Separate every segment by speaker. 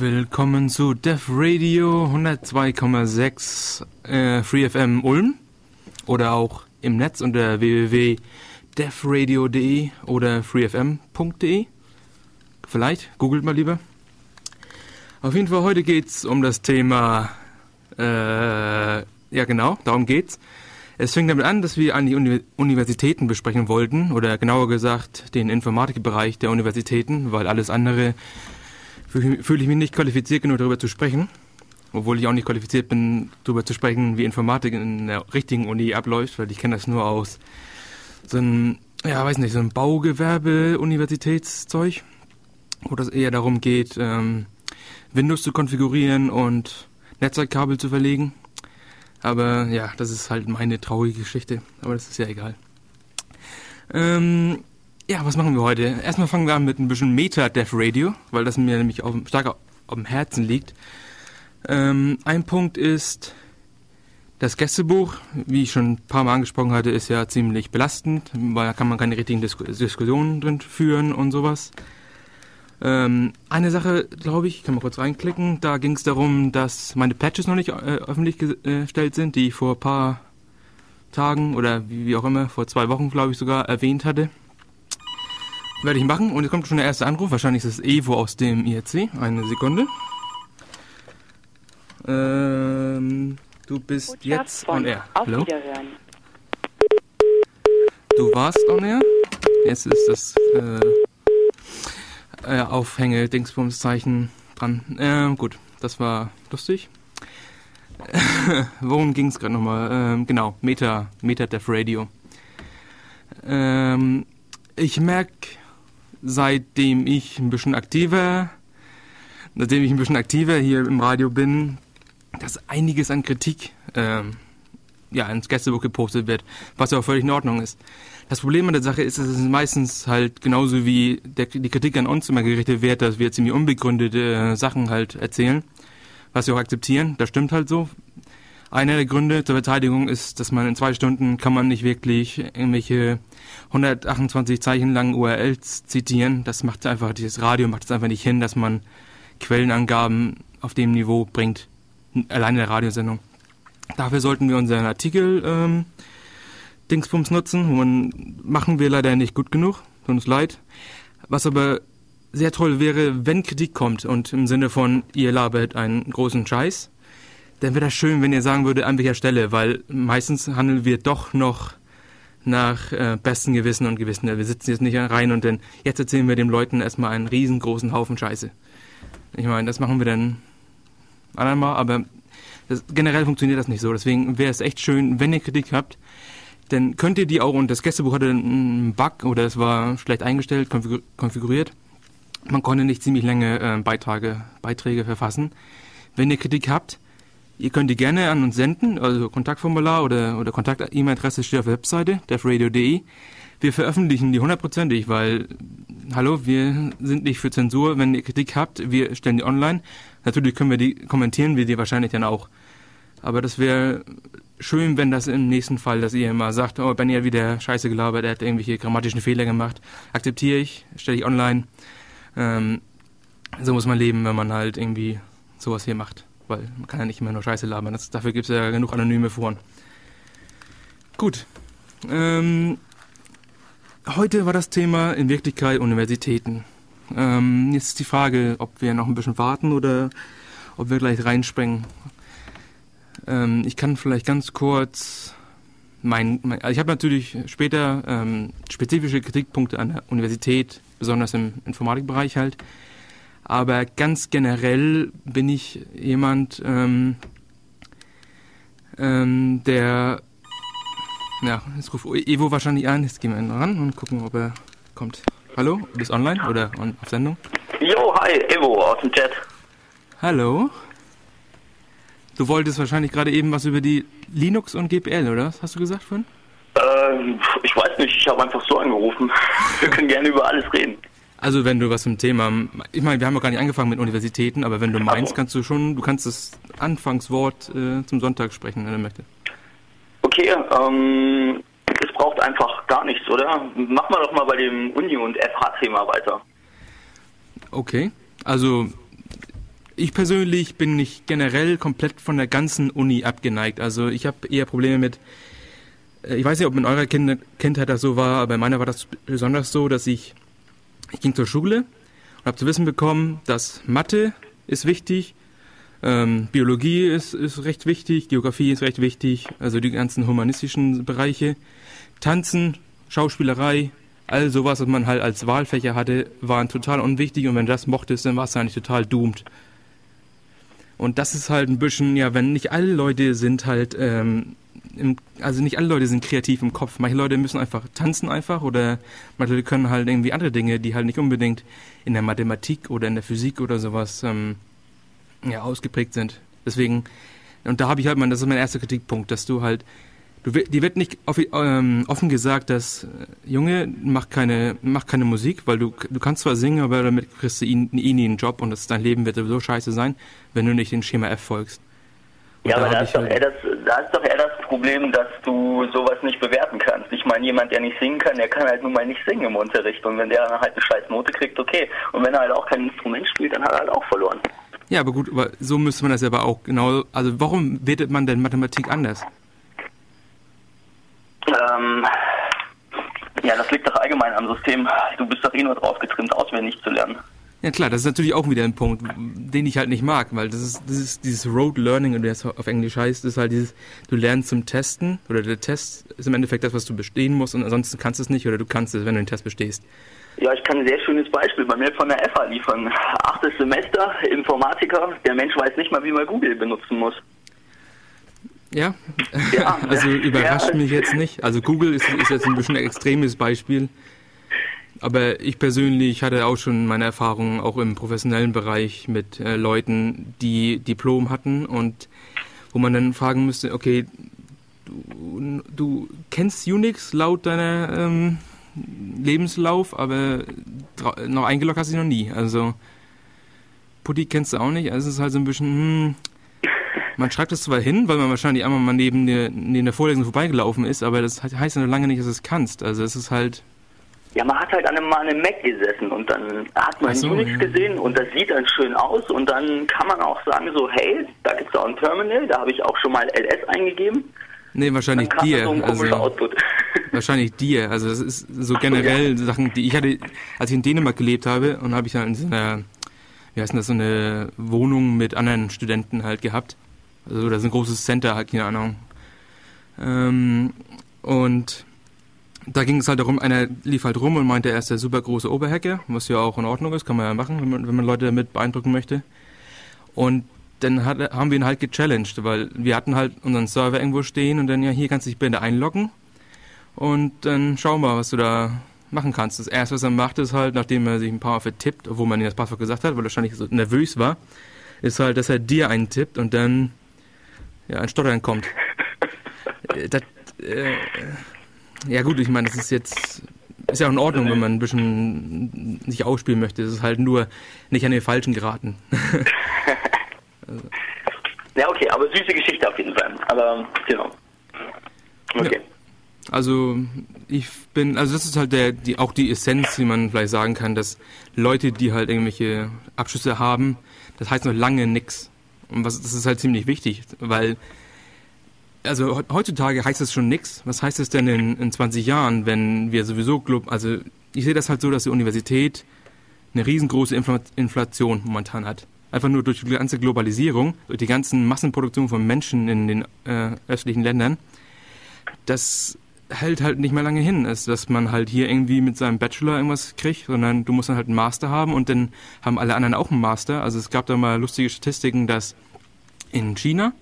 Speaker 1: Willkommen zu Def Radio 102,6 äh, Free FM Ulm oder auch im Netz unter www.defradio.de oder freefm.de. Vielleicht, googelt mal lieber. Auf jeden Fall, heute geht's um das Thema, äh, ja genau, darum geht's. Es fing damit an, dass wir an die Uni Universitäten besprechen wollten, oder genauer gesagt den Informatikbereich der Universitäten, weil alles andere fühle ich mich nicht qualifiziert genug darüber zu sprechen. Obwohl ich auch nicht qualifiziert bin, darüber zu sprechen, wie Informatik in der richtigen Uni abläuft, weil ich kenne das nur aus so einem, ja, weiß nicht, so einem Baugewerbe-Universitätszeug, wo das eher darum geht, ähm, Windows zu konfigurieren und Netzwerkkabel zu verlegen. Aber ja, das ist halt meine traurige Geschichte. Aber das ist ja egal. Ähm, ja, was machen wir heute? Erstmal fangen wir an mit ein bisschen Meta-Dev Radio, weil das mir nämlich auf, stark auf, dem Herzen liegt. Ähm, ein Punkt ist, das Gästebuch, wie ich schon ein paar Mal angesprochen hatte, ist ja ziemlich belastend, weil da kann man keine richtigen Dis Diskussionen drin führen und sowas. Ähm, eine Sache, glaube ich, kann mal kurz reinklicken, da ging es darum, dass meine Patches noch nicht äh, öffentlich gestellt sind, die ich vor ein paar Tagen oder wie, wie auch immer, vor zwei Wochen, glaube ich, sogar erwähnt hatte. Werde ich machen. Und jetzt kommt schon der erste Anruf. Wahrscheinlich ist es Evo aus dem IRC. Eine Sekunde. Ähm, du bist Botschaft jetzt on air. Hallo? Du warst on air. Jetzt ist das äh, äh, Aufhänge-Dingsbums-Zeichen dran. Ähm, gut, das war lustig. Worum ging es gerade nochmal? Ähm, genau, Meta, Meta Dev Radio. Ähm, ich merke seitdem ich ein bisschen aktiver, seitdem ich ein bisschen aktiver hier im Radio bin, dass einiges an Kritik ähm, ja, ins Gästebuch gepostet wird, was ja auch völlig in Ordnung ist. Das Problem an der Sache ist, dass es meistens halt genauso wie der, die Kritik an uns immer gerichtet wird, dass wir ziemlich unbegründete äh, Sachen halt erzählen, was wir auch akzeptieren. Das stimmt halt so. Einer der Gründe zur Verteidigung ist, dass man in zwei Stunden kann man nicht wirklich irgendwelche 128 Zeichen langen URLs zitieren. Das macht einfach, dieses Radio macht es einfach nicht hin, dass man Quellenangaben auf dem Niveau bringt, allein in der Radiosendung. Dafür sollten wir unseren Artikel ähm, Dingsbums nutzen. Und machen wir leider nicht gut genug. Tut uns leid. Was aber sehr toll wäre, wenn Kritik kommt und im Sinne von, ihr labert einen großen Scheiß, dann wäre das schön, wenn ihr sagen würde, an welcher Stelle, weil meistens handeln wir doch noch nach äh, bestem Gewissen und Gewissen. Wir sitzen jetzt nicht rein und dann, jetzt erzählen wir den Leuten erstmal einen riesengroßen Haufen Scheiße. Ich meine, das machen wir dann andermal, aber das, generell funktioniert das nicht so. Deswegen wäre es echt schön, wenn ihr Kritik habt, dann könnt ihr die auch, und das Gästebuch hatte einen Bug oder es war schlecht eingestellt, konfiguriert. Man konnte nicht ziemlich lange äh, Beiträge, Beiträge verfassen. Wenn ihr Kritik habt, Ihr könnt die gerne an uns senden, also Kontaktformular oder, oder Kontakt-E-Mail-Adresse steht auf der Webseite, devradio.de. Wir veröffentlichen die hundertprozentig, weil, hallo, wir sind nicht für Zensur. Wenn ihr Kritik habt, wir stellen die online. Natürlich können wir die, kommentieren wir die wahrscheinlich dann auch. Aber das wäre schön, wenn das im nächsten Fall, dass ihr immer sagt, oh, Benny hat wieder Scheiße gelabert, er hat irgendwelche grammatischen Fehler gemacht. Akzeptiere ich, stelle ich online. Ähm, so muss man leben, wenn man halt irgendwie sowas hier macht weil man kann ja nicht immer nur Scheiße labern. Das, dafür gibt es ja genug anonyme Foren. Gut. Ähm, heute war das Thema in Wirklichkeit Universitäten. Ähm, jetzt ist die Frage, ob wir noch ein bisschen warten oder ob wir gleich reinspringen. Ähm, ich kann vielleicht ganz kurz mein, mein also ich habe natürlich später ähm, spezifische Kritikpunkte an der Universität, besonders im Informatikbereich halt. Aber ganz generell bin ich jemand, ähm, ähm, der, ja, jetzt ruft Evo wahrscheinlich an. Jetzt gehen wir ran und gucken, ob er kommt. Hallo, du bist online oder on, auf Sendung?
Speaker 2: Jo, hi, Evo aus dem Chat.
Speaker 1: Hallo. Du wolltest wahrscheinlich gerade eben was über die Linux und GPL, oder? Was hast du gesagt vorhin?
Speaker 2: Ähm, ich weiß nicht, ich habe einfach so angerufen. Wir können gerne über alles reden.
Speaker 1: Also wenn du was zum Thema, ich meine, wir haben ja gar nicht angefangen mit Universitäten, aber wenn du meinst, kannst du schon, du kannst das Anfangswort äh, zum Sonntag sprechen, wenn du möchtest.
Speaker 2: Okay, ähm, es braucht einfach gar nichts, oder? Machen wir doch mal bei dem Uni- und FH-Thema weiter.
Speaker 1: Okay, also ich persönlich bin nicht generell komplett von der ganzen Uni abgeneigt. Also ich habe eher Probleme mit, äh, ich weiß nicht, ob in eurer kind Kindheit das so war, aber in meiner war das besonders so, dass ich, ich ging zur Schule und habe zu wissen bekommen, dass Mathe ist wichtig, ähm, Biologie ist, ist recht wichtig, Geografie ist recht wichtig, also die ganzen humanistischen Bereiche. Tanzen, Schauspielerei, all sowas, was man halt als Wahlfächer hatte, waren total unwichtig und wenn du das mochtest, dann war es eigentlich total doomed. Und das ist halt ein bisschen, ja, wenn nicht alle Leute sind halt, ähm, im, also nicht alle Leute sind kreativ im Kopf. Manche Leute müssen einfach tanzen einfach oder manche Leute können halt irgendwie andere Dinge, die halt nicht unbedingt in der Mathematik oder in der Physik oder sowas ähm, ja, ausgeprägt sind. Deswegen, und da habe ich halt mal, das ist mein erster Kritikpunkt, dass du halt Du, die wird nicht ähm, offen gesagt, dass äh, Junge, mach keine, mach keine Musik, weil du, du kannst zwar singen, aber damit kriegst du eh nie einen Job und das, dein Leben wird sowieso scheiße sein, wenn du nicht den Schema F folgst.
Speaker 2: Und ja, aber da ist, doch halt eher das, da ist doch eher das Problem, dass du sowas nicht bewerten kannst. Ich meine, jemand, der nicht singen kann, der kann halt nun mal nicht singen im Unterricht. Und wenn der dann halt eine scheiß Note kriegt, okay. Und wenn er halt auch kein Instrument spielt, dann hat er halt auch verloren.
Speaker 1: Ja, aber gut, aber so müsste man das aber auch genau. Also warum wertet man denn Mathematik anders?
Speaker 2: Ähm, ja, das liegt doch allgemein am System. Du bist doch eh nur drauf getrimmt, auswendig zu lernen.
Speaker 1: Ja klar, das ist natürlich auch wieder ein Punkt, den ich halt nicht mag, weil das ist, das ist dieses Road Learning, und das auf Englisch heißt, ist halt dieses, du lernst zum Testen oder der Test ist im Endeffekt das, was du bestehen musst und ansonsten kannst du es nicht oder du kannst es, wenn du den Test bestehst.
Speaker 2: Ja, ich kann ein sehr schönes Beispiel bei mir von der FA liefern. Achtes Semester, Informatiker, der Mensch weiß nicht mal, wie man Google benutzen muss.
Speaker 1: Ja, ja also überrascht ja. mich jetzt nicht. Also Google ist, ist jetzt ein bisschen ein extremes Beispiel. Aber ich persönlich hatte auch schon meine Erfahrungen auch im professionellen Bereich mit äh, Leuten, die Diplom hatten und wo man dann fragen müsste, okay, du, du kennst Unix laut deiner ähm, Lebenslauf, aber noch eingeloggt hast du noch nie. Also Putty kennst du auch nicht. Also es ist halt so ein bisschen, hm, man schreibt es zwar hin, weil man wahrscheinlich einmal mal neben der, neben der Vorlesung vorbeigelaufen ist, aber das heißt ja noch lange nicht, dass du es kannst. Also es ist halt...
Speaker 2: Ja, man hat halt an einem, an einem Mac gesessen und dann hat man so, Unix ja. gesehen und das sieht dann schön aus und dann kann man auch sagen so, hey, da gibt es auch ein Terminal, da habe ich auch schon mal ls eingegeben.
Speaker 1: Nee, wahrscheinlich dir. So also, wahrscheinlich dir. Also das ist so generell ja. Sachen, die ich hatte, als ich in Dänemark gelebt habe und habe ich dann in so einer, wie heißt das, so eine Wohnung mit anderen Studenten halt gehabt. Also das ist ein großes Center, halt, keine Ahnung. Ähm, und da ging es halt darum, einer lief halt rum und meinte, er ist der super große Oberhacker, was ja auch in Ordnung ist, kann man ja machen, wenn man, wenn man Leute damit beeindrucken möchte. Und dann hat, haben wir ihn halt gechallenged, weil wir hatten halt unseren Server irgendwo stehen und dann, ja, hier kannst du dich bitte einloggen und dann schauen wir, was du da machen kannst. Das erste, was er macht, ist halt, nachdem er sich ein paar Mal vertippt, obwohl man ihm das Passwort gesagt hat, weil er wahrscheinlich so nervös war, ist halt, dass er dir eintippt und dann ja, ein Stottern kommt. Äh, das, äh, ja gut, ich meine, das ist jetzt ist ja auch in Ordnung, wenn man ein bisschen sich ausspielen möchte. Es ist halt nur nicht an den Falschen geraten.
Speaker 2: also. Ja, okay, aber süße Geschichte auf jeden Fall. Aber genau.
Speaker 1: Okay. Ja. Also ich bin, also das ist halt der, die, auch die Essenz, wie man vielleicht sagen kann, dass Leute, die halt irgendwelche Abschlüsse haben, das heißt noch lange nichts. Und was, das ist halt ziemlich wichtig, weil also heutzutage heißt das schon nichts. Was heißt es denn in, in 20 Jahren, wenn wir sowieso, also ich sehe das halt so, dass die Universität eine riesengroße Inflation momentan hat. Einfach nur durch die ganze Globalisierung, durch die ganzen Massenproduktion von Menschen in den äh, östlichen Ländern. Das hält halt nicht mehr lange hin, ist, dass man halt hier irgendwie mit seinem Bachelor irgendwas kriegt, sondern du musst dann halt einen Master haben und dann haben alle anderen auch einen Master. Also es gab da mal lustige Statistiken, dass in China,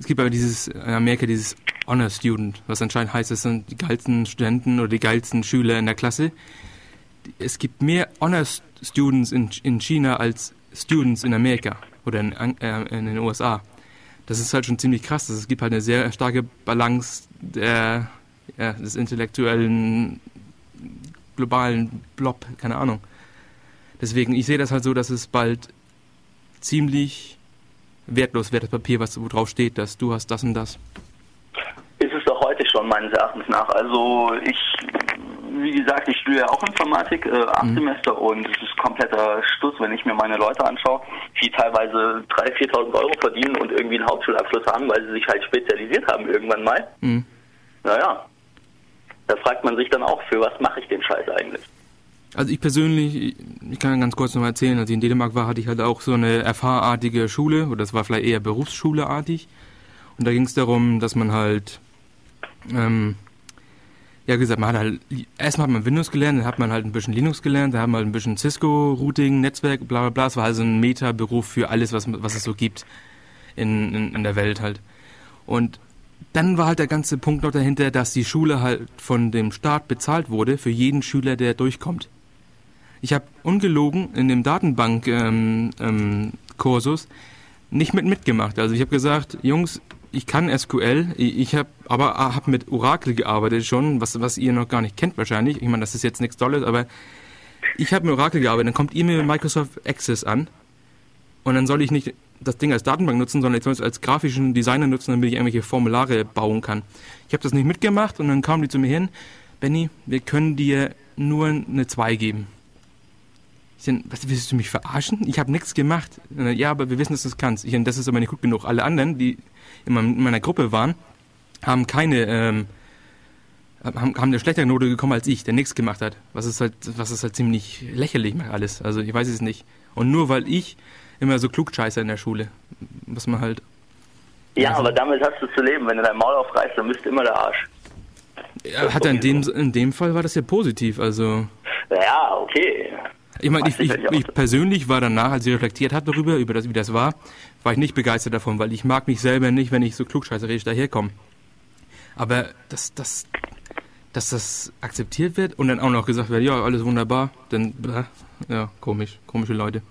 Speaker 1: es gibt aber dieses, in Amerika dieses Honor Student, was anscheinend heißt, das sind die geilsten Studenten oder die geilsten Schüler in der Klasse. Es gibt mehr Honor Students in, in China als Students in Amerika oder in, äh, in den USA. Das ist halt schon ziemlich krass. Es gibt halt eine sehr starke Balance der ja, des intellektuellen globalen Blob, keine Ahnung. Deswegen, ich sehe das halt so, dass es bald ziemlich wertlos das Papier, was wo drauf steht, dass du hast das und das.
Speaker 2: Ist es doch heute schon, meines Erachtens nach. Also ich wie gesagt, ich studiere auch Informatik, äh, acht mhm. Semester und es ist kompletter Stuss, wenn ich mir meine Leute anschaue, die teilweise 3.000, 4.000 Euro verdienen und irgendwie einen Hauptschulabschluss haben, weil sie sich halt spezialisiert haben irgendwann mal. Mhm. Naja, da fragt man sich dann auch, für was mache ich den Scheiß eigentlich?
Speaker 1: Also ich persönlich, ich kann ganz kurz noch erzählen, als ich in Dänemark war, hatte ich halt auch so eine FH-artige Schule, oder das war vielleicht eher Berufsschule-artig. Und da ging es darum, dass man halt, ähm, ja gesagt, man hat halt, erstmal hat man Windows gelernt, dann hat man halt ein bisschen Linux gelernt, dann hat man halt ein bisschen Cisco-Routing, Netzwerk, bla bla bla. Es war also ein Meta-Beruf für alles, was, was es so gibt in, in, in der Welt halt. Und dann war halt der ganze Punkt noch dahinter, dass die Schule halt von dem Staat bezahlt wurde für jeden Schüler, der durchkommt. Ich habe ungelogen in dem Datenbank-Kursus ähm, ähm, nicht mit mitgemacht. Also ich habe gesagt, Jungs, ich kann SQL, ich habe aber habe mit Oracle gearbeitet schon, was, was ihr noch gar nicht kennt wahrscheinlich. Ich meine, das ist jetzt nichts Tolles, aber ich habe mit Oracle gearbeitet. Dann kommt ihr mir Microsoft Access an und dann soll ich nicht das Ding als Datenbank nutzen, sondern ich soll es als grafischen Designer nutzen, damit ich irgendwelche Formulare bauen kann. Ich habe das nicht mitgemacht und dann kamen die zu mir hin, Benny, wir können dir nur eine 2 geben. Ich sag, was willst du mich verarschen? Ich habe nichts gemacht. Ja, aber wir wissen, dass du es kannst. Ich, das ist aber nicht gut genug. Alle anderen, die in, meiner Gruppe waren, haben keine, ähm, haben, haben eine schlechtere Note gekommen als ich, der nichts gemacht hat. Was ist halt, was ist halt ziemlich lächerlich macht alles. Also ich weiß es nicht. Und nur weil ich immer so Klugscheißer in der Schule, was man halt.
Speaker 2: Ja, also, aber damit hast du zu leben. Wenn du dein Maul aufreißt, dann bist du immer der Arsch.
Speaker 1: Ja, hat er in dem, in dem Fall war das ja positiv, also.
Speaker 2: Ja, okay.
Speaker 1: Ich meine, ich, ich, ich, persönlich war danach, als ich reflektiert habe darüber, über das, wie das war, war ich nicht begeistert davon, weil ich mag mich selber nicht, wenn ich so klugscheißerisch daherkomme. Aber dass, dass, dass das akzeptiert wird und dann auch noch gesagt wird, ja, alles wunderbar, dann, ja, komisch, komische Leute.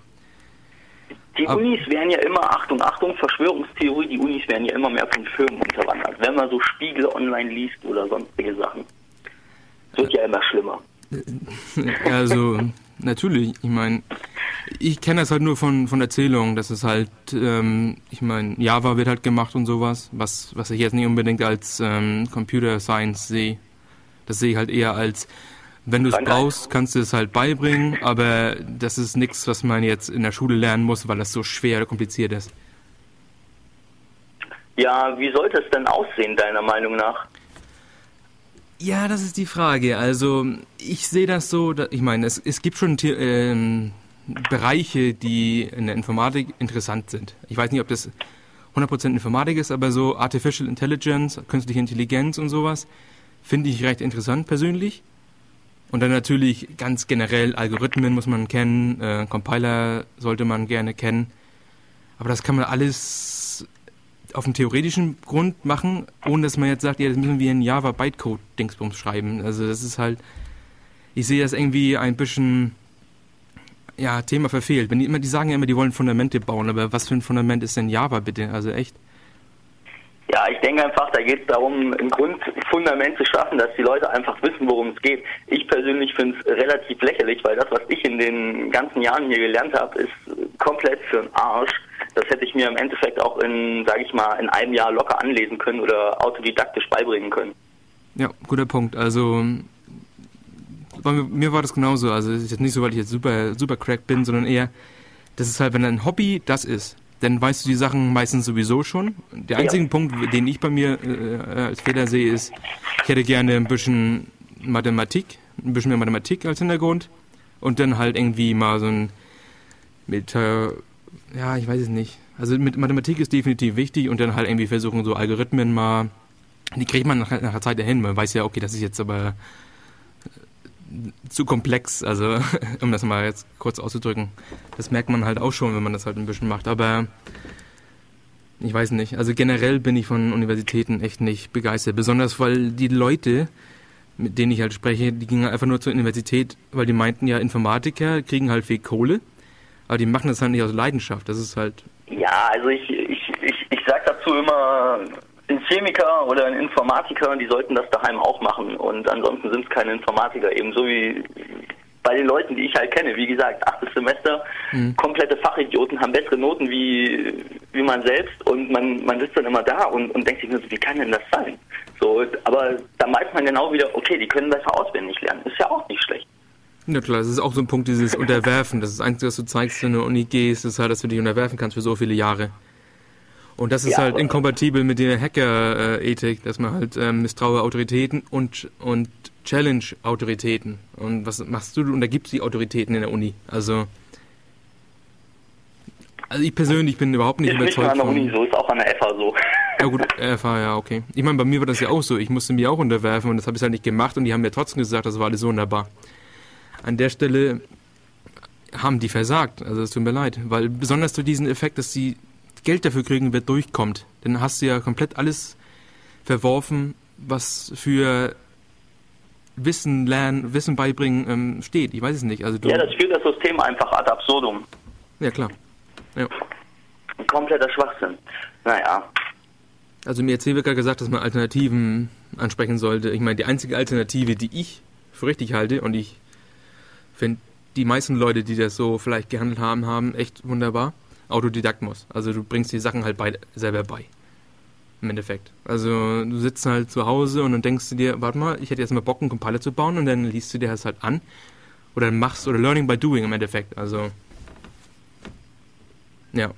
Speaker 2: Die Ab Unis werden ja immer, Achtung, Achtung, Verschwörungstheorie, die Unis werden ja immer mehr von Firmen unterwandert. Wenn man so Spiegel online liest oder sonstige Sachen. Wird ja immer schlimmer.
Speaker 1: Also, natürlich, ich meine, ich kenne das halt nur von, von Erzählungen, dass es halt, ähm, ich meine, Java wird halt gemacht und sowas, was, was ich jetzt nicht unbedingt als ähm, Computer Science sehe. Das sehe ich halt eher als, wenn du es brauchst, kannst du es halt beibringen, aber das ist nichts, was man jetzt in der Schule lernen muss, weil das so schwer oder kompliziert ist.
Speaker 2: Ja, wie sollte es denn aussehen, deiner Meinung nach?
Speaker 1: Ja, das ist die Frage. Also, ich sehe das so, ich meine, es, es gibt schon ähm, Bereiche, die in der Informatik interessant sind. Ich weiß nicht, ob das 100% Informatik ist, aber so Artificial Intelligence, künstliche Intelligenz und sowas, finde ich recht interessant persönlich. Und dann natürlich ganz generell Algorithmen muss man kennen, äh, Compiler sollte man gerne kennen. Aber das kann man alles auf einem theoretischen Grund machen, ohne dass man jetzt sagt, ja, das müssen wir in Java Bytecode Dingsbums schreiben. Also das ist halt, ich sehe das irgendwie ein bisschen, ja, Thema verfehlt. Wenn die immer, die sagen ja immer, die wollen Fundamente bauen, aber was für ein Fundament ist denn Java bitte? Also echt.
Speaker 2: Ja, ich denke einfach, da geht es darum, ein Grundfundament zu schaffen, dass die Leute einfach wissen, worum es geht. Ich persönlich finde es relativ lächerlich, weil das, was ich in den ganzen Jahren hier gelernt habe, ist komplett für den Arsch. Das hätte ich mir im Endeffekt auch in, sage ich mal, in einem Jahr locker anlesen können oder autodidaktisch beibringen können.
Speaker 1: Ja, guter Punkt. Also mir war das genauso. Also es ist jetzt nicht so, weil ich jetzt super, super crack bin, sondern eher, das ist halt, wenn ein Hobby das ist, dann weißt du die Sachen meistens sowieso schon. Der einzige ja. Punkt, den ich bei mir äh, als Fehler sehe, ist, ich hätte gerne ein bisschen Mathematik, ein bisschen mehr Mathematik als Hintergrund und dann halt irgendwie mal so ein mit, äh, ja, ich weiß es nicht. Also mit Mathematik ist definitiv wichtig und dann halt irgendwie versuchen, so Algorithmen mal, die kriegt man nach, nach einer Zeit dahin. Man weiß ja, okay, das ist jetzt aber zu komplex, also um das mal jetzt kurz auszudrücken. Das merkt man halt auch schon, wenn man das halt ein bisschen macht. Aber ich weiß nicht. Also generell bin ich von Universitäten echt nicht begeistert. Besonders weil die Leute, mit denen ich halt spreche, die gingen einfach nur zur Universität, weil die meinten ja, Informatiker kriegen halt viel Kohle. Aber die machen das halt nicht aus Leidenschaft. Das ist halt.
Speaker 2: Ja, also ich, ich, ich, ich sag dazu immer, ein Chemiker oder ein Informatiker, die sollten das daheim auch machen. Und ansonsten sind es keine Informatiker. Ebenso wie bei den Leuten, die ich halt kenne. Wie gesagt, achtes Semester, mhm. komplette Fachidioten haben bessere Noten wie, wie man selbst. Und man, man sitzt dann immer da und, und denkt sich nur so, wie kann denn das sein? So, aber da meint man genau wieder, okay, die können besser auswendig lernen. Ist ja auch nicht schlecht.
Speaker 1: Ja klar, das ist auch so ein Punkt, dieses Unterwerfen. Das ist das Einzige, was du zeigst, wenn du in die Uni gehst, ist halt, dass du dich unterwerfen kannst für so viele Jahre. Und das ist ja, halt inkompatibel mit der Hacker-Ethik, dass man halt ähm, misstraue Autoritäten und, und Challenge Autoritäten. Und was machst du? Und da gibt es die Autoritäten in der Uni. Also, also ich persönlich bin überhaupt nicht ist überzeugt.
Speaker 2: Nicht nur an der Uni so, ist auch an der FA so.
Speaker 1: Ja gut, FA, ja, okay. Ich meine, bei mir war das ja auch so. Ich musste mir auch unterwerfen und das habe ich halt nicht gemacht und die haben mir trotzdem gesagt, das war alles so wunderbar. An der Stelle haben die versagt. Also es tut mir leid. Weil besonders durch diesen Effekt, dass die Geld dafür kriegen, wer durchkommt. Dann hast du ja komplett alles verworfen, was für Wissen lernen, Wissen beibringen ähm, steht. Ich weiß es nicht. Also
Speaker 2: ja, das führt das System einfach ad absurdum.
Speaker 1: Ja, klar. Ja.
Speaker 2: Kompletter Schwachsinn. Naja.
Speaker 1: Also mir hat Zewika gesagt, dass man Alternativen ansprechen sollte. Ich meine, die einzige Alternative, die ich für richtig halte, und ich finde die meisten Leute, die das so vielleicht gehandelt haben, haben echt wunderbar, Autodidakmus. Also du bringst die Sachen halt bei, selber bei. Im Endeffekt. Also du sitzt halt zu Hause und dann denkst du dir, warte mal, ich hätte jetzt mal Bock, einen Compiler zu bauen und dann liest du dir das halt an. Oder machst, oder Learning by Doing im Endeffekt. Also, ja.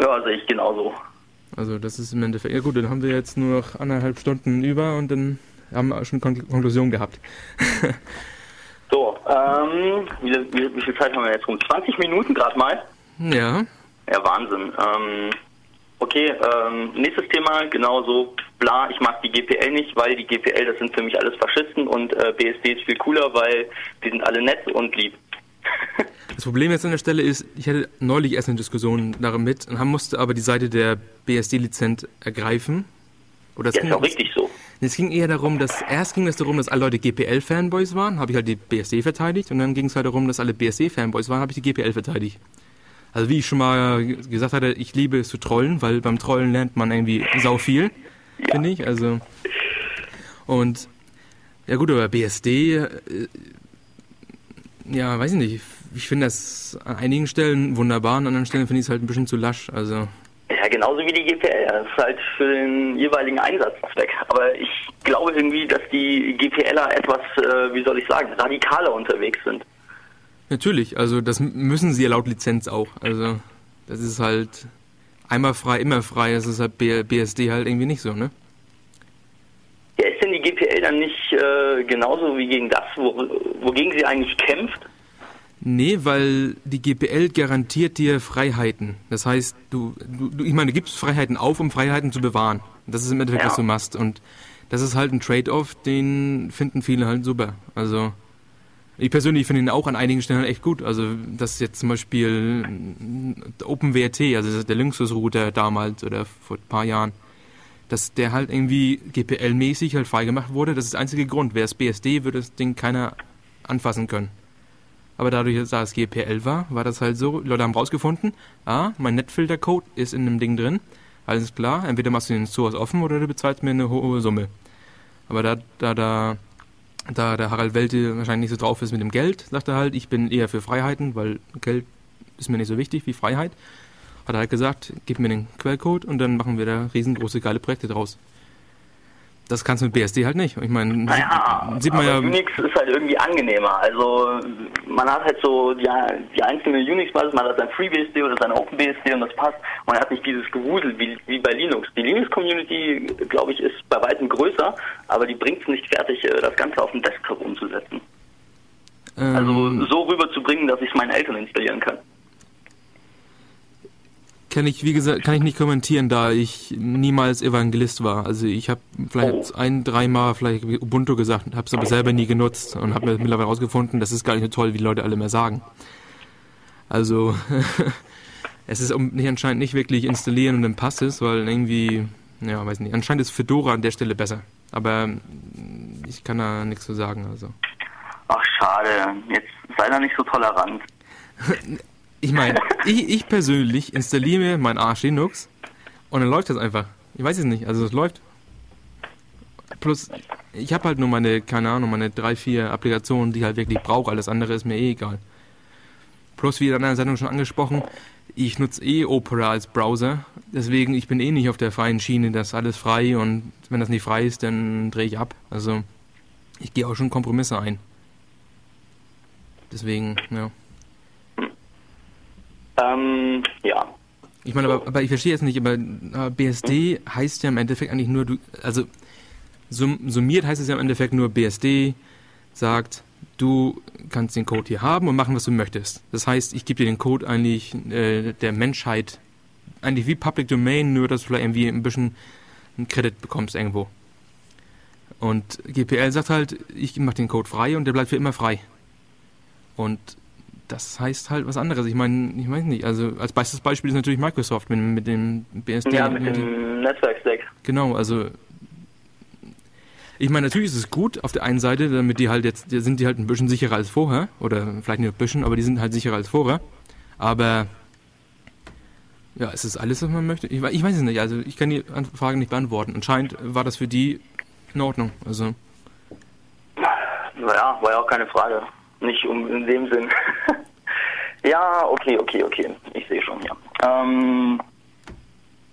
Speaker 2: Ja, sehe ich genauso.
Speaker 1: Also das ist im Endeffekt, ja gut, dann haben wir jetzt nur noch anderthalb Stunden über und dann haben wir schon Konklusion gehabt.
Speaker 2: so, ähm, wie, wie, wie, viel Zeit haben wir jetzt rum? 20 Minuten gerade mal?
Speaker 1: Ja.
Speaker 2: Ja, Wahnsinn. Ähm, okay, ähm, nächstes Thema, genauso, bla, ich mag die GPL nicht, weil die GPL, das sind für mich alles Faschisten und äh, BSD ist viel cooler, weil die sind alle nett und lieb.
Speaker 1: Das Problem jetzt an der Stelle ist, ich hatte neulich erst eine Diskussion damit und musste aber die Seite der BSD-Lizenz ergreifen.
Speaker 2: Oder ja, ist auch richtig so.
Speaker 1: Es ging eher darum, dass erst ging es darum, dass alle Leute GPL-Fanboys waren, habe ich halt die BSD verteidigt und dann ging es halt darum, dass alle BSD-Fanboys waren, habe ich die GPL verteidigt. Also wie ich schon mal gesagt hatte, ich liebe es zu trollen, weil beim Trollen lernt man irgendwie sau viel, ja. finde ich. Also und ja gut, aber BSD, äh, ja, weiß ich nicht. Ich finde das an einigen Stellen wunderbar, an anderen Stellen finde ich es halt ein bisschen zu lasch. Also
Speaker 2: ja, genauso wie die GPL. Das ist halt für den jeweiligen Einsatzzweck. Aber ich glaube irgendwie, dass die GPLer etwas, äh, wie soll ich sagen, radikaler unterwegs sind.
Speaker 1: Natürlich, also das müssen sie ja laut Lizenz auch. Also das ist halt einmal frei, immer frei. Das ist halt BSD halt irgendwie nicht so, ne?
Speaker 2: Ja, ist denn die GPL dann nicht äh, genauso wie gegen das, wo, wogegen sie eigentlich kämpft?
Speaker 1: Nee, weil die GPL garantiert dir Freiheiten. Das heißt, du, du ich meine, du gibst Freiheiten auf, um Freiheiten zu bewahren. Das ist im Endeffekt, ja. was du machst. Und das ist halt ein Trade-off, den finden viele halt super. Also ich persönlich finde ihn auch an einigen Stellen echt gut. Also, dass jetzt zum Beispiel OpenWRT, also der Linksys-Router damals oder vor ein paar Jahren, dass der halt irgendwie GPL-mäßig halt freigemacht wurde. Das ist der einzige Grund. Wäre es BSD, würde das Ding keiner anfassen können. Aber dadurch, dass es GPL war, war das halt so, Leute haben rausgefunden, ah, mein Netfilter-Code ist in dem Ding drin. Alles klar, entweder machst du den Source offen oder du bezahlst mir eine hohe Summe. Aber da, da, da da der Harald Welte wahrscheinlich nicht so drauf ist mit dem Geld, sagt er halt, ich bin eher für Freiheiten, weil Geld ist mir nicht so wichtig wie Freiheit. Hat er halt gesagt, gib mir den Quellcode und dann machen wir da riesengroße geile Projekte draus. Das kannst du mit BSD halt nicht. Ich meine,
Speaker 2: naja, sieht man ja. Unix ist halt irgendwie angenehmer. Also man hat halt so die, die einzelne Unix-Basis, man hat sein FreeBSD oder sein OpenBSD und das passt. Man hat nicht dieses Gewusel wie, wie bei Linux. Die Linux-Community, glaube ich, ist bei weitem größer, aber die bringt es nicht fertig, äh, das Ganze auf dem Desktop umzusetzen. Ähm, also so rüberzubringen, dass ich es meinen Eltern installieren kann
Speaker 1: kann ich, wie gesagt, kann ich nicht kommentieren, da ich niemals Evangelist war. Also ich habe vielleicht ein, dreimal vielleicht Ubuntu gesagt, habe es aber selber nie genutzt und habe mir mittlerweile herausgefunden, das ist gar nicht so toll, wie die Leute alle mehr sagen. Also es ist nicht anscheinend nicht wirklich installieren und dann passt es, weil irgendwie, ja, weiß nicht, anscheinend ist Fedora an der Stelle besser. Aber ich kann da nichts zu sagen. Also.
Speaker 2: Ach schade, jetzt sei da nicht so tolerant.
Speaker 1: Ich meine, ich, ich persönlich installiere mir mein Arsch Linux und dann läuft das einfach. Ich weiß es nicht, also es läuft. Plus, ich habe halt nur meine, keine Ahnung, meine drei, vier Applikationen, die ich halt wirklich brauche. Alles andere ist mir eh egal. Plus, wie in einer Sendung schon angesprochen, ich nutze eh Opera als Browser deswegen, ich bin eh nicht auf der freien Schiene, das ist alles frei und wenn das nicht frei ist, dann drehe ich ab. Also ich gehe auch schon Kompromisse ein. Deswegen, ja.
Speaker 2: Ähm, ja.
Speaker 1: Ich meine, aber, aber ich verstehe jetzt nicht, aber BSD hm? heißt ja im Endeffekt eigentlich nur, du, also sum, summiert heißt es ja im Endeffekt nur, BSD sagt, du kannst den Code hier haben und machen, was du möchtest. Das heißt, ich gebe dir den Code eigentlich äh, der Menschheit, eigentlich wie Public Domain, nur dass du vielleicht irgendwie ein bisschen einen Credit bekommst irgendwo. Und GPL sagt halt, ich mache den Code frei und der bleibt für immer frei. Und das heißt halt was anderes. Ich meine, ich weiß nicht, also als bestes Beispiel ist natürlich Microsoft mit, mit dem BSD.
Speaker 2: Ja, mit, mit dem Netzwerkstack.
Speaker 1: Genau, also ich meine, natürlich ist es gut auf der einen Seite, damit die halt jetzt, sind die halt ein bisschen sicherer als vorher. Oder vielleicht nicht ein bisschen, aber die sind halt sicherer als vorher. Aber ja, ist es alles, was man möchte? Ich, ich weiß es nicht. Also ich kann die Frage nicht beantworten. Anscheinend war das für die in Ordnung. Also.
Speaker 2: Naja, war ja auch keine Frage. Nicht um in dem Sinn. ja, okay, okay, okay. Ich sehe schon, ja. Ähm,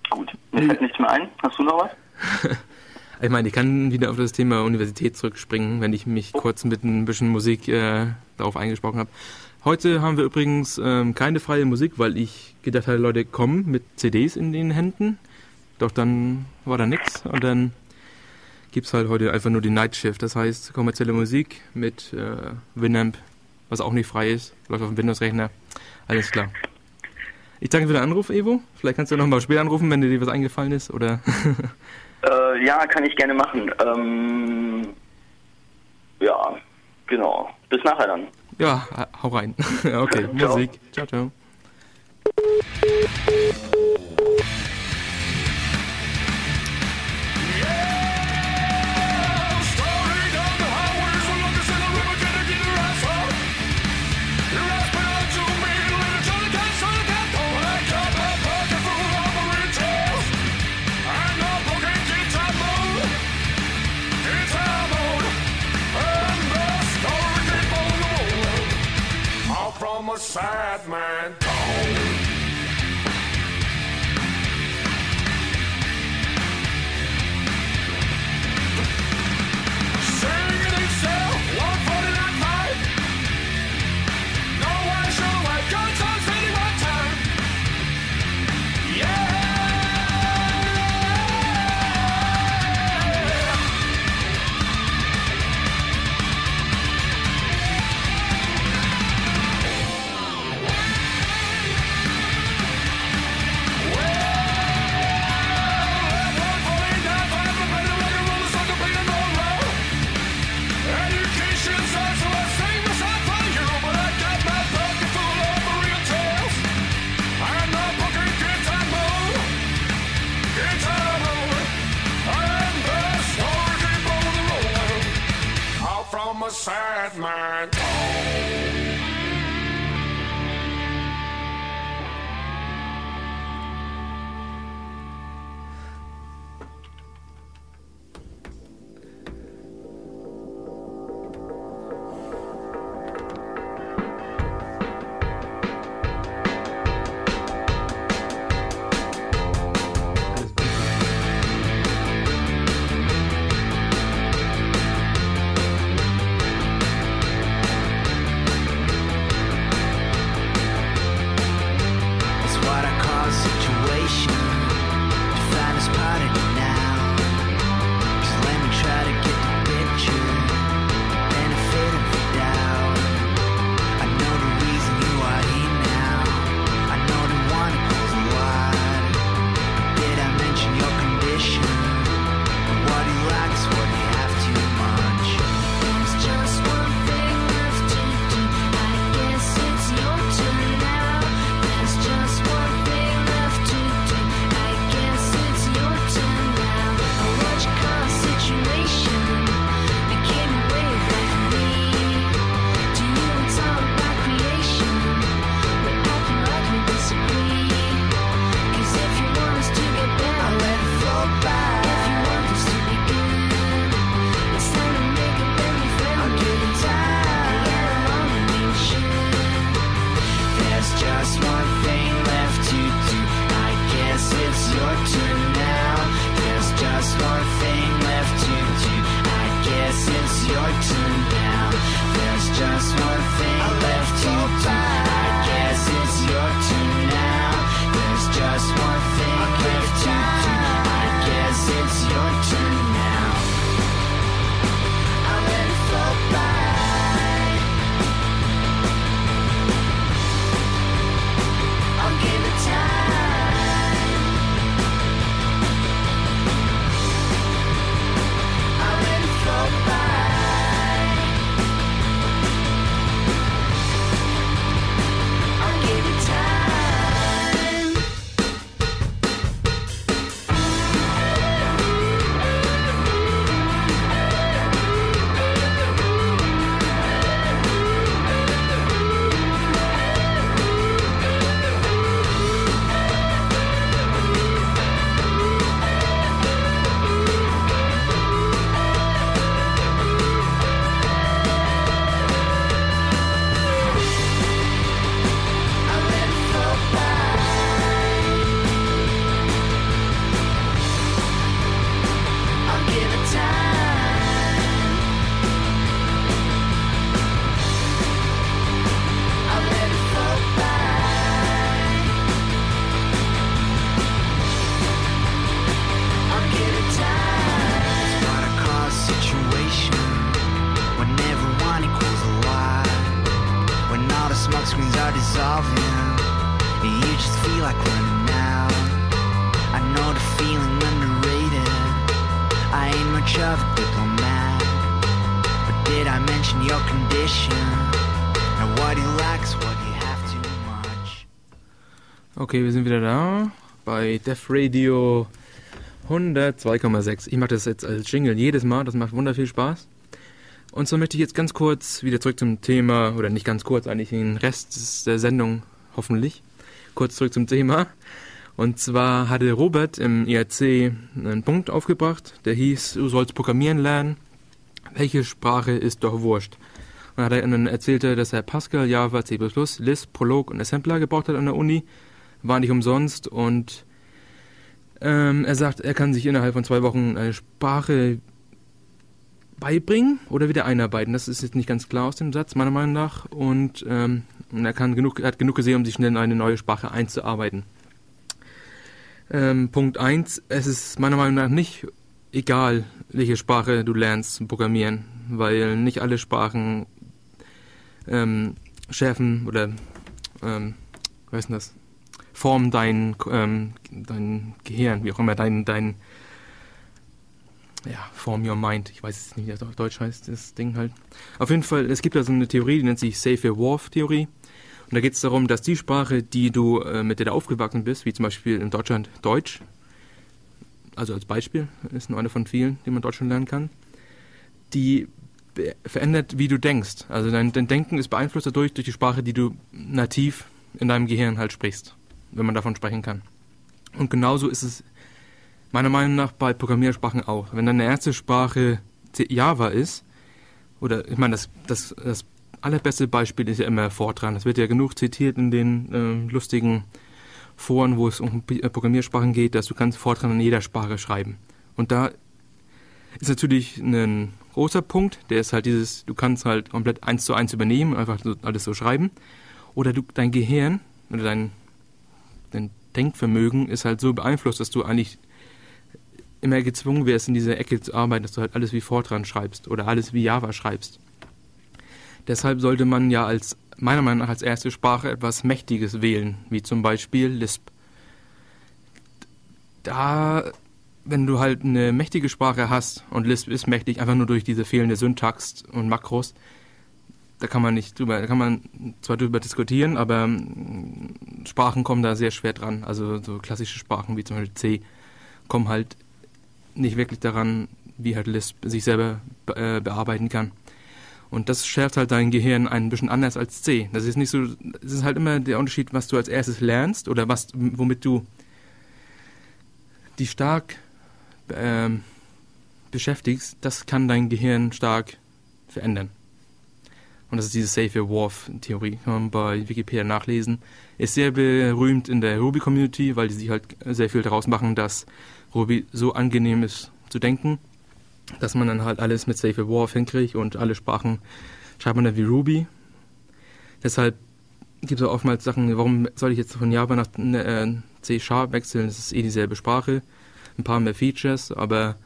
Speaker 2: gut. Mir fällt nichts mehr ein. Hast du noch was?
Speaker 1: Ich meine, ich kann wieder auf das Thema Universität zurückspringen, wenn ich mich kurz mit ein bisschen Musik äh, darauf eingesprochen habe. Heute haben wir übrigens ähm, keine freie Musik, weil ich gedacht hatte, Leute kommen mit CDs in den Händen. Doch dann war da nichts und dann gibt es halt heute einfach nur die Night Shift. Das heißt kommerzielle Musik mit äh, Winamp, was auch nicht frei ist, läuft auf dem Windows-Rechner. Alles klar. Ich danke für den Anruf, Evo. Vielleicht kannst du noch mal später anrufen, wenn dir was eingefallen ist, oder?
Speaker 2: Äh, ja, kann ich gerne machen. Ähm, ja, genau. Bis nachher dann.
Speaker 1: Ja, hau rein. okay, Musik. Ciao, ciao. Sad man. a sad man. just one thing left to do. I guess it's your turn. Okay, wir sind wieder da bei Def Radio 102,6. Ich mache das jetzt als Jingle jedes Mal, das macht wunderviel Spaß. Und so möchte ich jetzt ganz kurz wieder zurück zum Thema, oder nicht ganz kurz, eigentlich den Rest der Sendung hoffentlich, kurz zurück zum Thema. Und zwar hatte Robert im IRC einen Punkt aufgebracht, der hieß, du sollst programmieren lernen. Welche Sprache ist doch wurscht? Und dann, er, erzählte er, dass er Pascal, Java, C++, Lisp, Prolog und Assembler gebraucht hat an der Uni. War nicht umsonst und ähm, er sagt, er kann sich innerhalb von zwei Wochen eine Sprache beibringen oder wieder einarbeiten. Das ist jetzt nicht ganz klar aus dem Satz, meiner Meinung nach. Und ähm, er, kann genug, er hat genug gesehen, um sich schnell in eine neue Sprache einzuarbeiten. Ähm, Punkt 1. Es ist meiner Meinung nach nicht egal, welche Sprache du lernst zu programmieren, weil nicht alle Sprachen ähm, schärfen oder ähm, was ist das? Formen dein, ähm, dein Gehirn, wie auch immer, dein, dein ja, Form Your Mind. Ich weiß jetzt nicht, wie das auf Deutsch heißt, das Ding halt. Auf jeden Fall, es gibt da so eine Theorie, die nennt sich Safe Wharf Theorie. Und da geht es darum, dass die Sprache, die du, äh, mit der du aufgewachsen bist, wie zum Beispiel in Deutschland Deutsch, also als Beispiel, ist nur eine von vielen, die man in Deutschland lernen kann, die verändert, wie du denkst. Also dein, dein Denken ist beeinflusst dadurch, durch die Sprache, die du nativ in deinem Gehirn halt sprichst, wenn man davon sprechen kann. Und genauso ist es meiner Meinung nach bei Programmiersprachen auch. Wenn deine erste Sprache Java ist, oder ich meine, das, das, das allerbeste Beispiel ist ja immer Fortran. Das wird ja genug zitiert in den äh, lustigen Foren, wo es um äh, Programmiersprachen geht, dass du kannst Fortran in jeder Sprache schreiben. Und da ist natürlich ein großer Punkt, der ist halt dieses, du kannst halt komplett eins zu eins übernehmen, einfach so, alles so schreiben. Oder du, dein Gehirn oder dein, dein Denkvermögen ist halt so beeinflusst, dass du eigentlich immer gezwungen wirst, in dieser Ecke zu arbeiten, dass du halt alles wie Fortran schreibst oder alles wie Java schreibst. Deshalb sollte man ja als, meiner Meinung nach, als erste Sprache etwas Mächtiges wählen, wie zum Beispiel Lisp. Da, wenn du halt eine mächtige Sprache hast und Lisp ist mächtig, einfach nur durch diese fehlende Syntax und Makros, da kann man nicht drüber, da kann man zwar drüber diskutieren, aber mm, Sprachen kommen da sehr schwer dran. Also so klassische Sprachen wie zum Beispiel C kommen halt nicht wirklich daran, wie halt Lisp sich selber äh, bearbeiten kann. Und das schärft halt dein Gehirn ein bisschen anders als C. Das ist nicht so, es ist halt immer der Unterschied, was du als erstes lernst oder was, womit du die stark ähm, beschäftigst, das kann dein Gehirn stark verändern. Und das ist diese Safe Wharf Theorie, kann man bei Wikipedia nachlesen. Ist sehr berühmt in der Ruby Community, weil die sich halt sehr viel daraus machen, dass Ruby so angenehm ist zu denken, dass man dann halt alles mit Safe Wharf hinkriegt und alle Sprachen schreibt man dann wie Ruby. Deshalb gibt es auch oftmals Sachen, warum soll ich jetzt von Java nach äh, C Sharp wechseln? Das ist eh dieselbe Sprache, ein paar mehr Features, aber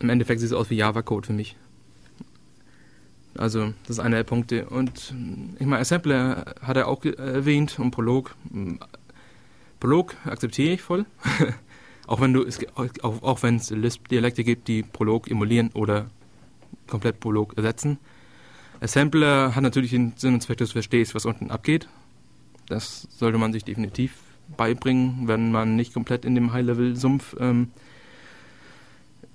Speaker 1: im Endeffekt sieht es aus wie Java-Code für mich. Also, das ist einer der Punkte. Und ich meine, Assembler hat er auch erwähnt und Prolog. Prolog akzeptiere ich voll. Auch wenn du es auch, auch wenn es Lisp-Dialekte gibt, die Prolog emulieren oder komplett Prolog ersetzen. Assembler hat natürlich den Sinn und Zweck, dass du verstehst, was unten abgeht. Das sollte man sich definitiv beibringen, wenn man nicht komplett in dem High-Level-Sumpf ähm,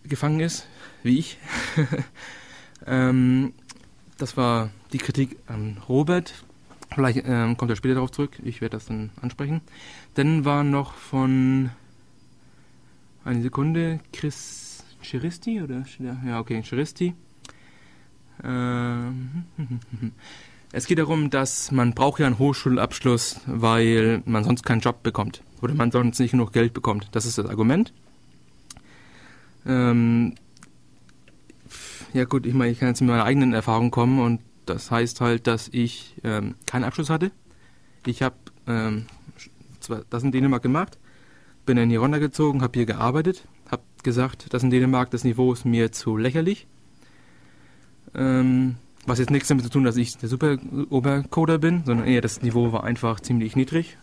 Speaker 1: gefangen ist, wie ich. ähm, das war die Kritik an Robert. Vielleicht ähm, kommt er später darauf zurück. Ich werde das dann ansprechen. Dann war noch von eine Sekunde. Chris Chiristi oder? Ja, okay, Chiristi. Ähm, es geht darum, dass man braucht ja einen Hochschulabschluss, weil man sonst keinen Job bekommt oder man sonst nicht genug Geld bekommt. Das ist das Argument. Ähm, ja gut, ich meine, ich kann jetzt mit meiner eigenen Erfahrung kommen und das heißt halt, dass ich ähm, keinen Abschluss hatte. Ich habe ähm, das in Dänemark gemacht bin dann hier runtergezogen, habe hier gearbeitet, habe gesagt, das in Dänemark, das Niveau ist mir zu lächerlich. Ähm, was jetzt nichts damit zu tun, dass ich der super Obercoder bin, sondern eher das Niveau war einfach ziemlich niedrig.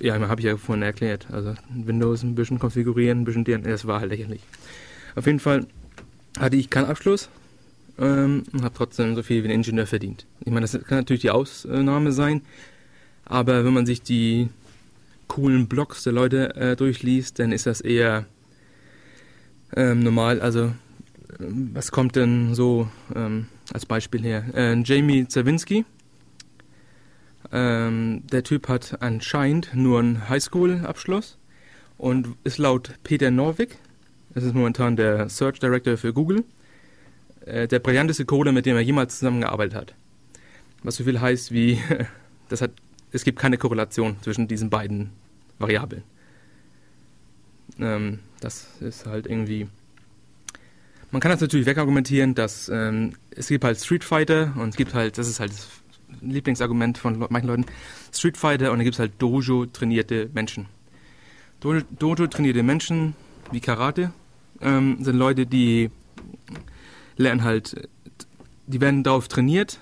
Speaker 1: Ja, habe ich ja vorhin erklärt. Also Windows ein bisschen konfigurieren, ein bisschen DNS war halt lächerlich. Auf jeden Fall hatte ich keinen Abschluss ähm, und habe trotzdem so viel wie ein Ingenieur verdient. Ich meine, das kann natürlich die Ausnahme sein, aber wenn man sich die coolen Blogs der Leute äh, durchliest, dann ist das eher ähm, normal. Also, ähm, was kommt denn so ähm, als Beispiel her? Äh, Jamie Zawinski. Ähm, der Typ hat anscheinend nur einen Highschool-Abschluss und ist laut Peter Norvig, das ist momentan der Search Director für Google, äh, der brillanteste Coder, mit dem er jemals zusammengearbeitet hat. Was so viel heißt wie, das hat, es gibt keine Korrelation zwischen diesen beiden Variablen. Ähm, das ist halt irgendwie. Man kann das natürlich wegargumentieren, dass ähm, es gibt halt Street Fighter und es gibt halt, das ist halt das Lieblingsargument von manchen Leuten, Street Fighter und dann gibt es halt Dojo trainierte Menschen. Dojo, Dojo trainierte Menschen wie Karate ähm, sind Leute, die lernen halt, die werden darauf trainiert,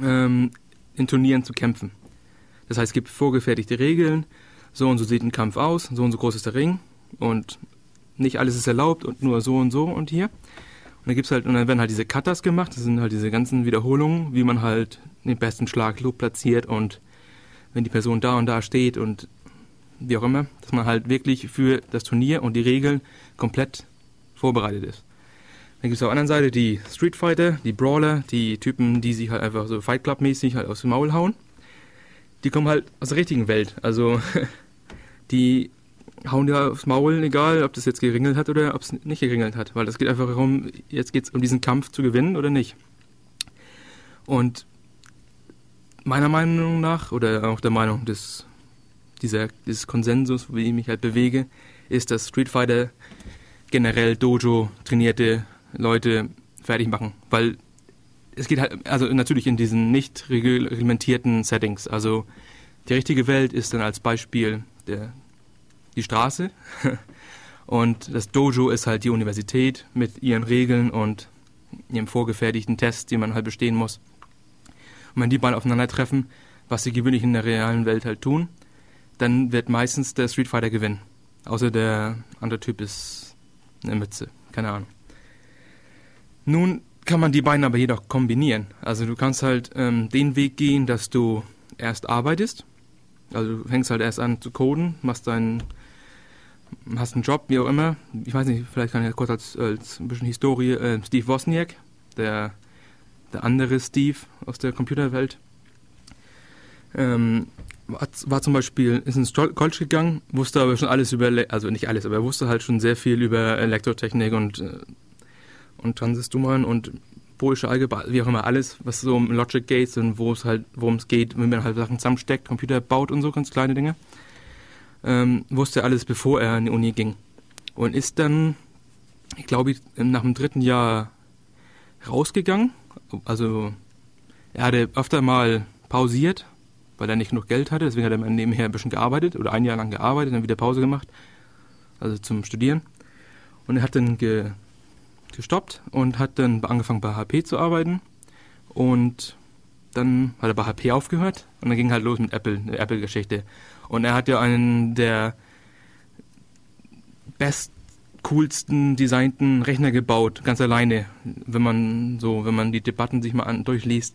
Speaker 1: ähm, in Turnieren zu kämpfen. Das heißt, es gibt vorgefertigte Regeln, so und so sieht ein Kampf aus, so und so groß ist der Ring und nicht alles ist erlaubt und nur so und so und hier. Und dann gibt's halt, und dann werden halt diese Cutters gemacht, das sind halt diese ganzen Wiederholungen, wie man halt den besten Schlag platziert und wenn die Person da und da steht und wie auch immer, dass man halt wirklich für das Turnier und die Regeln komplett vorbereitet ist. Dann gibt es auf der anderen Seite die Street Fighter, die Brawler, die Typen, die sich halt einfach so Fight Club mäßig halt aus dem Maul hauen. Die kommen halt aus der richtigen Welt. Also die hauen ja aufs Maul, egal ob das jetzt geringelt hat oder ob es nicht geringelt hat. Weil das geht einfach darum, jetzt geht es um diesen Kampf zu gewinnen oder nicht. Und meiner Meinung nach, oder auch der Meinung des, dieser, des Konsensus, wie ich mich halt bewege, ist, dass Street Fighter generell Dojo trainierte Leute fertig machen. Weil es geht halt, also natürlich in diesen nicht reglementierten Settings. Also die richtige Welt ist dann als Beispiel der die Straße. Und das Dojo ist halt die Universität mit ihren Regeln und ihrem vorgefertigten Test, den man halt bestehen muss. Und wenn die beiden aufeinandertreffen, was sie gewöhnlich in der realen Welt halt tun, dann wird meistens der Street Fighter gewinnen. Außer der andere Typ ist eine Mütze. Keine Ahnung. Nun kann man die beiden aber jedoch kombinieren. Also du kannst halt ähm, den Weg gehen, dass du erst arbeitest. Also du fängst halt erst an zu coden, machst deinen hast einen Job, wie auch immer. Ich weiß nicht, vielleicht kann ich kurz als, als ein bisschen Historie. Äh, Steve Wozniak, der, der andere Steve aus der Computerwelt, ähm, war, zum Beispiel, ist ins College gegangen, wusste aber schon alles über, also nicht alles, aber er wusste halt schon sehr viel über Elektrotechnik und, äh, und Transistoren und Boolsche Algebra, wie auch immer, alles, was so um Logic geht und wo es halt, worum es geht, wenn man halt Sachen zusammensteckt, Computer baut und so, ganz kleine Dinge ähm, wusste alles, bevor er an die Uni ging. Und ist dann, ich glaube, nach dem dritten Jahr rausgegangen. Also er hatte öfter mal pausiert, weil er nicht genug Geld hatte. Deswegen hat er nebenher ein bisschen gearbeitet oder ein Jahr lang gearbeitet, dann wieder Pause gemacht, also zum Studieren. Und er hat dann ge, gestoppt und hat dann angefangen bei HP zu arbeiten. Und dann hat er bei HP aufgehört und dann ging halt los mit Apple, der Apple-Geschichte. Und er hat ja einen der best coolsten designten Rechner gebaut, ganz alleine, wenn man so, wenn man die Debatten sich mal an, durchliest.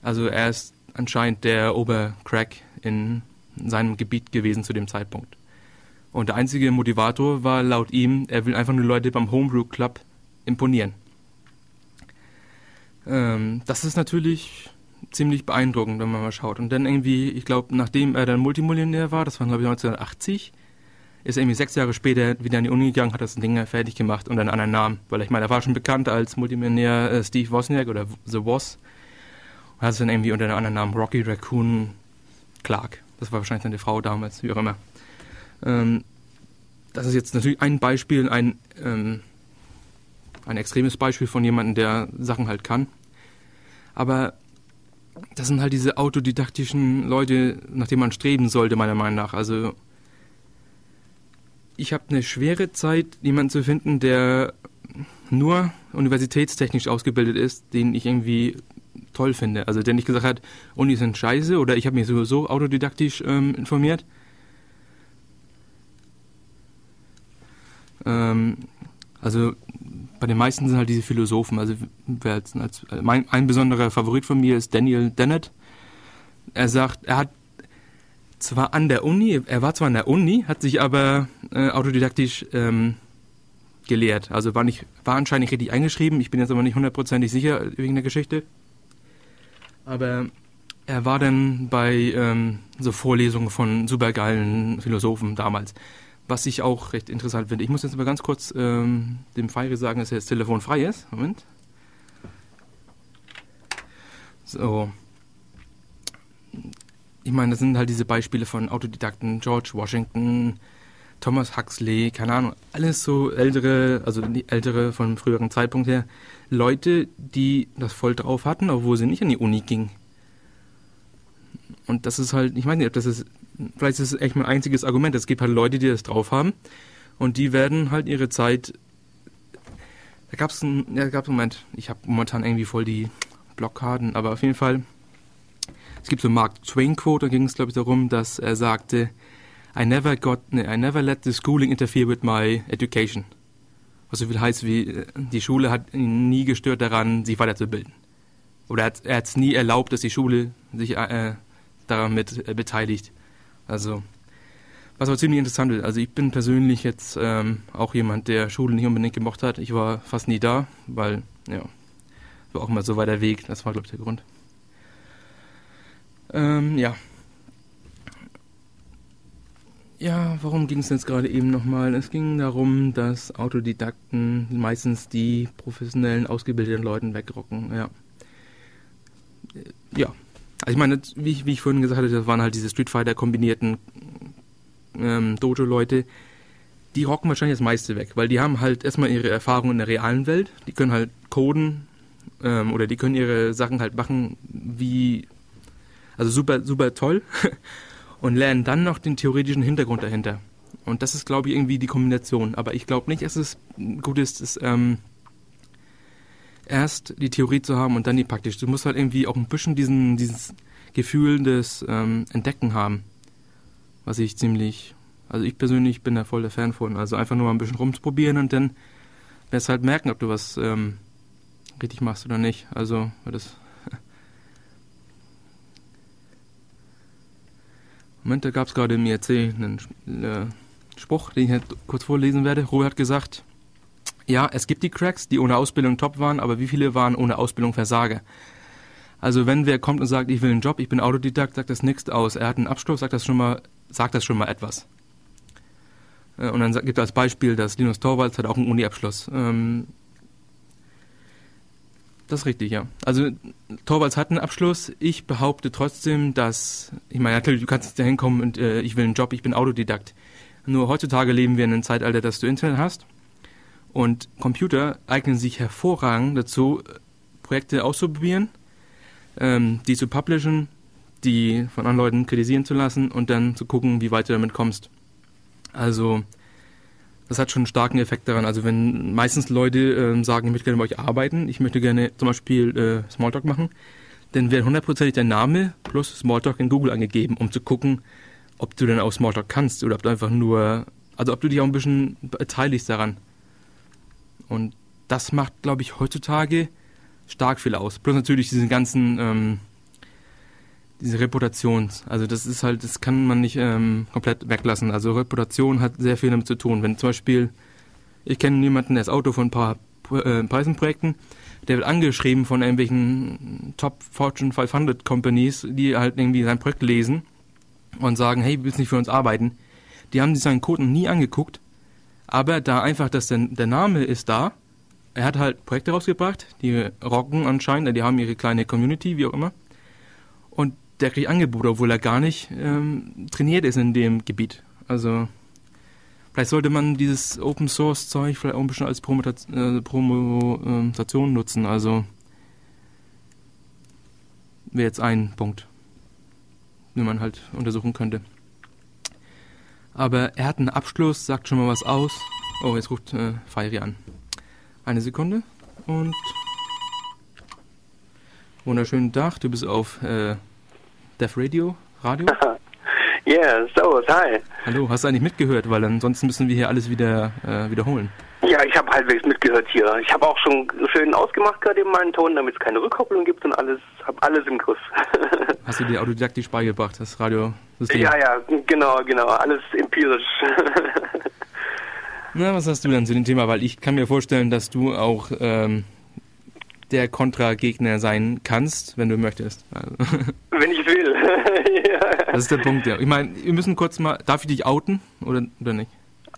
Speaker 1: Also er ist anscheinend der Obercrack in seinem Gebiet gewesen zu dem Zeitpunkt. Und der einzige Motivator war laut ihm, er will einfach nur Leute beim Homebrew Club imponieren. Ähm, das ist natürlich ziemlich beeindruckend, wenn man mal schaut. Und dann irgendwie, ich glaube, nachdem er dann Multimillionär war, das war glaube ich 1980, ist er irgendwie sechs Jahre später wieder an die Uni gegangen, hat das Ding fertig gemacht und einen anderen Namen. Weil ich meine, er war schon bekannt als Multimillionär äh, Steve Wozniak oder The Woz. Und hat es dann irgendwie unter einem anderen Namen Rocky Raccoon Clark. Das war wahrscheinlich seine Frau damals, wie auch immer. Ähm, das ist jetzt natürlich ein Beispiel, ein, ähm, ein extremes Beispiel von jemandem, der Sachen halt kann. Aber das sind halt diese autodidaktischen Leute, nach denen man streben sollte, meiner Meinung nach. Also ich habe eine schwere Zeit, jemanden zu finden, der nur universitätstechnisch ausgebildet ist, den ich irgendwie toll finde. Also der nicht gesagt hat, Unis sind scheiße oder ich habe mich sowieso autodidaktisch ähm, informiert. Ähm, also bei den meisten sind halt diese Philosophen. Also als, als, mein, ein besonderer Favorit von mir ist Daniel Dennett. Er sagt, er hat zwar an der Uni, er war zwar an der Uni, hat sich aber äh, autodidaktisch ähm, gelehrt. Also war, nicht, war anscheinend nicht richtig eingeschrieben. Ich bin jetzt aber nicht hundertprozentig sicher wegen der Geschichte. Aber er war dann bei ähm, so Vorlesungen von supergeilen Philosophen damals. Was ich auch recht interessant finde. Ich muss jetzt aber ganz kurz ähm, dem Feiri sagen, dass das Telefon frei ist. Moment. So. Ich meine, das sind halt diese Beispiele von Autodidakten, George Washington, Thomas Huxley, keine Ahnung, alles so ältere, also die ältere von früheren Zeitpunkt her, Leute, die das voll drauf hatten, obwohl sie nicht an die Uni gingen. Und das ist halt, ich weiß nicht, ob das ist, vielleicht ist es echt mein einziges Argument. Es gibt halt Leute, die das drauf haben und die werden halt ihre Zeit. Da gab es einen, ja, gab's einen Moment, ich habe momentan irgendwie voll die Blockaden, aber auf jeden Fall, es gibt so einen Mark Twain Quote, da ging es glaube ich darum, dass er sagte, I never got, I never let the schooling interfere with my education. Was so viel heißt wie, äh, die Schule hat ihn nie gestört daran, sich weiterzubilden. Oder er hat es nie erlaubt, dass die Schule sich äh, daran mit äh, beteiligt. Also, was aber ziemlich interessant ist. Also ich bin persönlich jetzt ähm, auch jemand, der Schule nicht unbedingt gemocht hat. Ich war fast nie da, weil, ja, war auch immer so weiter Weg. Das war, glaube ich, der Grund. Ähm, ja, ja, warum ging es jetzt gerade eben nochmal? Es ging darum, dass Autodidakten meistens die professionellen, ausgebildeten Leuten wegrocken, ja. Äh, ja. Also ich meine, wie ich, wie ich vorhin gesagt hatte, das waren halt diese Street Fighter kombinierten ähm, Dojo-Leute. Die rocken wahrscheinlich das meiste weg, weil die haben halt erstmal ihre Erfahrung in der realen Welt. Die können halt coden ähm, oder die können ihre Sachen halt machen wie, also super, super toll. und lernen dann noch den theoretischen Hintergrund dahinter. Und das ist, glaube ich, irgendwie die Kombination. Aber ich glaube nicht, dass es gut ist, es, ähm, erst die Theorie zu haben und dann die praktische. Du musst halt irgendwie auch ein bisschen diesen, dieses Gefühl des ähm, Entdecken haben. Was ich ziemlich, also ich persönlich bin da voll der Fan von. Also einfach nur mal ein bisschen rumzuprobieren und dann wirst halt merken, ob du was ähm, richtig machst oder nicht. Also, das Moment, da gab es gerade im IRC einen äh, Spruch, den ich jetzt kurz vorlesen werde. Ruhe hat gesagt, ja, es gibt die Cracks, die ohne Ausbildung top waren, aber wie viele waren ohne Ausbildung Versager? Also wenn wer kommt und sagt, ich will einen Job, ich bin Autodidakt, sagt das nichts aus. Er hat einen Abschluss, sagt das schon mal, sagt das schon mal etwas. Äh, und dann gibt er als Beispiel, dass Linus Torvalds hat auch einen Uni-Abschluss. Ähm, das ist richtig, ja. Also Torvalds hat einen Abschluss. Ich behaupte trotzdem, dass, ich meine, natürlich, du kannst da hinkommen und äh, ich will einen Job, ich bin Autodidakt. Nur heutzutage leben wir in einem Zeitalter, dass du Internet hast und Computer eignen sich hervorragend dazu, Projekte auszuprobieren, ähm, die zu publishen, die von anderen Leuten kritisieren zu lassen und dann zu gucken, wie weit du damit kommst. Also das hat schon einen starken Effekt daran. Also wenn meistens Leute äh, sagen, ich möchte gerne bei euch arbeiten, ich möchte gerne zum Beispiel äh, Smalltalk machen, dann wird hundertprozentig dein Name plus Smalltalk in Google angegeben, um zu gucken, ob du denn auch Smalltalk kannst oder ob du einfach nur, also ob du dich auch ein bisschen beteiligst daran. Und das macht, glaube ich, heutzutage stark viel aus. Plus natürlich diesen ganzen ähm, diese Reputation, also das ist halt, das kann man nicht ähm, komplett weglassen. Also Reputation hat sehr viel damit zu tun. Wenn zum Beispiel, ich kenne jemanden, der ist Auto von ein paar äh, Python-Projekten, der wird angeschrieben von irgendwelchen Top Fortune 500 Companies, die halt irgendwie sein Projekt lesen und sagen, hey, willst du nicht für uns arbeiten? Die haben sich seinen Code nie angeguckt, aber da einfach, dass der, der Name ist da, er hat halt Projekte rausgebracht, die rocken anscheinend, die haben ihre kleine Community, wie auch immer. Der kriegt Angebote, obwohl er gar nicht ähm, trainiert ist in dem Gebiet. Also vielleicht sollte man dieses Open Source Zeug vielleicht auch ein bisschen als äh, Promotion nutzen. Also wäre jetzt ein Punkt, den man halt untersuchen könnte. Aber er hat einen Abschluss, sagt schon mal was aus. Oh, jetzt ruft äh, Feieri an. Eine Sekunde und wunderschönen Tag. Du bist auf äh, Def Radio? Radio?
Speaker 3: Ja, yeah, servus, hi.
Speaker 1: Hallo, hast du eigentlich mitgehört? Weil ansonsten müssen wir hier alles wieder äh, wiederholen.
Speaker 3: Ja, ich habe halbwegs mitgehört hier. Ich habe auch schon schön ausgemacht gerade eben meinen Ton, damit es keine Rückkopplung gibt und alles, habe alles im Griff.
Speaker 1: Hast du dir autodidaktisch beigebracht, das Radiosystem?
Speaker 3: Ja, ja, genau, genau, alles empirisch.
Speaker 1: Na, was hast du denn zu dem Thema? Weil ich kann mir vorstellen, dass du auch ähm, der Kontragegner sein kannst, wenn du möchtest.
Speaker 3: Also. Wenn ich will.
Speaker 1: Das ist der Punkt, ja. Ich meine, wir müssen kurz mal, darf ich dich outen oder, oder nicht?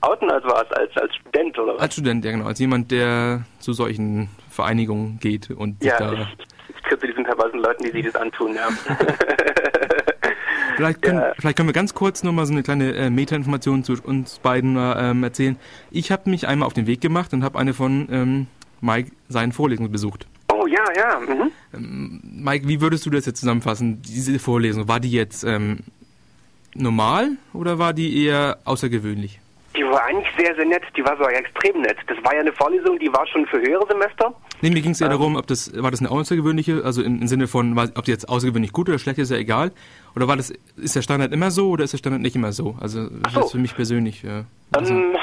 Speaker 3: Outen als was? Als, als Student oder was?
Speaker 1: Als Student, ja genau. Als jemand, der zu solchen Vereinigungen geht und
Speaker 3: ja, da... Ich, ich gehöre zu diesen perversen Leuten, die sich das antun, ja.
Speaker 1: vielleicht, können, ja. vielleicht können wir ganz kurz nur mal so eine kleine äh, Meta-Information zu uns beiden ähm, erzählen. Ich habe mich einmal auf den Weg gemacht und habe eine von ähm, Mike seinen Vorlesungen besucht.
Speaker 3: Oh ja, ja. Mhm.
Speaker 1: Mike, wie würdest du das jetzt zusammenfassen, diese Vorlesung? War die jetzt ähm, normal oder war die eher außergewöhnlich?
Speaker 3: Die war eigentlich sehr, sehr nett. Die war sogar extrem nett. Das war ja eine Vorlesung, die war schon für höhere Semester.
Speaker 1: Nee, mir ging es ja ähm, darum, ob das, war das eine außergewöhnliche, also im, im Sinne von, ob die jetzt außergewöhnlich gut oder schlecht ist, ja egal. Oder war das, ist der Standard immer so oder ist der Standard nicht immer so? Also, das so. ist für mich persönlich.
Speaker 3: Also. ähm,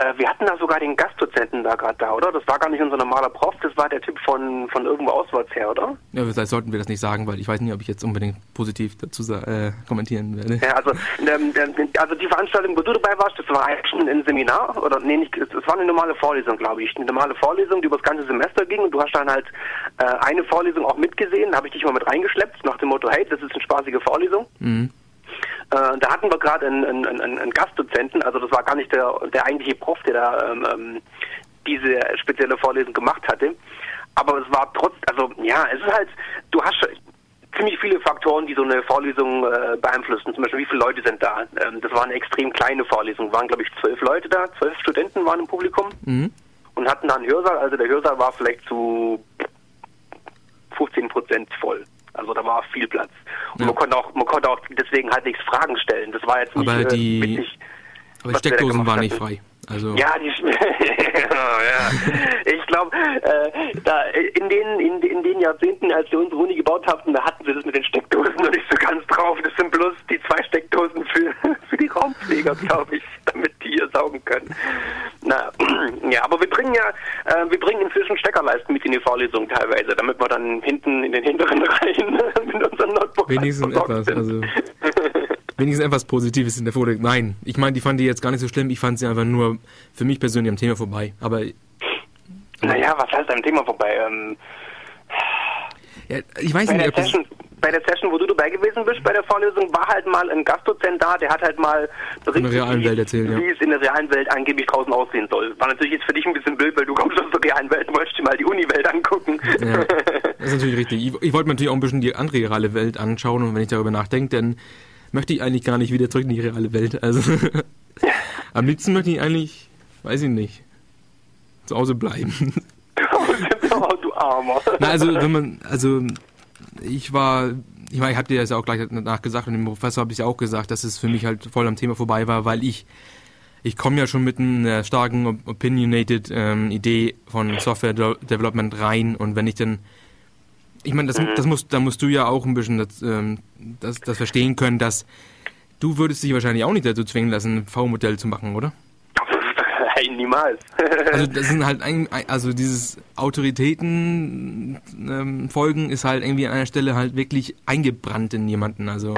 Speaker 3: äh, wir hatten da sogar den Gastdozenten da gerade da, oder? Das war gar nicht unser normaler Prof, das war der Typ von, von irgendwo auswärts her, oder?
Speaker 1: Ja, vielleicht sollten wir das nicht sagen, weil ich weiß nicht, ob ich jetzt unbedingt positiv dazu äh, kommentieren werde.
Speaker 3: Ja, also, ähm, also die Veranstaltung, wo du dabei warst, das war eigentlich ein Seminar, oder nee, nicht, es war eine normale Vorlesung, glaube ich. Eine normale Vorlesung, die über das ganze Semester ging und du hast dann halt äh, eine Vorlesung auch mitgesehen, da habe ich dich mal mit reingeschleppt, nach dem Motto, hey, das ist eine spaßige Vorlesung. Mhm. Äh, da hatten wir gerade einen, einen, einen, Gastdozenten, also das war gar nicht der, der eigentliche Prof, der da ähm, ähm, diese spezielle Vorlesung gemacht hatte. Aber es war trotz, also ja, es ist halt, du hast ziemlich viele Faktoren, die so eine Vorlesung äh, beeinflussen. Zum Beispiel, wie viele Leute sind da? Ähm, das war eine extrem kleine Vorlesung, waren glaube ich zwölf Leute da, zwölf Studenten waren im Publikum mhm. und hatten da einen Hörsaal. Also der Hörsaal war vielleicht zu 15 Prozent voll. Also da war viel Platz. Und ja. man konnte auch, man konnte auch deswegen halt nichts Fragen stellen. Das war jetzt
Speaker 1: nicht aber die, äh, witzig. Aber die Steckdosen waren nicht frei. Also
Speaker 3: ja, die, ja. Ich glaube, äh, da in den in, in den Jahrzehnten, als wir unsere Uni gebaut hatten, da hatten sie das mit den Steckdosen noch nicht so ganz drauf. Das sind bloß die zwei Steckdosen für für die Raumpfleger, glaube ich, damit die hier saugen können. Na, ja, aber wir bringen ja, äh, wir bringen inzwischen Steckerleisten mit in die Vorlesung teilweise, damit wir dann hinten in den hinteren Reihen mit unseren Notebooks
Speaker 1: wenigstens etwas, sind. also wenigstens etwas Positives in der Vorlesung. Nein, ich meine, die fand die jetzt gar nicht so schlimm. Ich fand sie einfach nur für mich persönlich am Thema vorbei. Aber
Speaker 3: naja, was heißt am Thema vorbei? Ähm,
Speaker 1: ja, ich weiß nicht,
Speaker 3: ob Session, bei der Session, wo du dabei gewesen bist, bei der Vorlesung, war halt mal ein Gastdozent da, der hat halt mal
Speaker 1: berichtet, wie,
Speaker 3: erzählt, ja. wie, es in der realen Welt angeblich draußen aussehen soll. War natürlich jetzt für dich ein bisschen blöd, weil du kommst aus der realen Welt, möchtest dir mal die Uni-Welt angucken.
Speaker 1: Ja, das ist natürlich richtig. Ich, ich wollte mir natürlich auch ein bisschen die andere reale Welt anschauen und wenn ich darüber nachdenke, dann möchte ich eigentlich gar nicht wieder zurück in die reale Welt. Also am liebsten möchte ich eigentlich, weiß ich nicht, zu Hause bleiben.
Speaker 3: du Armer.
Speaker 1: Na, also wenn man, also ich war, ich meine, ich habe dir das ja auch gleich danach gesagt und dem Professor habe ich ja auch gesagt, dass es für mich halt voll am Thema vorbei war, weil ich ich komme ja schon mit einer starken opinionated ähm, Idee von Software Development rein und wenn ich dann ich meine, das, mhm. das musst, da musst du ja auch ein bisschen das, ähm, das, das verstehen können, dass du würdest dich wahrscheinlich auch nicht dazu zwingen lassen, ein V-Modell zu machen, oder?
Speaker 3: Nein, niemals.
Speaker 1: also das sind halt ein, also dieses Autoritäten ähm, folgen ist halt irgendwie an einer Stelle halt wirklich eingebrannt in jemanden. Also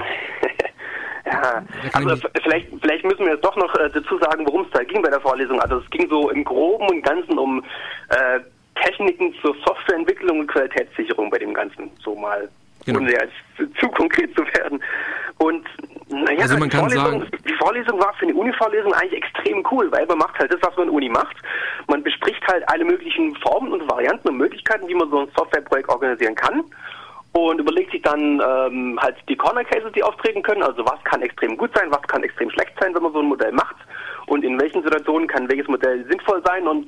Speaker 3: ja, also vielleicht, vielleicht müssen wir jetzt doch noch äh, dazu sagen, worum es da ging bei der Vorlesung. Also es ging so im Groben und Ganzen um äh, Techniken zur Softwareentwicklung und Qualitätssicherung bei dem Ganzen, so mal, genau. ohne jetzt zu konkret zu werden. Und naja,
Speaker 1: also man
Speaker 3: die,
Speaker 1: kann
Speaker 3: Vorlesung,
Speaker 1: sagen,
Speaker 3: die Vorlesung war für eine Uni-Vorlesung eigentlich extrem cool, weil man macht halt das, was man in Uni macht. Man bespricht halt alle möglichen Formen und Varianten und Möglichkeiten, wie man so ein Softwareprojekt organisieren kann und überlegt sich dann ähm, halt die Corner Cases, die auftreten können. Also was kann extrem gut sein, was kann extrem schlecht sein, wenn man so ein Modell macht und in welchen Situationen kann welches Modell sinnvoll sein und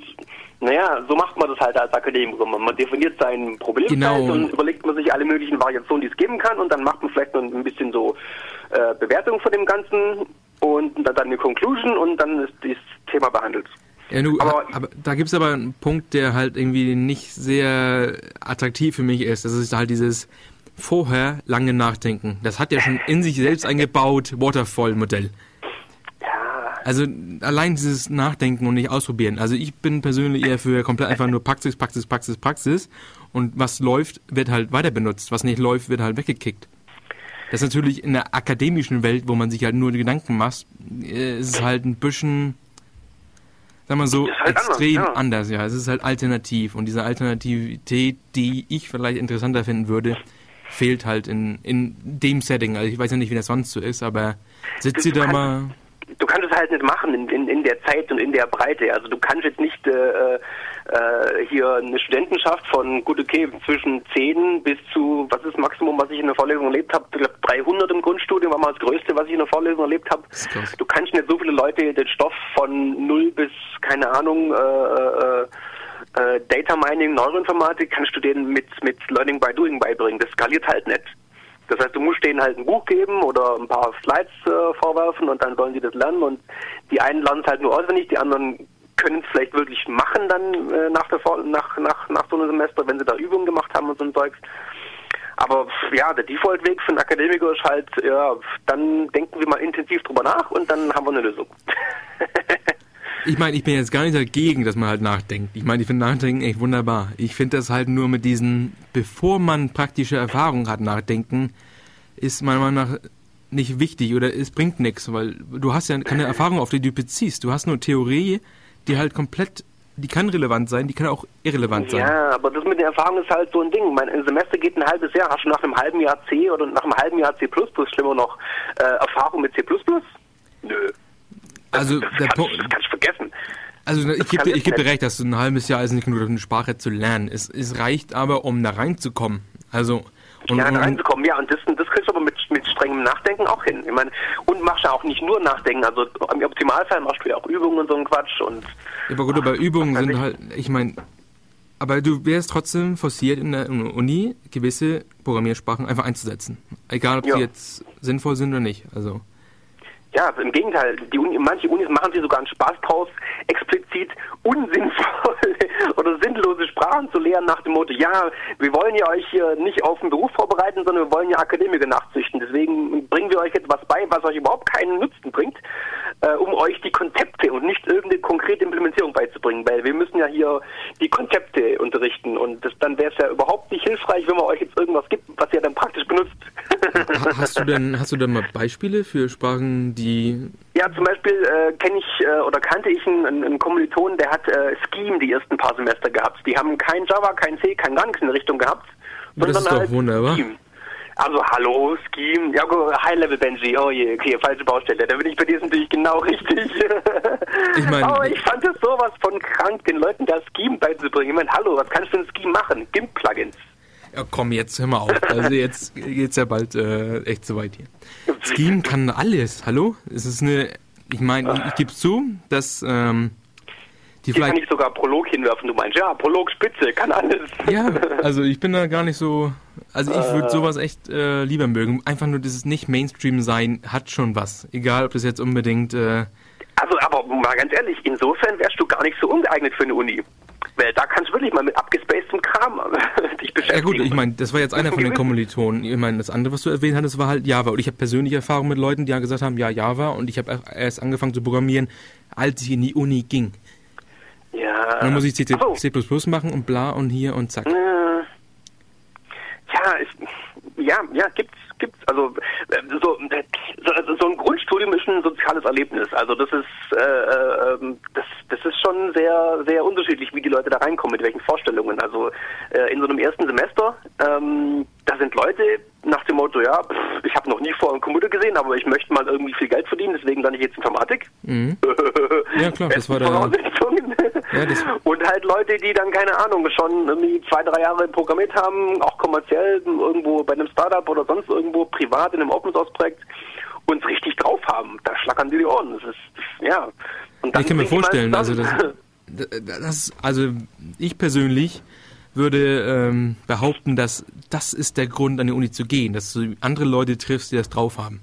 Speaker 3: naja, so macht man das halt als Akademiker. Man definiert sein Problem
Speaker 1: genau.
Speaker 3: und überlegt man sich alle möglichen Variationen, die es geben kann und dann macht man vielleicht noch ein bisschen so äh, Bewertung von dem Ganzen und dann, dann eine Conclusion und dann ist das Thema behandelt.
Speaker 1: Ja, nu, aber, aber, da gibt es aber einen Punkt, der halt irgendwie nicht sehr attraktiv für mich ist. Das ist halt dieses vorher lange Nachdenken. Das hat ja schon in sich selbst eingebaut Waterfall-Modell. Also allein dieses Nachdenken und nicht ausprobieren. Also ich bin persönlich eher für komplett einfach nur Praxis, Praxis, Praxis, Praxis. Und was läuft, wird halt weiter benutzt. Was nicht läuft, wird halt weggekickt. Das ist natürlich in der akademischen Welt, wo man sich halt nur Gedanken macht, äh, ist es halt ein bisschen, sagen wir so, halt extrem anders ja. anders. ja. Es ist halt alternativ. Und diese Alternativität, die ich vielleicht interessanter finden würde, fehlt halt in, in dem Setting. Also ich weiß ja nicht, wie das sonst so ist, aber sitzt ihr da mal
Speaker 3: du kannst es halt nicht machen in, in, in der Zeit und in der Breite. Also du kannst jetzt nicht äh, äh, hier eine Studentenschaft von gut okay zwischen 10 bis zu, was ist das Maximum, was ich in der Vorlesung erlebt habe? Ich glaube 300 im Grundstudium war mal das Größte, was ich in der Vorlesung erlebt habe. Du kannst nicht so viele Leute den Stoff von 0 bis, keine Ahnung, äh, äh, äh, Data Mining, Neuroinformatik, kannst du denen mit, mit Learning by Doing beibringen. Das skaliert halt nicht. Das heißt, du musst denen halt ein Buch geben oder ein paar Slides äh, vorwerfen und dann sollen sie das lernen und die einen lernen es halt nur auswendig, die anderen können es vielleicht wirklich machen dann äh, nach, der nach, nach, nach so einem Semester, wenn sie da Übungen gemacht haben und so ein Zeugs. Aber ja, der Default-Weg für einen Akademiker ist halt, ja, dann denken wir mal intensiv drüber nach und dann haben wir eine Lösung.
Speaker 1: Ich meine, ich bin jetzt gar nicht dagegen, dass man halt nachdenkt. Ich meine, ich finde Nachdenken echt wunderbar. Ich finde das halt nur mit diesen, bevor man praktische Erfahrung hat, nachdenken, ist meiner Meinung nach nicht wichtig oder es bringt nichts, weil du hast ja keine Erfahrung, auf die du beziehst. Du hast nur Theorie, die halt komplett, die kann relevant sein, die kann auch irrelevant sein.
Speaker 3: Ja, aber das mit der Erfahrung ist halt so ein Ding. Mein Semester geht ein halbes Jahr. Hast du nach einem halben Jahr C oder nach einem halben Jahr C++, schlimmer noch, äh, Erfahrung mit C++? Nö.
Speaker 1: Also
Speaker 3: das, der Punkt. Das kannst du vergessen.
Speaker 1: Also ich gebe dir, geb dir recht, dass du ein halbes Jahr ist nicht genug, eine Sprache zu lernen. Es, es reicht aber, um da reinzukommen. Also
Speaker 3: und, ja, da reinzukommen, ja, und das, das kriegst du aber mit, mit strengem Nachdenken auch hin. Ich meine, und machst ja auch nicht nur Nachdenken, also im Optimalfall machst du ja auch Übungen und so einen Quatsch und.
Speaker 1: Ja, aber gut, aber Übungen sind halt, ich meine, aber du wärst trotzdem forciert in der Uni, gewisse Programmiersprachen einfach einzusetzen. Egal, ob ja. sie jetzt sinnvoll sind oder nicht. Also.
Speaker 3: Ja, im Gegenteil. Uni, manche Unis machen sich sogar einen Spaß draus, explizit unsinnvolle oder sinnlose Sprachen zu lehren nach dem Motto, ja, wir wollen ja euch hier nicht auf den Beruf vorbereiten, sondern wir wollen ja Akademiker nachzüchten. Deswegen bringen wir euch etwas bei, was euch überhaupt keinen Nutzen bringt, äh, um euch die Konzepte und nicht irgendeine konkrete Implementierung beizubringen, weil wir müssen ja hier die Konzepte unterrichten und das, dann wäre es ja überhaupt nicht hilfreich, wenn man euch jetzt irgendwas gibt, was ihr dann praktisch benutzt.
Speaker 1: Hast du denn, hast du denn mal Beispiele für Sprachen, die
Speaker 3: ja, zum Beispiel äh, kenne ich äh, oder kannte ich einen, einen Kommiliton, der hat äh, Scheme die ersten paar Semester gehabt. Die haben kein Java, kein C, kein gar nichts in der Richtung gehabt.
Speaker 1: Das ist doch halt wunderbar.
Speaker 3: Scheme. Also hallo, Scheme, ja High-Level Benji, oh je, okay, falsche Baustelle. Da bin ich bei dir natürlich genau richtig. Ich meine, aber ich fand es sowas von krank, den Leuten da Scheme beizubringen. Ich meine, hallo, was kannst du in Scheme machen? GIMP-Plugins.
Speaker 1: Ja, komm, jetzt hör mal auf. Also jetzt geht's ja bald äh, echt so weit hier. Scheme kann alles. Hallo? Es ist eine. Ich meine, ich, ich gebe zu, dass ähm,
Speaker 3: die Hier vielleicht. kann ich sogar Prolog hinwerfen. Du meinst, ja, Prolog Spitze, kann alles.
Speaker 1: Ja, also ich bin da gar nicht so. Also ich würde äh. sowas echt äh, lieber mögen. Einfach nur dieses nicht Mainstream sein hat schon was. Egal, ob das jetzt unbedingt. Äh,
Speaker 3: also, aber mal ganz ehrlich, insofern wärst du gar nicht so ungeeignet für eine Uni. Weil da kannst du wirklich mal mit abgespacedem Kram dich beschäftigen.
Speaker 1: Ja gut, ich meine, das war jetzt einer von den Kommilitonen. Ich meine, das andere, was du erwähnt hattest, war halt Java. Und ich habe persönliche Erfahrung mit Leuten, die ja gesagt haben, ja, Java. Und ich habe erst angefangen zu programmieren, als ich in die Uni ging.
Speaker 3: Ja.
Speaker 1: Und dann muss ich C, oh. C++ machen und bla und hier und zack.
Speaker 3: Ja, ich, ja, ja, gibt's gibt's. Also äh, so, so, so ein Grundstudium ist ein soziales Erlebnis. Also das ist äh, äh, das, das ist schon sehr sehr unterschiedlich, wie die Leute da reinkommen, mit welchen Vorstellungen. Also äh, in so einem ersten Semester, ähm, da sind Leute nach dem Motto, ja, pff, ich habe noch nie vor einem Computer gesehen, aber ich möchte mal irgendwie viel Geld verdienen, deswegen lerne ich jetzt Informatik.
Speaker 1: Mhm. ja klar, das war der.
Speaker 3: Ja, das und halt Leute, die dann keine Ahnung schon irgendwie zwei drei Jahre programmiert haben, auch kommerziell irgendwo bei einem Startup oder sonst irgendwo privat in einem Open Source Projekt uns richtig drauf haben. Da schlackern die die Ohren. Das ist ja.
Speaker 1: Und dann ich kann mir vorstellen, also das, das, also ich persönlich würde ähm, behaupten, dass das ist der Grund, an die Uni zu gehen, dass du andere Leute triffst, die das drauf haben.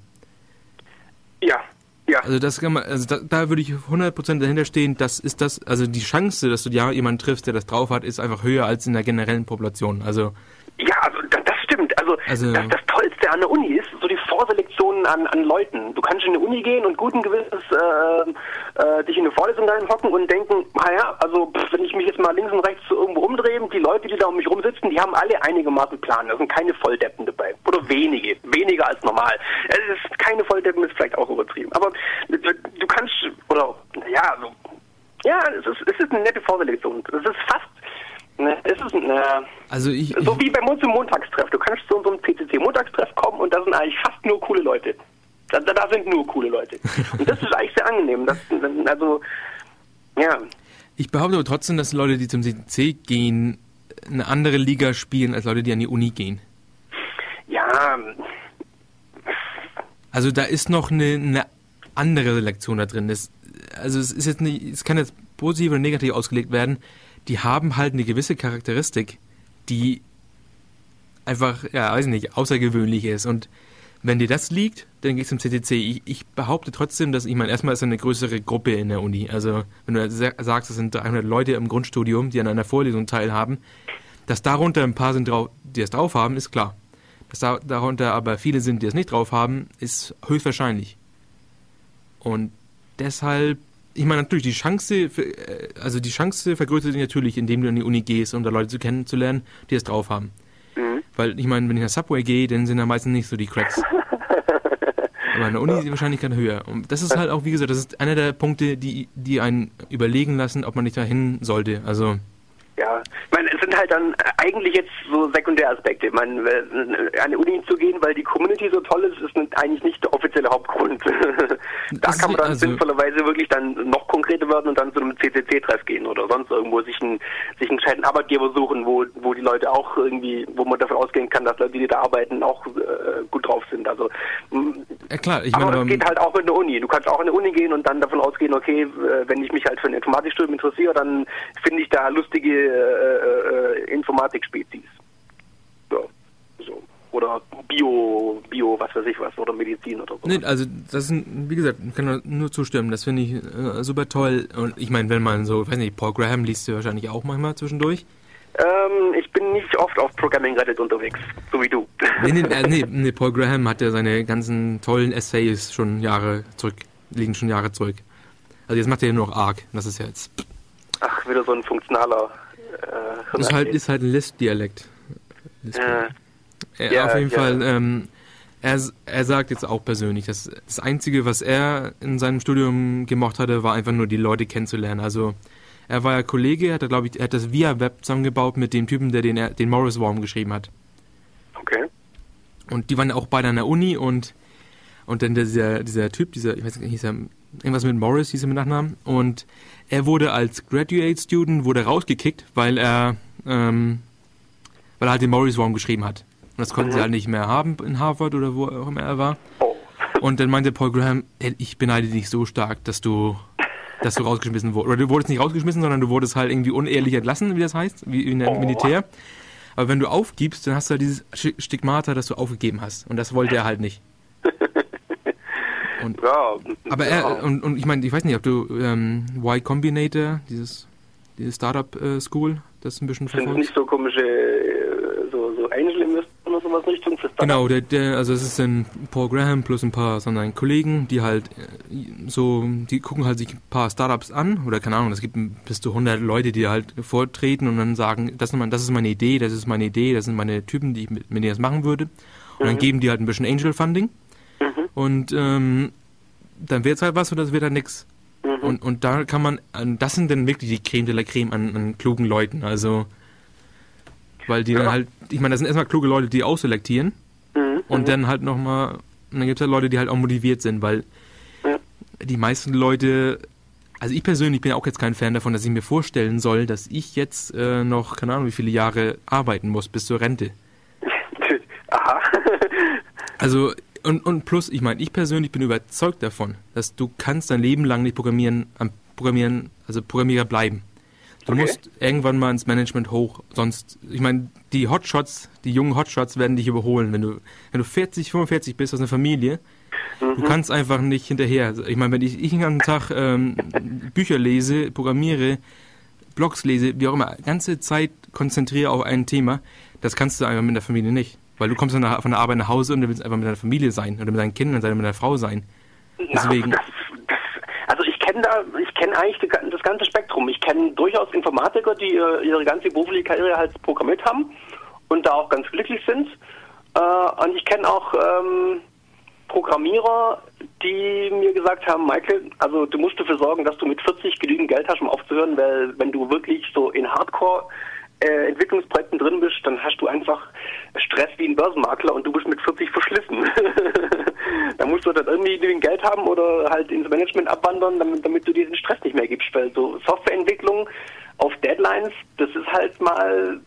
Speaker 3: Ja, ja.
Speaker 1: Also das kann man, also da, da würde ich 100% dahinter stehen, das ist das, also die Chance, dass du ja jemanden triffst, der das drauf hat, ist einfach höher als in der generellen Population. Also
Speaker 3: ja, also das stimmt. Also, also das, das, Tollste an der Uni ist so die Vorselektion an, an Leuten. Du kannst in eine Uni gehen und guten Gewissens äh, äh, dich in eine Vorlesung reinhocken und denken, naja, also pff, wenn ich mich jetzt mal links und rechts so irgendwo umdrehe, die Leute, die da um mich rumsitzen, die haben alle einigermaßen Plan. Da sind keine Volldeppen dabei. Oder wenige. Weniger als normal. Es ist keine Volldeppen, ist vielleicht auch übertrieben. Aber du, du kannst, oder, ja, so, ja, es ist, es ist eine nette Vorselektion. Es ist fast Ne, es ist ne, also ich, so wie beim uns im Montagstreff. Du kannst zu unserem CCC-Montagstreff kommen und da sind eigentlich fast nur coole Leute. Da, da sind nur coole Leute. Und das ist eigentlich sehr angenehm. Das, also, ja.
Speaker 1: Ich behaupte aber trotzdem, dass Leute, die zum CCC gehen, eine andere Liga spielen als Leute, die an die Uni gehen.
Speaker 3: Ja.
Speaker 1: Also da ist noch eine, eine andere Selektion da drin. Das, also es ist jetzt nicht, es kann jetzt positiv oder negativ ausgelegt werden die haben halt eine gewisse Charakteristik, die einfach, ja, weiß ich nicht, außergewöhnlich ist. Und wenn dir das liegt, dann gehst du zum CTC. Ich, ich, behaupte trotzdem, dass, ich meine, erstmal ist eine größere Gruppe in der Uni. Also, wenn du sagst, es sind 300 Leute im Grundstudium, die an einer Vorlesung teilhaben, dass darunter ein paar sind, die es drauf haben, ist klar. Dass da, darunter aber viele sind, die es nicht drauf haben, ist höchstwahrscheinlich. Und deshalb ich meine natürlich die Chance, äh, also die Chance vergrößert sich natürlich, indem du an die Uni gehst, um da Leute zu kennenzulernen, die es drauf haben. Mhm. Weil ich meine, wenn ich nach Subway gehe, dann sind da meistens nicht so die Cracks. Aber an der Uni ist die Wahrscheinlichkeit höher. Und das ist halt auch, wie gesagt, das ist einer der Punkte, die, die einen überlegen lassen, ob man nicht dahin sollte. Also
Speaker 3: ja, ich meine, es sind halt dann eigentlich jetzt so Sekundäraspekte. Ich meine, äh, an die Uni zu gehen, weil die Community so toll ist, ist eigentlich nicht der offizielle Hauptgrund. da kann man dann also sinnvollerweise wirklich dann noch konkreter werden und dann zu einem CCC-Treff gehen oder sonst irgendwo sich einen, sich einen gescheiten Arbeitgeber suchen, wo, wo die Leute auch irgendwie, wo man davon ausgehen kann, dass Leute, die da arbeiten, auch äh, gut drauf sind. Also,
Speaker 1: ja, klar,
Speaker 3: ich aber meine, das geht halt auch mit der Uni. Du kannst auch in der Uni gehen und dann davon ausgehen, okay, äh, wenn ich mich halt für ein Informatikstudium interessiere, dann finde ich da lustige äh, äh, Informatik-Spezies. Ja, so. Oder Bio, Bio, was weiß ich was, oder Medizin oder so.
Speaker 1: Nee, also das sind, wie gesagt, ich kann nur zustimmen, das finde ich äh, super toll. Und ich meine, wenn man so, weiß nicht, Paul Graham liest du wahrscheinlich auch manchmal zwischendurch.
Speaker 3: Ähm, ich bin nicht oft auf Programming Reddit unterwegs, so wie du.
Speaker 1: Nee, nee, äh, nee, nee, Paul Graham hat ja seine ganzen tollen Essays schon Jahre zurück, liegen schon Jahre zurück. Also jetzt macht er ja nur noch ARC, das ist ja jetzt...
Speaker 3: Ach, wieder so ein funktionaler
Speaker 1: äh, ist halt, ist halt ein Lisp-Dialekt. Lisp äh, ja, auf jeden ja. Fall, ähm, er, er sagt jetzt auch persönlich, dass das Einzige, was er in seinem Studium gemacht hatte, war einfach nur die Leute kennenzulernen. Also er war ja Kollege, er hat, glaube ich, er hat das Via Web zusammengebaut mit dem Typen, der den, den Morris Worm geschrieben hat.
Speaker 3: Okay.
Speaker 1: Und die waren auch beide an der Uni und und dann dieser, dieser Typ, dieser, ich weiß nicht, hieß er, irgendwas mit Morris, hieß er mit Nachnamen. Und er wurde als Graduate Student wurde rausgekickt, weil er, ähm, weil er halt den Morris Worm geschrieben hat. Und das konnten mhm. sie halt nicht mehr haben in Harvard oder wo auch immer er war. Oh. Und dann meinte Paul Graham, ich beneide dich so stark, dass du, dass du rausgeschmissen wurdest. Oder du wurdest nicht rausgeschmissen, sondern du wurdest halt irgendwie unehrlich entlassen, wie das heißt, wie in der oh. Militär. Aber wenn du aufgibst, dann hast du halt dieses Stigmata, dass du aufgegeben hast. Und das wollte er halt nicht. Und, ja, aber er, ja. und, und ich meine, ich weiß nicht, ob du ähm, Y Combinator, dieses, diese Startup äh, School, das ein bisschen
Speaker 3: verfolgt. Sind nicht so komische, äh, so, so Angel Investoren oder sowas Richtung für
Speaker 1: Genau, der, der, also es ist ein Paul Graham plus ein paar sondern Kollegen, die halt äh, so, die gucken halt sich ein paar Startups an oder keine Ahnung, es gibt bis zu 100 Leute, die halt vortreten und dann sagen, das ist, mein, das ist meine Idee, das ist meine Idee, das sind meine Typen, die ich mit, mit denen das machen würde. Und mhm. dann geben die halt ein bisschen Angel Funding. Mhm. Und ähm, dann wird es halt was oder es wird halt nichts. Mhm. Und, und da kann man, das sind dann wirklich die Creme de la Creme an, an klugen Leuten. Also, weil die ja. dann halt, ich meine, das sind erstmal kluge Leute, die ausselektieren. Mhm. Und mhm. dann halt nochmal, dann gibt es halt Leute, die halt auch motiviert sind, weil ja. die meisten Leute, also ich persönlich bin auch jetzt kein Fan davon, dass ich mir vorstellen soll, dass ich jetzt äh, noch, keine Ahnung, wie viele Jahre arbeiten muss bis zur Rente. Aha. also und, und plus, ich meine, ich persönlich bin überzeugt davon, dass du kannst dein Leben lang nicht programmieren, am Programmieren, also Programmierer bleiben. Du okay. musst irgendwann mal ins Management hoch, sonst, ich meine, die Hotshots, die jungen Hotshots werden dich überholen. Wenn du, wenn du 40, 45 bist aus einer Familie, mhm. du kannst einfach nicht hinterher. Ich meine, wenn ich, ich den ganzen Tag ähm, Bücher lese, programmiere, Blogs lese, wie auch immer, ganze Zeit konzentriere auf ein Thema, das kannst du einfach mit der Familie nicht. Weil du kommst von der, von der Arbeit nach Hause und du willst einfach mit deiner Familie sein oder mit deinen Kindern oder mit deiner Frau sein.
Speaker 3: Deswegen. Na, das, das, also ich kenne da, ich kenne eigentlich das ganze Spektrum. Ich kenne durchaus Informatiker, die ihre ganze berufliche Karriere halt programmiert haben und da auch ganz glücklich sind. Äh, und ich kenne auch ähm, Programmierer, die mir gesagt haben, Michael, also du musst dafür sorgen, dass du mit 40 genügend Geld hast, um aufzuhören, weil wenn du wirklich so in Hardcore äh, Entwicklungsprojekten drin bist, dann hast du einfach Stress wie ein Börsenmakler und du bist mit 40 verschlissen. da musst du dann irgendwie genügend Geld haben oder halt ins Management abwandern, damit, damit du diesen Stress nicht mehr gibst, weil so Softwareentwicklung auf Deadlines, das ist halt mal,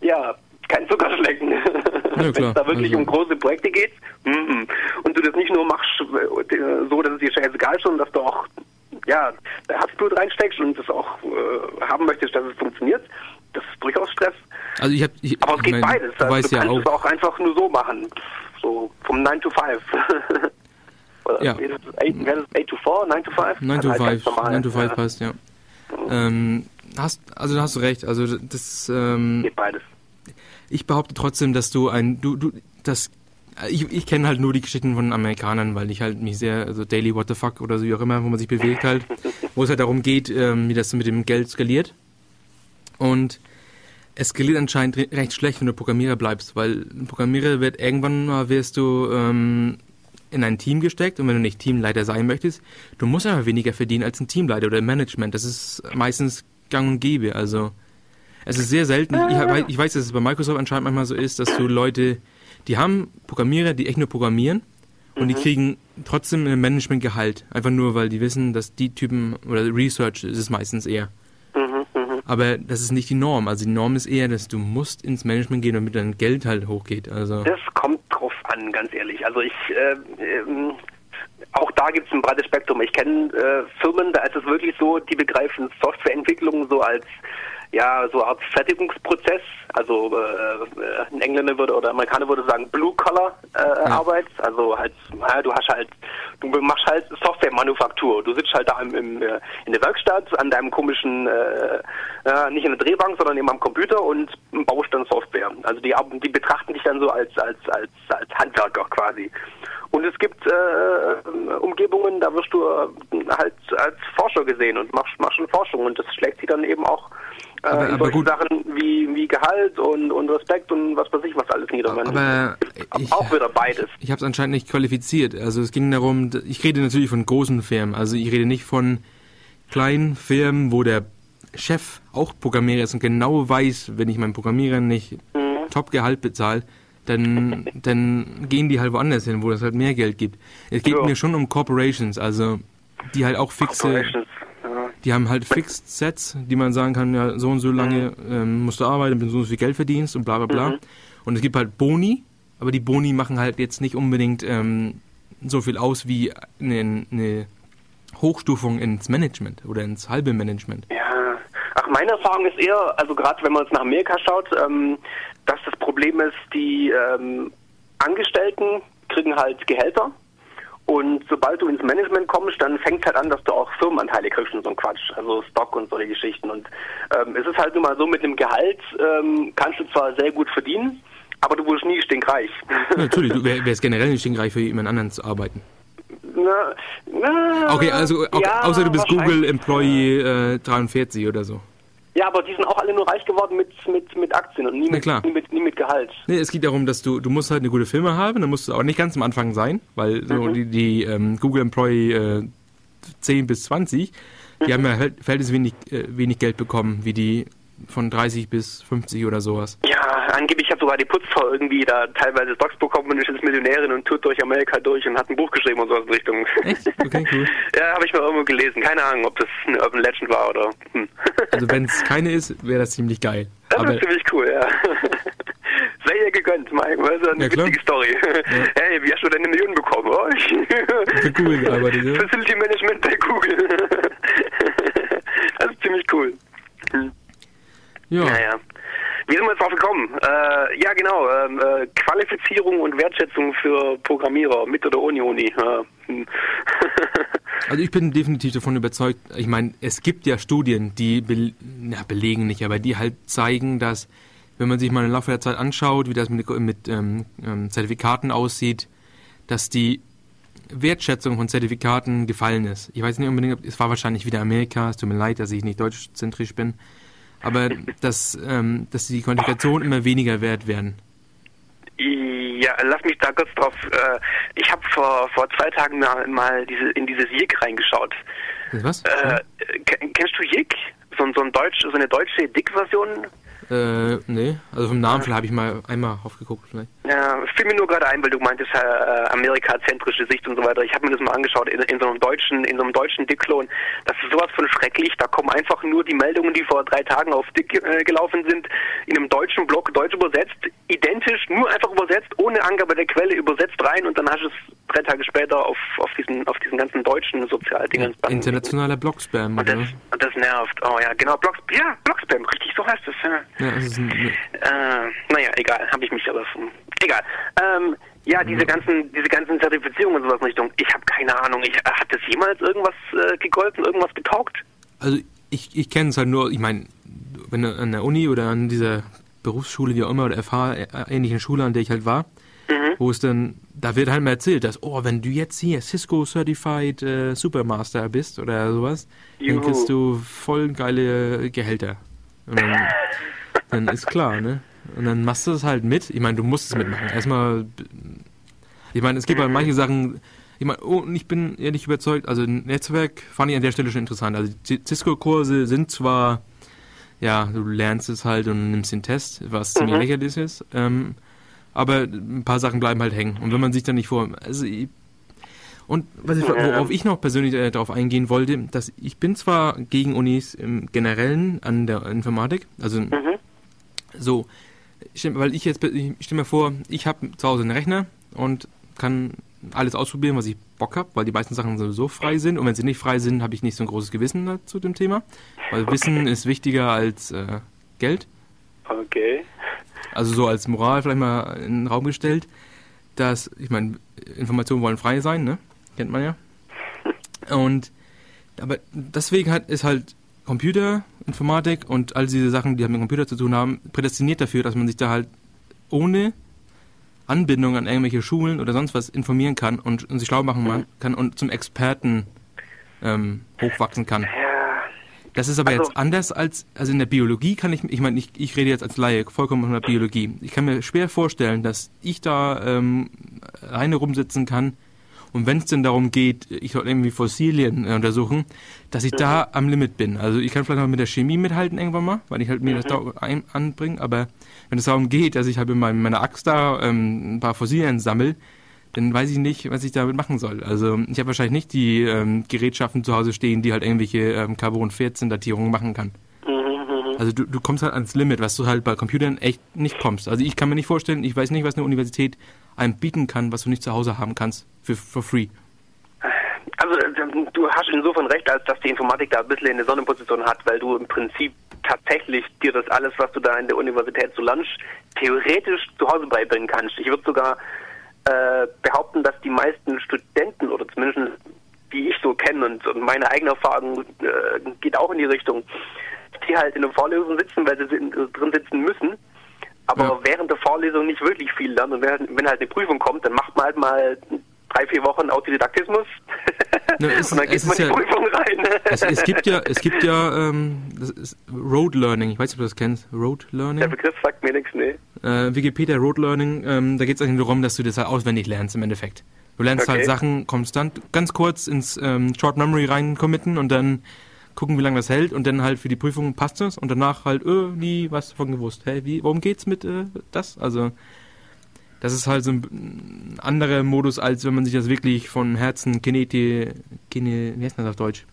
Speaker 3: ja, kein Zuckerschlecken. Ja, Wenn es da wirklich also. um große Projekte geht und du das nicht nur machst äh, so, dass es dir scheißegal ist, sondern dass du auch ja, Herzblut reinsteckst und das auch äh, haben möchtest, dass es funktioniert, das ist durchaus Stress.
Speaker 1: Also ich hab, ich,
Speaker 3: Aber es geht
Speaker 1: mein,
Speaker 3: beides.
Speaker 1: Du,
Speaker 3: also
Speaker 1: du
Speaker 3: kannst
Speaker 1: ja
Speaker 3: es auch einfach nur so machen. So vom 9 to 5.
Speaker 1: Oder ja.
Speaker 3: Wäre das 8 to 4, 9 to 5?
Speaker 1: 9 to 5, 9 to 5 ja. passt, ja. Ähm, hast, also da hast du recht, also das... Ähm,
Speaker 3: geht beides.
Speaker 1: Ich behaupte trotzdem, dass du ein... Du, du, das ich, ich kenne halt nur die Geschichten von Amerikanern, weil ich halt mich sehr, also Daily What the Fuck oder so wie auch immer, wo man sich bewegt halt, wo es halt darum geht, ähm, wie das mit dem Geld skaliert. Und es skaliert anscheinend recht schlecht, wenn du Programmierer bleibst, weil ein Programmierer wird irgendwann mal wirst du ähm, in ein Team gesteckt und wenn du nicht Teamleiter sein möchtest, du musst einfach weniger verdienen als ein Teamleiter oder im Management. Das ist meistens gang und gäbe. Also es ist sehr selten. Ich, ich weiß, dass es bei Microsoft anscheinend manchmal so ist, dass du Leute, die haben Programmierer, die echt nur programmieren und mhm. die kriegen trotzdem ein Managementgehalt. Einfach nur, weil die wissen, dass die Typen oder Research ist es meistens eher. Aber das ist nicht die Norm. Also die Norm ist eher, dass du musst ins Management gehen, damit dein Geld halt hochgeht. Also
Speaker 3: das kommt drauf an, ganz ehrlich. Also ich äh, äh, auch da gibt es ein breites Spektrum. Ich kenne äh, Firmen, da ist es wirklich so, die begreifen Softwareentwicklung so als ja, so Art Fertigungsprozess. Also äh, ein Engländer würde oder Amerikaner würde sagen Blue Collar äh, ja. Arbeit. Also halt, ja, du hast halt, du machst halt Softwaremanufaktur. Du sitzt halt da im, im, äh, in der Werkstatt an deinem komischen, äh, äh, nicht in der Drehbank, sondern eben am Computer und baust dann Software. Also die, die betrachten dich dann so als als als als Handwerker quasi. Und es gibt äh, Umgebungen, da wirst du äh, halt als Forscher gesehen und machst, machst schon Forschung und das schlägt sich dann eben auch äh, aber, solchen Sachen wie, wie Gehalt und, und Respekt und was weiß ich was alles nieder.
Speaker 1: Aber
Speaker 3: ich, auch wieder beides.
Speaker 1: Ich habe es anscheinend nicht qualifiziert. Also es ging darum, ich rede natürlich von großen Firmen. Also ich rede nicht von kleinen Firmen, wo der Chef auch Programmierer ist und genau weiß, wenn ich meinen Programmierer nicht mhm. Top-Gehalt bezahle, dann, dann gehen die halt woanders hin, wo es halt mehr Geld gibt. Es geht ja. mir schon um Corporations, also die halt auch fixe, die haben halt Fixed Sets, die man sagen kann, ja, so und so lange ähm, musst du arbeiten, bis du so und so viel Geld verdienst und bla bla bla. Mhm. Und es gibt halt Boni, aber die Boni machen halt jetzt nicht unbedingt ähm, so viel aus wie eine, eine Hochstufung ins Management oder ins halbe Management.
Speaker 3: Ja, ach, meine Erfahrung ist eher, also gerade wenn man jetzt nach Amerika schaut, ähm, dass das Problem ist, die ähm, Angestellten kriegen halt Gehälter und sobald du ins Management kommst, dann fängt halt an, dass du auch Firmenanteile kriegst und so ein Quatsch, also Stock und solche Geschichten. Und ähm, es ist halt nun mal so, mit dem Gehalt ähm, kannst du zwar sehr gut verdienen, aber du wirst nie stinkreich.
Speaker 1: Ja, natürlich, du wärst generell nicht stinkreich, für jemand anderen zu arbeiten.
Speaker 3: Na, na,
Speaker 1: okay, also okay, ja, außer du bist Google Employee äh, 43 oder so.
Speaker 3: Ja, aber die sind auch alle nur reich geworden mit, mit, mit Aktien und nie mit, nie mit, nie mit Gehalt.
Speaker 1: Nee, es geht darum, dass du, du musst halt eine gute Firma haben, dann musst du auch nicht ganz am Anfang sein, weil so mhm. die, die ähm, Google Employee äh, 10 bis 20, die mhm. haben ja verhältnismäßig wenig, äh, wenig Geld bekommen, wie die von 30 bis 50 oder sowas.
Speaker 3: Ja, angeblich hat sogar die Putzfrau irgendwie da teilweise Stocks bekommen und ist jetzt Millionärin und tut durch Amerika durch und hat ein Buch geschrieben und so in Richtung.
Speaker 1: Echt? Okay, cool.
Speaker 3: ja, habe ich mal irgendwo gelesen. Keine Ahnung, ob das eine Urban Legend war oder. Hm.
Speaker 1: also wenn es keine ist, wäre das ziemlich geil.
Speaker 3: Das Aber ist ziemlich cool, ja. Sei ihr gegönnt, Mike. Das ist eine ja, witzige Story. Ja. Hey, wie hast du deine Millionen bekommen? Oh, ich
Speaker 1: Für Google gearbeitet, ja?
Speaker 3: Facility Management bei Google. das ist ziemlich cool. Hm. Ja. Naja. Wie sind wir jetzt drauf gekommen? Äh, ja, genau. Ähm, äh, Qualifizierung und Wertschätzung für Programmierer mit oder ohne Uni. Ja. Hm.
Speaker 1: also ich bin definitiv davon überzeugt. Ich meine, es gibt ja Studien, die be na, belegen nicht, aber die halt zeigen, dass wenn man sich mal im Laufe der Zeit anschaut, wie das mit, mit ähm, ähm, Zertifikaten aussieht, dass die Wertschätzung von Zertifikaten gefallen ist. Ich weiß nicht unbedingt, es war wahrscheinlich wieder Amerika, es tut mir leid, dass ich nicht deutschzentrisch bin, aber dass, ähm, dass die Qualifikationen immer weniger wert werden.
Speaker 3: Ja, lass mich da kurz drauf. Äh, ich habe vor, vor zwei Tagen mal, mal diese, in dieses JIG reingeschaut.
Speaker 1: Was?
Speaker 3: Äh, kennst du JIG? So, so, ein Deutsch, so eine deutsche Dick-Version
Speaker 1: äh, nee, also vom Namen vielleicht habe ich mal einmal aufgeguckt. Vielleicht.
Speaker 3: Ja, fiel mir nur gerade ein, weil du meintest äh, amerikazentrische Sicht und so weiter. Ich habe mir das mal angeschaut in, in, so einem deutschen, in so einem deutschen Dick-Klon. Das ist sowas von schrecklich. Da kommen einfach nur die Meldungen, die vor drei Tagen auf Dick äh, gelaufen sind, in einem deutschen Blog deutsch übersetzt, identisch, nur einfach übersetzt, ohne Angabe der Quelle übersetzt rein und dann hast du es drei Tage später auf, auf diesen auf diesen ganzen deutschen Sozialdingen.
Speaker 1: Ja, internationaler Blogspam.
Speaker 3: Und das, und das nervt. Oh ja, genau, Blog, ja, Blogspam, richtig, so heißt es. Ja. Ja, das ist ein, äh, naja, egal, habe ich mich aber. Egal. Ähm, ja, diese ganzen, diese ganzen Zertifizierungen und sowas in Richtung. Ich habe keine Ahnung. Ich, hat das jemals irgendwas äh, gegolten, irgendwas getaugt?
Speaker 1: Also ich, ich kenne es halt nur. Ich meine, wenn du an der Uni oder an dieser Berufsschule, wie auch immer, oder FH, äh, ähnlichen Schule, an der ich halt war, mhm. wo es dann, da wird halt mal erzählt, dass, oh, wenn du jetzt hier Cisco Certified äh, Supermaster bist oder sowas, Juhu. dann kriegst du voll geile Gehälter. Und dann, dann ist klar, ne? Und dann machst du es halt mit. Ich meine, du musst es mitmachen. Erstmal, ich meine, es gibt halt manche Sachen, ich meine, oh, und ich bin ehrlich überzeugt, also Netzwerk fand ich an der Stelle schon interessant. Also Cisco-Kurse sind zwar, ja, du lernst es halt und nimmst den Test, was ziemlich mhm. lächerlich ist, ähm, aber ein paar Sachen bleiben halt hängen. Und wenn man sich dann nicht vor, also ich, und was ich, worauf ich noch persönlich äh, darauf eingehen wollte, dass ich bin zwar gegen Unis im Generellen an der Informatik, also mhm. so, weil ich jetzt, ich stelle mir vor, ich habe zu Hause einen Rechner und kann alles ausprobieren, was ich Bock habe, weil die meisten Sachen sowieso frei sind und wenn sie nicht frei sind, habe ich nicht so ein großes Gewissen zu dem Thema, weil Wissen ist wichtiger als äh, Geld.
Speaker 3: Okay.
Speaker 1: Also so als Moral vielleicht mal in den Raum gestellt, dass, ich meine, Informationen wollen frei sein, ne? Kennt man ja. Und aber deswegen hat, ist halt Computer, Informatik und all diese Sachen, die halt mit Computer zu tun haben, prädestiniert dafür, dass man sich da halt ohne Anbindung an irgendwelche Schulen oder sonst was informieren kann und, und sich schlau machen mhm. kann und zum Experten ähm, hochwachsen kann. Das ist aber also, jetzt anders als, also in der Biologie kann ich, ich meine, ich, ich rede jetzt als Laie vollkommen von der Biologie. Ich kann mir schwer vorstellen, dass ich da ähm, alleine rumsitzen kann und wenn es denn darum geht, ich soll irgendwie Fossilien äh, untersuchen, dass ich mhm. da am Limit bin. Also ich kann vielleicht noch mit der Chemie mithalten irgendwann mal, weil ich halt mir mhm. das da ein, anbringe, aber wenn es darum geht, dass ich halt mit meiner Axt da ähm, ein paar Fossilien sammle, dann weiß ich nicht, was ich damit machen soll. Also ich habe wahrscheinlich nicht die ähm, Gerätschaften zu Hause stehen, die halt irgendwelche ähm, Carbon-14-Datierungen machen kann. Mhm, mhm. Also du, du kommst halt ans Limit, was du halt bei Computern echt nicht kommst. Also ich kann mir nicht vorstellen, ich weiß nicht, was eine Universität einem bieten kann, was du nicht zu Hause haben kannst, für for free.
Speaker 3: Also du hast insofern recht, als dass die Informatik da ein bisschen eine Sonnenposition hat, weil du im Prinzip tatsächlich dir das alles, was du da in der Universität so lernst, theoretisch zu Hause beibringen kannst. Ich würde sogar äh, behaupten, dass die meisten Studenten oder zumindest die ich so kenne und, und meine eigene Erfahrung äh, geht auch in die Richtung, die halt in der Vorlesung sitzen, weil sie drin sitzen müssen, aber ja. während der Vorlesung nicht wirklich viel lernen. Und wenn, wenn halt eine Prüfung kommt, dann macht man halt mal drei, vier Wochen Autodidaktismus
Speaker 1: ne, es, und dann geht man in die ja, Prüfung rein. es, es, gibt ja, es gibt ja ähm, Road Learning, ich weiß nicht, ob du das kennst. Road Learning?
Speaker 3: Der Begriff sagt mir nichts, nee.
Speaker 1: Äh, Wikipedia Road Learning, ähm, da geht es eigentlich darum, dass du das halt auswendig lernst im Endeffekt. Du lernst halt okay. halt Sachen konstant, ganz kurz ins ähm, Short Memory rein committen und dann gucken, wie lange das hält und dann halt für die Prüfung passt es und danach halt, öh, nie was davon gewusst. Hä, wie, worum geht's mit äh, das? Also das ist halt so ein anderer Modus, als wenn man sich das wirklich von Herzen Kineti, Kine, wie heißt das auf Deutsch?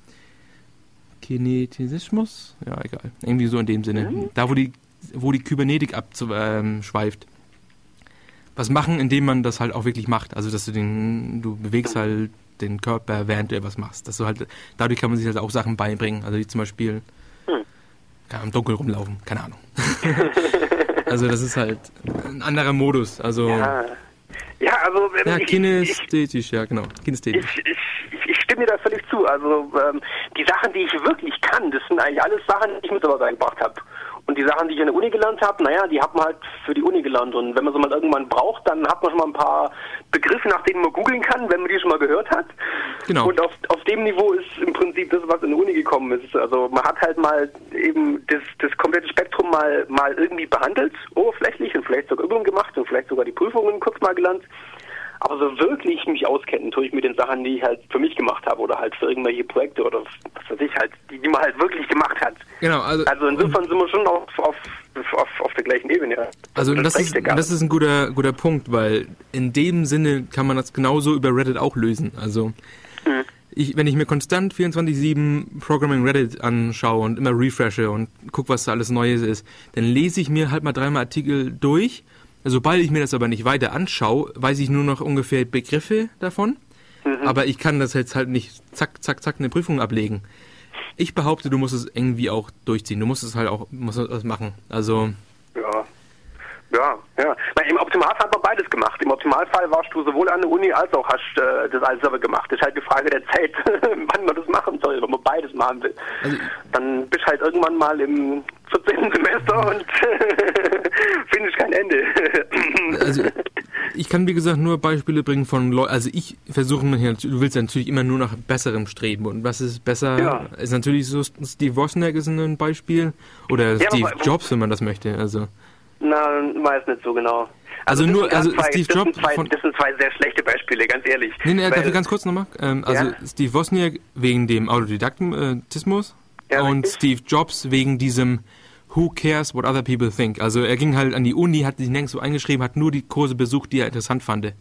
Speaker 1: Kinetismus? Ja, egal. Irgendwie so in dem Sinne. Mhm. Da, wo die, wo die Kybernetik abschweift. Ähm, was machen, indem man das halt auch wirklich macht. Also, dass du den, du bewegst halt den Körper, während du etwas machst. Dass du halt, dadurch kann man sich halt auch Sachen beibringen. Also, wie zum Beispiel, hm. ja, im Dunkeln rumlaufen. Keine Ahnung. Also das ist halt ein anderer Modus. Also
Speaker 3: ja, ja also
Speaker 1: ja, ich, kinästhetisch, ich, ja genau, kinästhetisch.
Speaker 3: Ich, ich, ich, stimme dir da völlig zu. Also ähm, die Sachen, die ich wirklich kann, das sind eigentlich alles Sachen, die ich mit sowas eingebracht habe. Und die Sachen, die ich an der Uni gelernt habe, naja, die hat man halt für die Uni gelernt. Und wenn man sie mal irgendwann braucht, dann hat man schon mal ein paar Begriffe, nach denen man googeln kann, wenn man die schon mal gehört hat. Genau. Und auf, auf dem Niveau ist im Prinzip das, was in der Uni gekommen ist. Also man hat halt mal eben das, das komplette Spektrum mal, mal irgendwie behandelt, oberflächlich und vielleicht sogar Übungen gemacht und vielleicht sogar die Prüfungen kurz mal gelernt. Aber so wirklich mich auskennen tue ich mit den Sachen, die ich halt für mich gemacht habe oder halt für irgendwelche Projekte oder was weiß ich halt, die, die man halt wirklich gemacht hat.
Speaker 1: Genau, also,
Speaker 3: also insofern sind wir schon auf, auf, auf, auf der gleichen Ebene.
Speaker 1: Also das, das ist, das ist ein guter, guter Punkt, weil in dem Sinne kann man das genauso über Reddit auch lösen. Also mhm. ich, wenn ich mir konstant 24-7 Programming Reddit anschaue und immer refreshe und gucke, was da alles Neues ist, dann lese ich mir halt mal dreimal Artikel durch Sobald ich mir das aber nicht weiter anschaue, weiß ich nur noch ungefähr Begriffe davon. Mhm. Aber ich kann das jetzt halt nicht zack, zack, zack eine Prüfung ablegen. Ich behaupte, du musst es irgendwie auch durchziehen. Du musst es halt auch musst es machen. Also.
Speaker 3: Ja. Ja, ja. Im Optimalfall hat man beides gemacht. Im Optimalfall warst du sowohl an der Uni als auch hast äh, das alles selber gemacht. Das ist halt die Frage der Zeit, wann man das machen soll, wenn man beides machen will. Also, Dann bist du halt irgendwann mal im 14. Semester und finde ich kein Ende.
Speaker 1: also ich kann wie gesagt nur Beispiele bringen von Leuten, also ich versuche mir hier, du willst natürlich immer nur nach besserem streben und was ist besser, ja. ist natürlich so, Steve Wozniak ist ein Beispiel oder ja, Steve Jobs, wenn man das möchte, also.
Speaker 3: Na, weiß nicht so genau.
Speaker 1: Also, also nur, also
Speaker 3: zwei,
Speaker 1: Steve
Speaker 3: Jobs. Das sind, zwei, das sind zwei sehr schlechte Beispiele, ganz ehrlich.
Speaker 1: Nee, nee, ich ganz kurz nochmal? Ähm, also ja? Steve Wozniak wegen dem Autodidaktismus ja, und richtig. Steve Jobs wegen diesem Who cares what other people think? Also er ging halt an die Uni, hat sich nirgends so eingeschrieben, hat nur die Kurse besucht, die er interessant fand.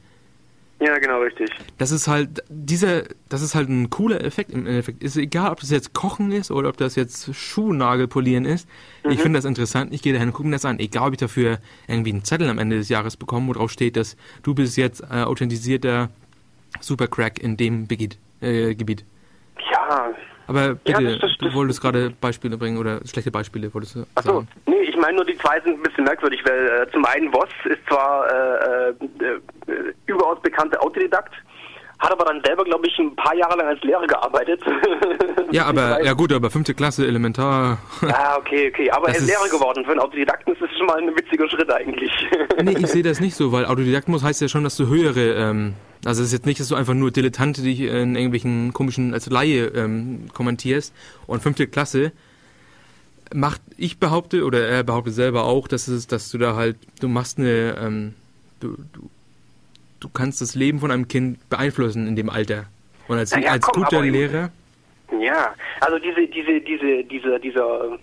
Speaker 3: Ja, genau, richtig.
Speaker 1: Das ist halt, dieser, das ist halt ein cooler Effekt im Endeffekt. Ist egal, ob das jetzt Kochen ist oder ob das jetzt Schuhnagel polieren ist. Mhm. Ich finde das interessant. Ich gehe dahin und gucke mir das an. Egal, ob ich dafür irgendwie einen Zettel am Ende des Jahres bekomme, wo drauf steht, dass du bist jetzt äh, authentisierter Supercrack in dem Begeht, äh, Gebiet.
Speaker 3: Ja,
Speaker 1: aber bitte, ja, das, das, das, du wolltest gerade Beispiele bringen oder schlechte Beispiele wolltest du
Speaker 3: Achso, sagen. nee, ich meine nur die zwei sind ein bisschen merkwürdig, weil äh, zum einen Voss ist zwar äh, äh, äh überaus bekannter Autodidakt, hat aber dann selber, glaube ich, ein paar Jahre lang als Lehrer gearbeitet.
Speaker 1: Ja, aber ja gut, aber fünfte Klasse elementar.
Speaker 3: Ah, okay, okay. Aber er ist Lehrer geworden. Für einen Autodidakten ist das schon mal ein witziger Schritt eigentlich.
Speaker 1: Nee, ich sehe das nicht so, weil Autodidaktismus heißt ja schon, dass du höhere ähm, also es ist jetzt nicht, dass du einfach nur Dilettante dich in irgendwelchen komischen, als Laie ähm, kommentierst. Und fünfte Klasse macht, ich behaupte, oder er behauptet selber auch, dass es, dass du da halt, du machst eine, ähm, du, du, du kannst das Leben von einem Kind beeinflussen in dem Alter. Und als, ja, als komm, guter Lehrer.
Speaker 3: Ja, also diese, diese, diese, diese, dieser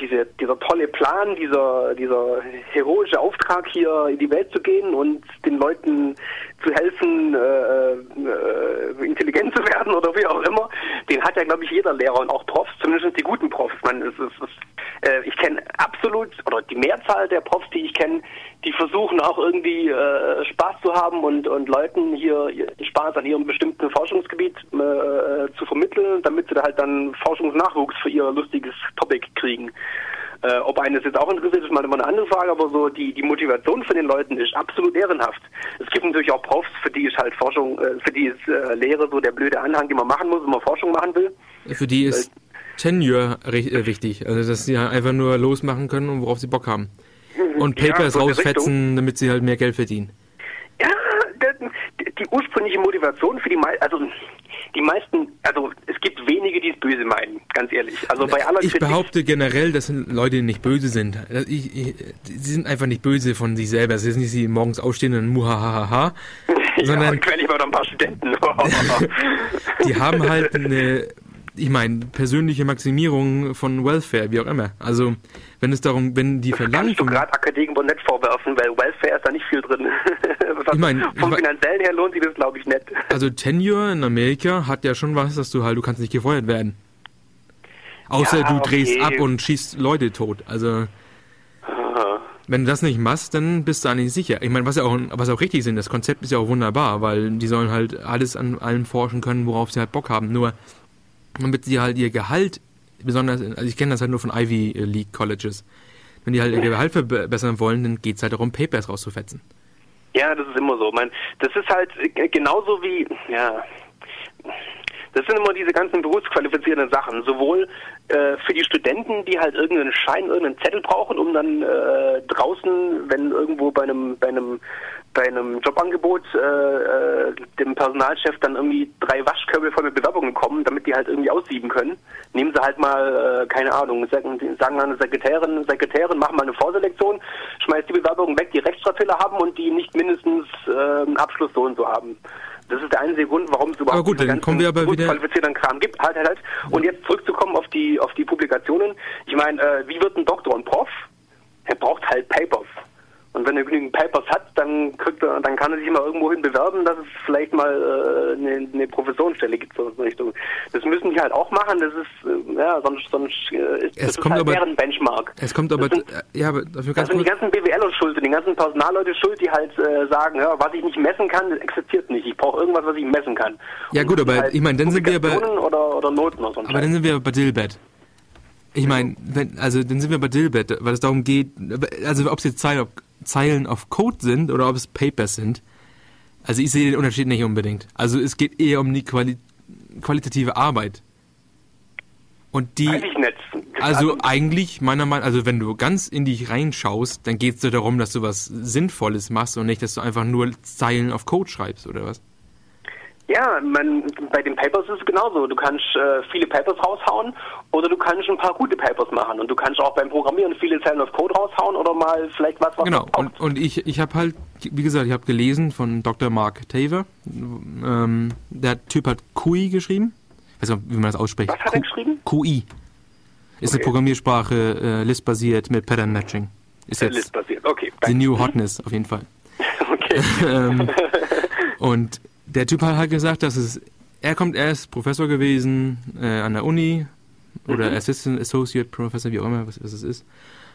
Speaker 3: diese, dieser tolle Plan, dieser, dieser heroische Auftrag hier in die Welt zu gehen und den Leuten zu helfen, äh, äh, intelligent zu werden oder wie auch immer, den hat ja, glaube ich, jeder Lehrer und auch Profs, zumindest die guten Profs. Man, es, es, es, äh, ich kenne absolut, oder die Mehrzahl der Profs, die ich kenne, die versuchen auch irgendwie äh, Spaß zu haben und, und Leuten hier Spaß an ihrem bestimmten Forschungsgebiet äh, zu vermitteln, damit sie da halt dann Forschungsnachwuchs für ihr lustiges Topic kriegen. Äh, ob einen das jetzt auch interessiert, ist mal immer eine andere Frage, aber so die, die Motivation von den Leuten ist absolut ehrenhaft. Es gibt natürlich auch Profs, für die ist halt Forschung, äh, für die ist äh, Lehre so der blöde Anhang, den man machen muss, wenn man Forschung machen will.
Speaker 1: Für die ist Tenure äh, wichtig, also dass sie einfach nur losmachen können und worauf sie Bock haben. Und Papers ja, rausfetzen, damit sie halt mehr Geld verdienen.
Speaker 3: Ja, die, ursprüngliche Motivation für die, also die meisten, also es gibt wenige, die es böse meinen, ganz ehrlich. Also bei aller
Speaker 1: Ich behaupte generell, dass Leute nicht böse sind. Ich, ich, sie sind einfach nicht böse von sich selber. Es ist nicht, sie morgens aufstehen und muhahaha.
Speaker 3: sondern ja, quäl ich mal ein paar Studenten.
Speaker 1: die haben halt eine ich meine, persönliche Maximierung von Welfare, wie auch immer. Also, wenn es darum, wenn die verlangen...
Speaker 3: Kannst du gerade Akademiker nicht vorwerfen, weil Welfare ist da nicht viel drin. ich meine... Vom ich finanziellen her lohnt sich das, glaube ich, nicht.
Speaker 1: Also, Tenure in Amerika hat ja schon was, dass du halt, du kannst nicht gefeuert werden. Außer ja, du drehst okay. ab und schießt Leute tot. Also... Wenn du das nicht machst, dann bist du eigentlich sicher. Ich meine, was ja auch, was auch richtig ist, das Konzept ist ja auch wunderbar, weil die sollen halt alles an allem forschen können, worauf sie halt Bock haben. Nur damit sie halt ihr Gehalt, besonders, also ich kenne das halt nur von Ivy League Colleges, wenn die halt ihr Gehalt verbessern wollen, dann geht es halt darum, Papers rauszufetzen.
Speaker 3: Ja, das ist immer so. Meine, das ist halt genauso wie, ja, das das sind immer diese ganzen berufsqualifizierenden Sachen. Sowohl äh, für die Studenten, die halt irgendeinen Schein, irgendeinen Zettel brauchen, um dann äh, draußen, wenn irgendwo bei einem, bei einem, bei einem Jobangebot äh, äh, dem Personalchef dann irgendwie drei Waschkörbe voll mit Bewerbungen kommen, damit die halt irgendwie aussieben können. Nehmen sie halt mal, äh, keine Ahnung, sagen, sagen eine Sekretärin, Sekretärin, machen mal eine Vorselektion, schmeißt die Bewerbungen weg, die Rechtschreibfehler haben und die nicht mindestens äh, einen Abschluss so und so haben. Das ist der einzige Grund, warum es überhaupt
Speaker 1: aber gut, dann kommen wir aber wieder
Speaker 3: qualifizierten Kram gibt. Halt, halt, halt. Und jetzt zurückzukommen auf die auf die Publikationen. Ich meine, äh, wie wird ein Doktor und Prof? Er braucht halt Papers. Und wenn er genügend Papers hat, dann kriegt er, dann kann er sich mal irgendwohin bewerben, dass es vielleicht mal äh, eine, eine Professorenstelle gibt so in Richtung. Das müssen die halt auch machen. Das ist äh, ja sonst sonst äh, ist
Speaker 1: es
Speaker 3: das
Speaker 1: kommt
Speaker 3: ist halt
Speaker 1: aber,
Speaker 3: deren Benchmark.
Speaker 1: Es kommt aber
Speaker 3: sind,
Speaker 1: ja, aber dafür
Speaker 3: das
Speaker 1: ganz
Speaker 3: sind die ganzen BWLer schuld, und die ganzen Personalleute schuld, die halt äh, sagen, ja, was ich nicht messen kann, das existiert nicht. Ich brauche irgendwas, was ich messen kann.
Speaker 1: Ja,
Speaker 3: Und
Speaker 1: gut,
Speaker 3: das
Speaker 1: aber
Speaker 3: halt
Speaker 1: ich meine, dann sind wir bei-
Speaker 3: oder oder Noten oder so.
Speaker 1: Aber dann sind wir bei Dilbert. Ich meine, wenn, also dann sind wir bei Dilbert, weil es darum geht, also ob es jetzt Zeilen auf, Zeilen auf Code sind oder ob es Papers sind. Also ich sehe den Unterschied nicht unbedingt. Also es geht eher um die Quali qualitative Arbeit. Und die,
Speaker 3: nicht.
Speaker 1: also eigentlich meiner Meinung, also wenn du ganz in dich reinschaust, dann geht es dir darum, dass du was Sinnvolles machst und nicht, dass du einfach nur Zeilen auf Code schreibst oder was.
Speaker 3: Ja, man, bei den Papers ist es genauso. Du kannst äh, viele Papers raushauen oder du kannst ein paar gute Papers machen. Und du kannst auch beim Programmieren viele Zeilen auf Code raushauen oder mal vielleicht was, was
Speaker 1: Genau, und, und ich, ich habe halt, wie gesagt, ich habe gelesen von Dr. Mark Taver. Ähm, der Typ hat QI geschrieben. Ich weiß nicht, wie man das ausspricht.
Speaker 3: Was hat er geschrieben?
Speaker 1: QI. Ist eine
Speaker 3: Okay.
Speaker 1: Programmiersprache, äh, listbasiert mit Pattern Matching. Ist
Speaker 3: Äh,
Speaker 1: jetzt
Speaker 3: List basiert. Okay,
Speaker 1: the
Speaker 3: danke.
Speaker 1: new hotness auf jeden Fall.
Speaker 3: okay.
Speaker 1: ähm, und der Typ hat halt gesagt, dass es, er kommt, er ist Professor gewesen äh, an der Uni oder
Speaker 3: Mhm.
Speaker 1: Assistant Associate Professor, wie auch immer, was, was es ist.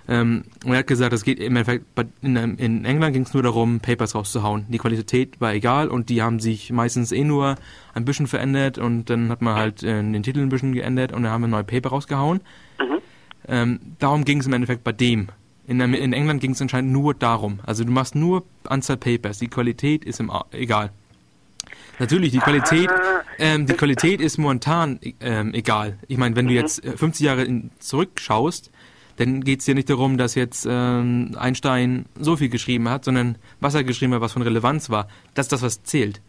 Speaker 1: Ähm, und er hat gesagt, es geht im Endeffekt, in, in England ging es nur darum, Papers rauszuhauen. Die Qualität war egal und die haben sich meistens eh nur ein bisschen verändert und dann hat man halt äh, den Titel ein bisschen geändert und dann haben wir neue Paper rausgehauen.
Speaker 3: Mhm.
Speaker 1: Ähm, darum ging es im Endeffekt bei dem. In, in England ging es anscheinend nur darum. Also du machst nur Anzahl Papers. Die Qualität ist im A egal. Natürlich, die Qualität,
Speaker 3: Ah,
Speaker 1: ähm, die Qualität ist momentan ähm, egal. Ich meine, wenn du jetzt äh, 50 Jahre in, zurückschaust, dann geht es dir nicht darum, dass jetzt ähm, Einstein so viel geschrieben hat, sondern was er geschrieben hat, was von Relevanz war. Das ist das, was zählt.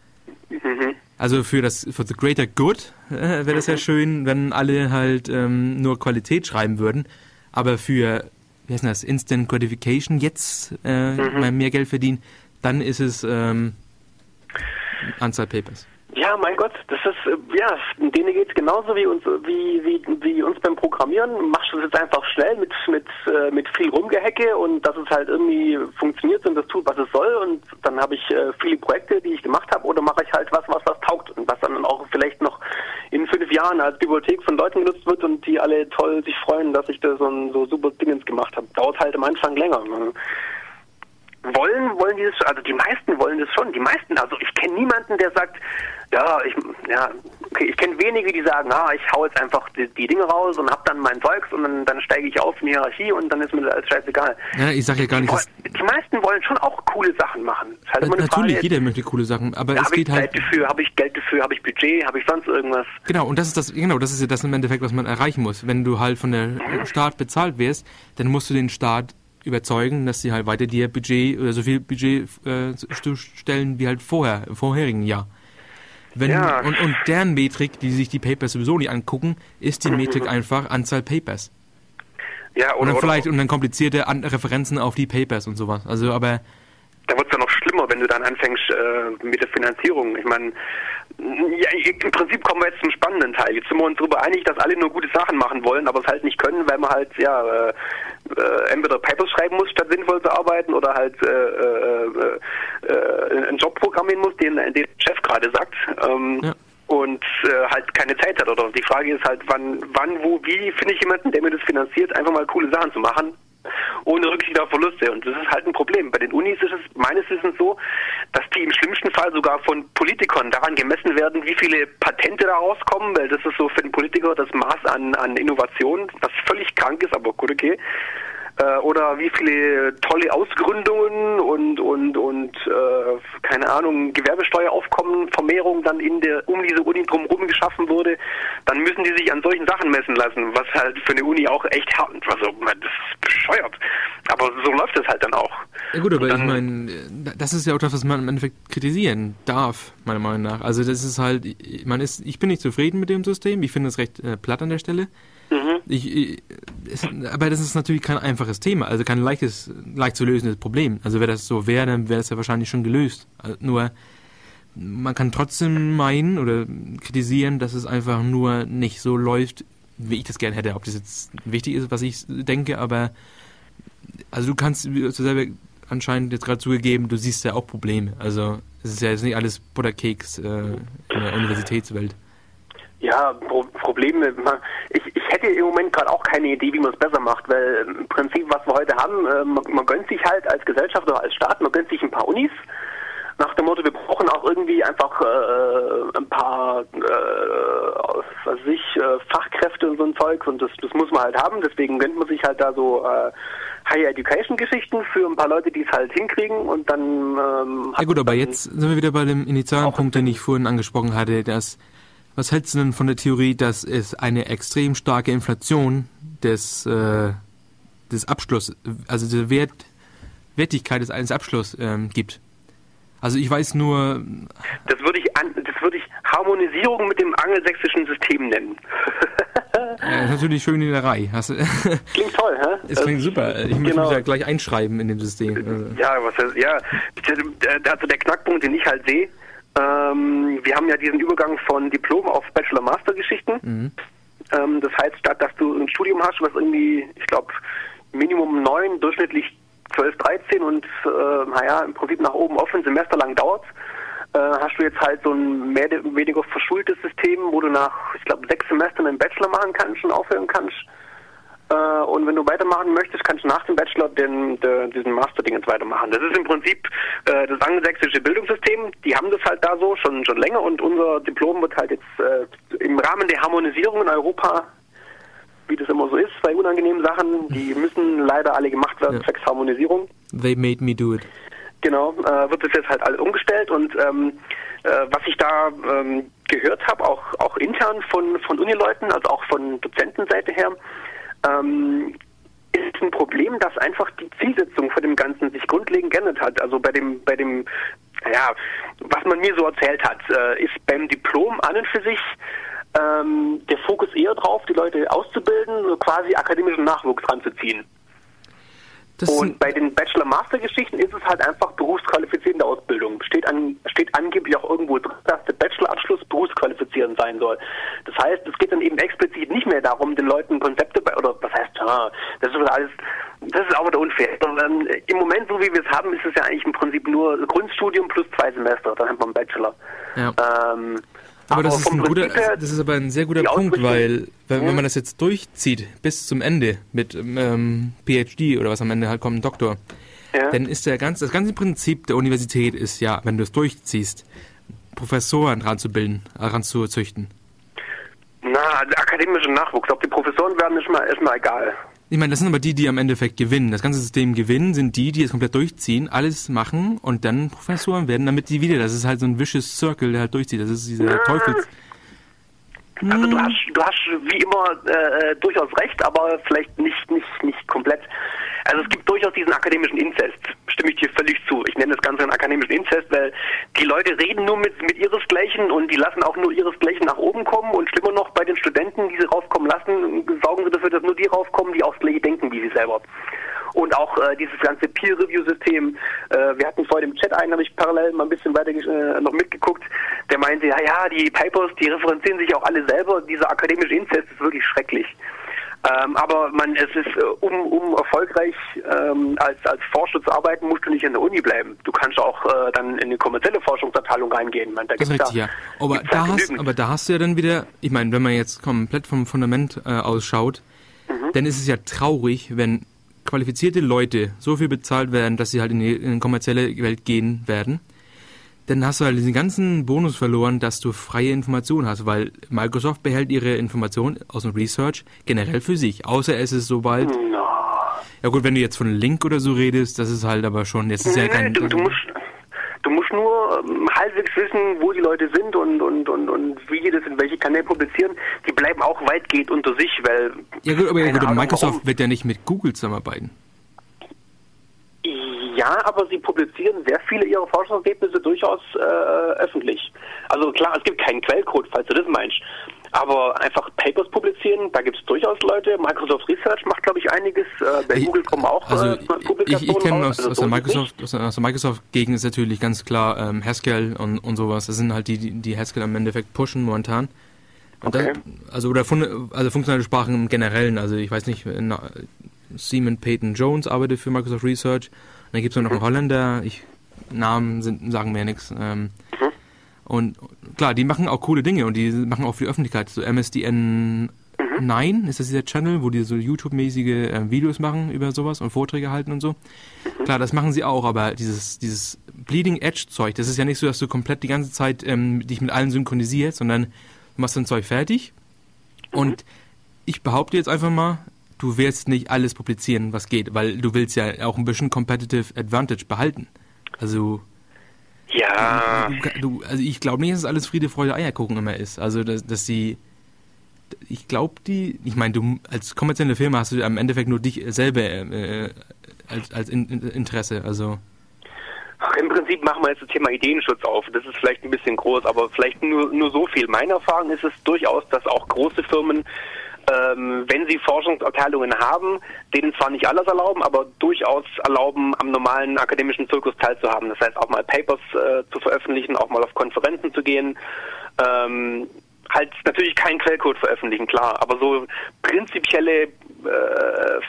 Speaker 3: Mhm.
Speaker 1: Also für das für the greater good äh, wäre das ja schön, wenn alle halt ähm, nur Qualität schreiben würden. Aber für wie heißt das Instant Gratification jetzt äh, mal mehr Geld verdienen, dann ist es ähm, Anzahl Papers.
Speaker 3: Ja, mein Gott, das ist, äh, ja, denen geht's genauso wie uns, wie, wie, wie uns beim Programmieren. Machst du es jetzt einfach schnell mit, mit, äh, mit viel Rumgehecke und dass es halt irgendwie funktioniert und das tut, was es soll und dann habe ich äh, viele Projekte, die ich gemacht habe oder mache ich halt was, was was taugt und was dann auch vielleicht noch in fünf Jahren als Bibliothek von Leuten genutzt wird und die alle toll sich freuen, dass ich da so ein so super Dingens gemacht habe. Dauert halt am Anfang länger. Ne? Wollen, wollen die das, also die meisten wollen das schon, die meisten, also ich kenne niemanden, der sagt, ja, ich, ja, okay, ich kenne wenige, die sagen, ah, ich hau jetzt einfach die, die Dinge raus und hab dann mein Zeugs und dann, dann steige ich auf in die Hierarchie und dann ist mir das alles scheißegal.
Speaker 1: Ja, ich sage ja gar
Speaker 3: Die,
Speaker 1: nicht,
Speaker 3: wollen- die meisten wollen schon auch coole Sachen machen. Ist halt eine
Speaker 1: natürlich
Speaker 3: Frage,
Speaker 1: jeder möchte coole Sachen, aber es
Speaker 3: habe ich
Speaker 1: geht halt
Speaker 3: Zeit dafür, habe ich Geld dafür, habe ich Budget, habe ich sonst irgendwas.
Speaker 1: Genau, und das ist das, genau, das ist ja das im Endeffekt, was man erreichen muss. Wenn du halt von der Staat bezahlt wirst, dann musst du den Staat überzeugen, dass sie halt weiter dir Budget oder so viel Budget äh, stellen wie halt vorher, im vorherigen Jahr. Wenn,
Speaker 3: Ja.
Speaker 1: und, und deren Metrik, die sich die Papers sowieso nicht angucken, ist die Metrik einfach Anzahl Papers.
Speaker 3: Ja,
Speaker 1: Und
Speaker 3: oder,
Speaker 1: dann
Speaker 3: oder
Speaker 1: vielleicht und dann komplizierte An Referenzen auf die Papers und sowas. Also aber
Speaker 3: da wird es ja noch schlimmer, wenn du dann anfängst äh, mit der Finanzierung. Ich meine, ja, im Prinzip kommen wir jetzt zum spannenden Teil. Jetzt sind wir uns darüber einig, dass alle nur gute Sachen machen wollen, aber es halt nicht können, weil man halt ja äh, äh, entweder Papers schreiben muss, statt sinnvoll zu arbeiten, oder halt äh, äh, äh, einen Job programmieren muss, den, den der Chef gerade sagt. Ähm,
Speaker 1: Ja.
Speaker 3: Und äh, halt keine Zeit hat. Oder die Frage ist halt, wann, wann, wo, wie finde ich jemanden, der mir das finanziert, einfach mal coole Sachen zu machen, ohne Rücksicht auf Verluste. Und das ist halt ein Problem. Bei den Unis ist es meines Wissens so, dass die im schlimmsten Fall sogar von Politikern daran gemessen werden, wie viele Patente da rauskommen, weil das ist so für den Politiker das Maß an, an Innovation, was völlig krank ist, aber gut, okay. Äh, oder wie viele tolle Ausgründungen und und und äh, keine Ahnung Gewerbesteueraufkommen Vermehrung dann in der um diese Uni drumherum geschaffen wurde, dann müssen die sich an solchen Sachen messen lassen, was halt für eine Uni auch echt hart, also das ist bescheuert. Aber so läuft es halt dann auch.
Speaker 1: Ja gut, aber dann, ich meine, das ist ja auch das, was man im Endeffekt kritisieren darf, meiner Meinung nach. Also das ist halt, man ist, ich bin nicht zufrieden mit dem System. Ich finde es recht äh, platt an der Stelle. Mhm. Ich, ich, es, aber das ist natürlich kein einfaches Thema, also kein leichtes, leicht zu lösendes Problem. Also wäre das so wäre, dann wäre es ja wahrscheinlich schon gelöst. Also nur man kann trotzdem meinen oder kritisieren, dass es einfach nur nicht so läuft, wie ich das gerne hätte. Ob das jetzt wichtig ist, was ich denke, aber also du kannst du selber anscheinend jetzt gerade zugegeben, du siehst ja auch Probleme. Also es ist ja jetzt nicht alles Butterkeks äh, in der Universitätswelt.
Speaker 3: Ja, Pro Probleme. Ich, ich hätte im Moment gerade auch keine Idee, wie man es besser macht, weil im Prinzip, was wir heute haben, äh, man, man, gönnt sich halt als Gesellschaft oder als Staat, man gönnt sich ein paar Unis. Nach dem Motto, wir brauchen auch irgendwie einfach äh, ein paar, äh, was weiß ich, äh, Fachkräfte und so ein Zeug und das, das muss man halt haben. Deswegen gönnt man sich halt da so äh, Higher Education Geschichten für ein paar Leute, die es halt hinkriegen und dann. Ähm,
Speaker 1: ja gut, aber jetzt sind wir wieder bei dem initialen Punkt, den ich vorhin angesprochen hatte, dass was hältst du denn von der Theorie, dass es eine extrem starke Inflation des, äh, des Abschlusses, also der Wert, Wertigkeit des eines Abschlusses ähm, gibt? Also ich weiß nur.
Speaker 3: Das würde ich an, das würde ich Harmonisierung mit dem angelsächsischen System nennen.
Speaker 1: ja, ist natürlich schön in der Reihe.
Speaker 3: Klingt toll, hä?
Speaker 1: Es klingt super. Ich genau. muss mich ja gleich einschreiben in dem System.
Speaker 3: Ja, was heißt, ja. Also der Knackpunkt, den ich halt sehe, ähm, wir haben ja diesen Übergang von Diplom auf Bachelor-Master-Geschichten. Mhm. Ähm, das heißt, statt dass du ein Studium hast, was irgendwie, ich glaube, Minimum neun, durchschnittlich 12, 13 und äh, naja, im Prinzip nach oben offen, Semester lang dauert, äh, hast du jetzt halt so ein mehr oder weniger verschultes System, wo du nach, ich glaube, sechs Semestern einen Bachelor machen kannst und aufhören kannst. Äh, und wenn du weitermachen möchtest, kannst du nach dem Bachelor den, den diesen Master-Ding jetzt weitermachen. Das ist im Prinzip äh, das angelsächsische Bildungssystem. Die haben das halt da so schon schon länger und unser Diplom wird halt jetzt äh, im Rahmen der Harmonisierung in Europa wie das immer so ist bei unangenehmen Sachen, die müssen leider alle gemacht werden, ja. zwecks Harmonisierung.
Speaker 1: They made me do it.
Speaker 3: Genau, äh, wird das jetzt halt alles umgestellt und ähm, äh, was ich da ähm, gehört habe, auch, auch intern von, von Unileuten, also auch von Dozentenseite her, ähm, ist ein Problem, dass einfach die Zielsetzung von dem Ganzen sich grundlegend geändert hat. Also bei dem, bei dem, ja, was man mir so erzählt hat, äh, ist beim Diplom an und für sich ähm, der Fokus eher drauf, die Leute auszubilden, quasi akademischen Nachwuchs ranzuziehen. Das und bei den Bachelor-Master-Geschichten ist es halt einfach berufsqualifizierende Ausbildung. Steht, an, steht angeblich auch irgendwo drin, dass der Bachelor-Abschluss berufsqualifizierend sein soll. Das heißt, es geht dann eben explizit nicht mehr darum, den Leuten Konzepte bei, oder was heißt, ah, das ist alles, das ist auch wieder unfair. Sondern im Moment, so wie wir es haben, ist es ja eigentlich im Prinzip nur Grundstudium plus zwei Semester, dann hat man Bachelor.
Speaker 1: Ja. Ähm, aber, das, ist ein guter, das ist aber ein sehr guter Punkt, weil wenn, wenn, man das jetzt durchzieht bis zum Ende mit ähm, PhD oder was am Ende halt kommt, ein Doktor, ja. dann ist der ganz, das ganze Prinzip der Universität ist ja, wenn du es durchziehst, Professoren ranzubilden, äh, ranzuzüchten.
Speaker 3: Na, akademischer Nachwuchs. Ob die Professoren werden, ist mal, ist mal egal.
Speaker 1: Ich meine, das sind aber die, die am Endeffekt gewinnen. Das ganze System gewinnen sind die, die es komplett durchziehen, alles machen und dann Professoren werden, damit die wieder. Das ist halt so ein vicious Circle, der halt durchzieht. Das ist dieser ja. Teufels.
Speaker 3: Also du hm. hast, du hast wie immer äh, durchaus recht, aber vielleicht nicht, nicht, nicht komplett. Also es gibt durchaus diesen akademischen Inzest, stimme ich dir völlig zu. Ich nenne das Ganze einen akademischen Inzest, weil die Leute reden nur mit, mit ihresgleichen und die lassen auch nur ihresgleichen nach oben kommen und schlimmer noch bei den Studenten, die sie raufkommen lassen, sorgen sie dafür, dass nur die raufkommen, die auch das gleiche denken wie sie selber. Und auch äh, dieses ganze Peer-Review-System, äh, wir hatten vorhin im Chat einen, habe ich parallel mal ein bisschen weiter äh, noch mitgeguckt, der meinte, ja, ja, die Papers, die referenzieren sich auch alle selber, dieser akademische Inzest ist wirklich schrecklich. Ähm, aber man, es ist, äh, um, um erfolgreich ähm, als, als Forscher zu arbeiten, musst du nicht in der Uni bleiben. Du kannst auch äh, dann in eine kommerzielle Forschungsabteilung reingehen.
Speaker 1: Man, da das ist richtig, da, ja. Aber da, hast, aber da hast du ja dann wieder, ich meine, wenn man jetzt komplett vom Fundament äh, ausschaut, mhm. dann ist es ja traurig, wenn qualifizierte Leute so viel bezahlt werden, dass sie halt in die, in die kommerzielle Welt gehen werden dann hast du halt diesen ganzen Bonus verloren, dass du freie Informationen hast, weil Microsoft behält ihre Informationen aus dem Research generell für sich, außer es ist sobald. No. Ja gut, wenn du jetzt von Link oder so redest, das ist halt aber schon, jetzt ist nee, ja kein...
Speaker 3: Du, du, musst, du musst nur ähm, halbwegs wissen, wo die Leute sind und, und, und, und wie die das in welche Kanäle publizieren. Die bleiben auch weitgehend unter sich, weil...
Speaker 1: Ja gut, aber ja, gut, Microsoft warum. wird ja nicht mit Google zusammenarbeiten.
Speaker 3: Ja, aber sie publizieren sehr viele ihrer Forschungsergebnisse durchaus äh, öffentlich. Also klar, es gibt keinen Quellcode, falls du das meinst. Aber einfach Papers publizieren, da gibt es durchaus Leute. Microsoft Research macht, glaube ich, einiges. Äh, bei ich, Google kommen auch
Speaker 1: also äh, Publikationen Ich, ich kenne aus, also aus, der Microsoft, aus, der Microsoft-Gegend ist natürlich ganz klar ähm, Haskell und, und sowas. Das sind halt die, die, Haskell im Endeffekt pushen momentan. Und okay. da, also oder fun also funktionale Sprachen im Generellen. Also ich weiß nicht, na, Simon Peyton Jones arbeitet für Microsoft Research. Dann gibt es noch einen Holländer. Ich, Namen sind, sagen mir nichts. Ähm, mhm. Und klar, die machen auch coole Dinge und die machen auch für die Öffentlichkeit. So MSDN 9 ist das dieser Channel, wo die so YouTube-mäßige äh, Videos machen über sowas und Vorträge halten und so. Mhm. Klar, das machen sie auch, aber dieses, dieses Bleeding Edge-Zeug, das ist ja nicht so, dass du komplett die ganze Zeit ähm, dich mit allen synchronisierst, sondern du machst dein Zeug fertig. Mhm. Und ich behaupte jetzt einfach mal, du wirst nicht alles publizieren, was geht, weil du willst ja auch ein bisschen Competitive Advantage behalten. Also
Speaker 3: ja.
Speaker 1: Du, du, also ich glaube nicht, dass es alles Friede, Freude, Eierkuchen immer ist. Also dass, dass sie, ich glaube die, ich meine, du als kommerzielle Firma hast du am Endeffekt nur dich selber äh, als, als in, in Interesse. Also
Speaker 3: Ach, im Prinzip machen wir jetzt das Thema Ideenschutz auf. Das ist vielleicht ein bisschen groß, aber vielleicht nur, nur so viel. Meine Erfahrung ist es durchaus, dass auch große Firmen ähm, wenn sie Forschungsabteilungen haben, denen zwar nicht alles erlauben, aber durchaus erlauben, am normalen akademischen Zirkus teilzuhaben. Das heißt auch mal Papers äh, zu veröffentlichen, auch mal auf Konferenzen zu gehen. Ähm, halt natürlich keinen Quellcode veröffentlichen, klar, aber so prinzipielle äh,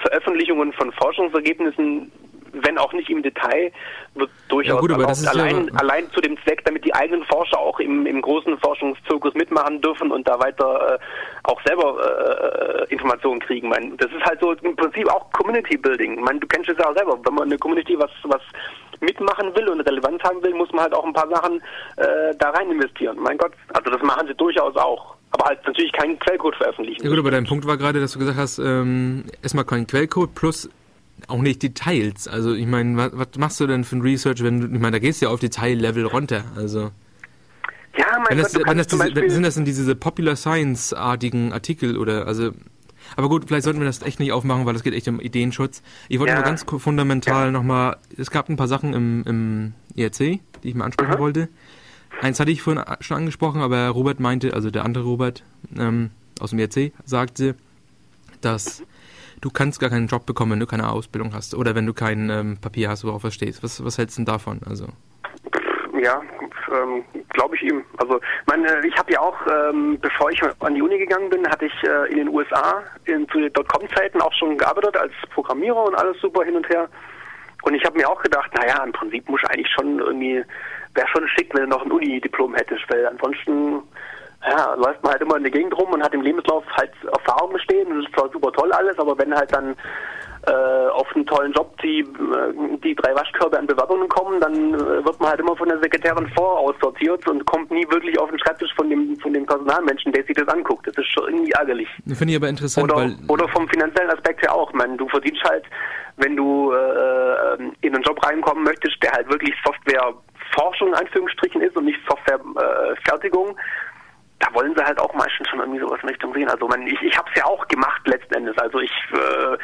Speaker 3: Veröffentlichungen von Forschungsergebnissen wenn auch nicht im Detail, wird durchaus ja, gut. Allein, ja allein zu dem Zweck, damit die eigenen Forscher auch im, im großen Forschungszirkus mitmachen dürfen und da weiter äh, auch selber äh, Informationen kriegen. Man, das ist halt so im Prinzip auch Community Building. Man, du kennst es ja auch selber. Wenn man eine Community was, was mitmachen will und Relevanz haben will, muss man halt auch ein paar Sachen äh, da rein investieren. Mein Gott, also das machen sie durchaus auch. Aber halt natürlich keinen Quellcode veröffentlichen.
Speaker 1: Ja gut, aber dein Punkt war gerade, dass du gesagt hast, ähm, erstmal kein Quellcode plus auch nicht Details. Also ich meine, was, was, machst du denn für ein Research, wenn du, ich meine, da gehst du ja auf Detaillevel runter. Also
Speaker 3: ja, mein
Speaker 1: wenn Gott, wenn das diese, sind das denn diese Popular Science-artigen Artikel oder also aber gut, vielleicht sollten wir das echt nicht aufmachen, weil es geht echt um Ideenschutz. Ich wollte ja. nur ganz fundamental ja. nochmal, es gab ein paar Sachen im, im ERC, die ich mal ansprechen mhm. wollte. Eins hatte ich vorhin schon angesprochen, aber Robert meinte, also der andere Robert ähm, aus dem ERC sagte, dass du kannst gar keinen Job bekommen, wenn du keine Ausbildung hast oder wenn du kein ähm, Papier hast, worauf du stehst. Was, was hältst du denn davon? Also
Speaker 3: ja, ähm, glaube ich ihm. Also meine, ich habe ja auch, ähm, bevor ich an die Uni gegangen bin, hatte ich äh, in den USA in, zu den Dotcom-Zeiten auch schon gearbeitet als Programmierer und alles super hin und her. Und ich habe mir auch gedacht, naja, im Prinzip muss eigentlich schon irgendwie, wäre schon schick, wenn du noch ein Uni-Diplom hättest, weil ansonsten ja, läuft man halt immer in der Gegend rum und hat im Lebenslauf halt Erfahrungen stehen und das ist zwar super toll alles, aber wenn halt dann äh, auf einen tollen Job die, äh, die drei Waschkörbe an Bewerbungen kommen, dann äh, wird man halt immer von der Sekretärin voraussortiert und kommt nie wirklich auf den Schreibtisch von dem, von dem Personalmenschen, der sich das anguckt. Das ist schon irgendwie ärgerlich.
Speaker 1: Finde ich aber interessant,
Speaker 3: oder,
Speaker 1: weil...
Speaker 3: Oder vom finanziellen Aspekt her auch. Man, du verdienst halt, wenn du äh, in einen Job reinkommen möchtest, der halt wirklich Softwareforschung in Anführungsstrichen ist und nicht Softwarefertigung, da wollen sie halt auch meistens schon irgendwie sowas in Richtung sehen. Also man, ich, ich habe es ja auch gemacht letzten Endes. Also ich äh,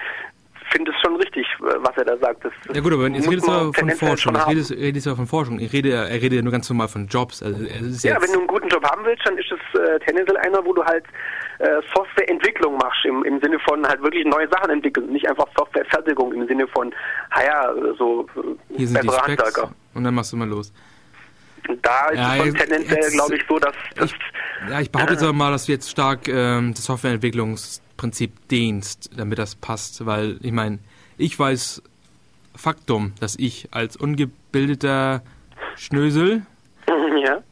Speaker 3: finde es schon richtig, äh, was er da sagt. Das,
Speaker 1: ja gut, aber jetzt redest du aber von Forschung. Jetzt redest, redest du aber von Forschung. Ich rede, er redet ja nur ganz normal von Jobs. Also,
Speaker 3: ja, wenn du einen guten Job haben willst, dann ist es äh, tendenziell einer, wo du halt äh, Softwareentwicklung machst, im, im Sinne von halt wirklich neue Sachen entwickeln, nicht einfach Softwarefertigung im Sinne von, naja, so
Speaker 1: äh, Hier sind die Specs und dann machst du mal los.
Speaker 3: Da ist ja, es tendenziell, glaube ich, so, dass... dass
Speaker 1: ich, ja, ich behaupte jetzt aber mal, dass du jetzt stark ähm, das Softwareentwicklungsprinzip dehnst, damit das passt, weil ich meine, ich weiß Faktum, dass ich als ungebildeter Schnösel ja.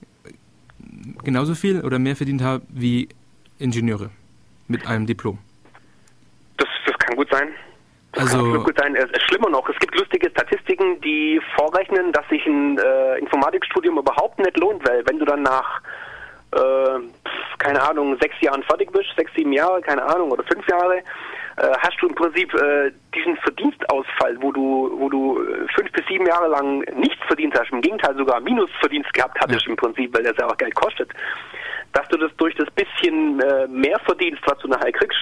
Speaker 1: genauso viel oder mehr verdient habe wie Ingenieure mit einem Diplom.
Speaker 3: Das, das kann gut sein. Also gut sein. Es ist schlimmer noch, es gibt lustige Statistiken, die vorrechnen, dass sich ein äh, Informatikstudium überhaupt nicht lohnt, weil wenn du dann nach äh, keine Ahnung, sechs Jahren fertig bist, sechs, sieben Jahre, keine Ahnung, oder fünf Jahre, äh, hast du im Prinzip äh, diesen Verdienstausfall, wo du, wo du äh, fünf bis sieben Jahre lang nichts verdient hast, im Gegenteil sogar Minusverdienst gehabt hattest ja. im Prinzip, weil das ja auch Geld kostet, dass du das durch das bisschen äh, mehr verdienst, was du nachher kriegst,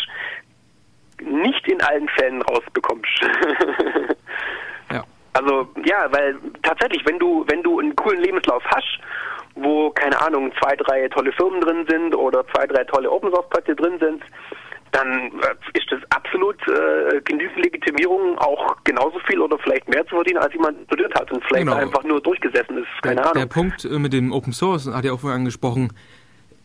Speaker 3: nicht in allen Fällen rausbekommst.
Speaker 1: ja.
Speaker 3: Also ja, weil tatsächlich, wenn du, wenn du einen coolen Lebenslauf hast, wo, keine Ahnung, zwei, drei tolle Firmen drin sind oder zwei, drei tolle Open Source Projekte drin sind, dann äh, ist das absolut äh, genügend Legitimierung, auch genauso viel oder vielleicht mehr zu verdienen, als jemand studiert hat und vielleicht genau. einfach nur durchgesessen ist. Keine
Speaker 1: der,
Speaker 3: Ahnung.
Speaker 1: Der Punkt äh, mit dem Open Source hat ja auch vorhin angesprochen.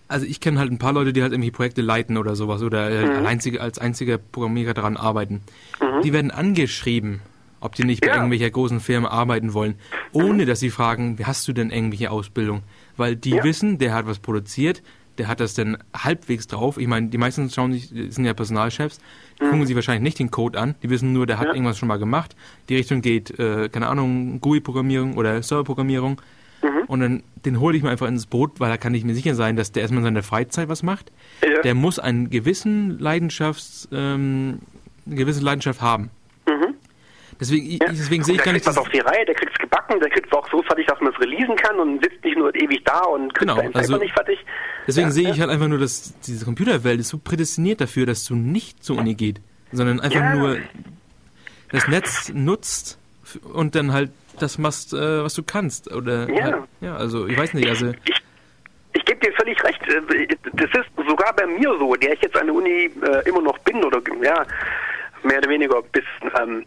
Speaker 1: Also ich kenne halt ein paar Leute, die halt irgendwie Projekte leiten oder sowas oder äh, mhm. einzige, als einziger Programmierer daran arbeiten. Mhm. Die werden angeschrieben, ob die nicht bei ja. irgendwelcher großen Firmen arbeiten wollen, ohne dass sie fragen, wie hast du denn irgendwelche Ausbildung? Weil die ja. wissen, der hat was produziert, der hat das denn halbwegs drauf. Ich meine, die meisten schauen sich, sind ja Personalchefs, die mhm. gucken sich wahrscheinlich nicht den Code an, die wissen nur, der hat ja. irgendwas schon mal gemacht. Die Richtung geht, äh, keine Ahnung, GUI-Programmierung oder Server-Programmierung. Mhm. Und dann den hole ich mir einfach ins Boot, weil da kann ich mir sicher sein, dass der erstmal in seiner Freizeit was macht. Ja. Der muss einen gewissen Leidenschafts, ähm, eine gewisse Leidenschaft haben. Deswegen, ja. deswegen sehe ich gar nicht.
Speaker 3: Der kriegt was auf die Reihe, der kriegt es gebacken, der kriegt es auch so fertig, dass man es releasen kann und sitzt nicht nur ewig da und kriegt
Speaker 1: genau,
Speaker 3: also, nicht fertig.
Speaker 1: Deswegen ja, sehe ich halt einfach nur, dass diese Computerwelt ist so prädestiniert dafür, dass du nicht zur Uni geht, sondern einfach nur das Netz nutzt und dann halt das machst, äh, was du kannst. Oder ja. Ja, also ich weiß nicht, also.
Speaker 3: Ich, ich, gebe dir völlig recht. Das ist sogar bei mir so, der ich jetzt an der Uni äh, immer noch bin oder ja mehr oder weniger bis ähm,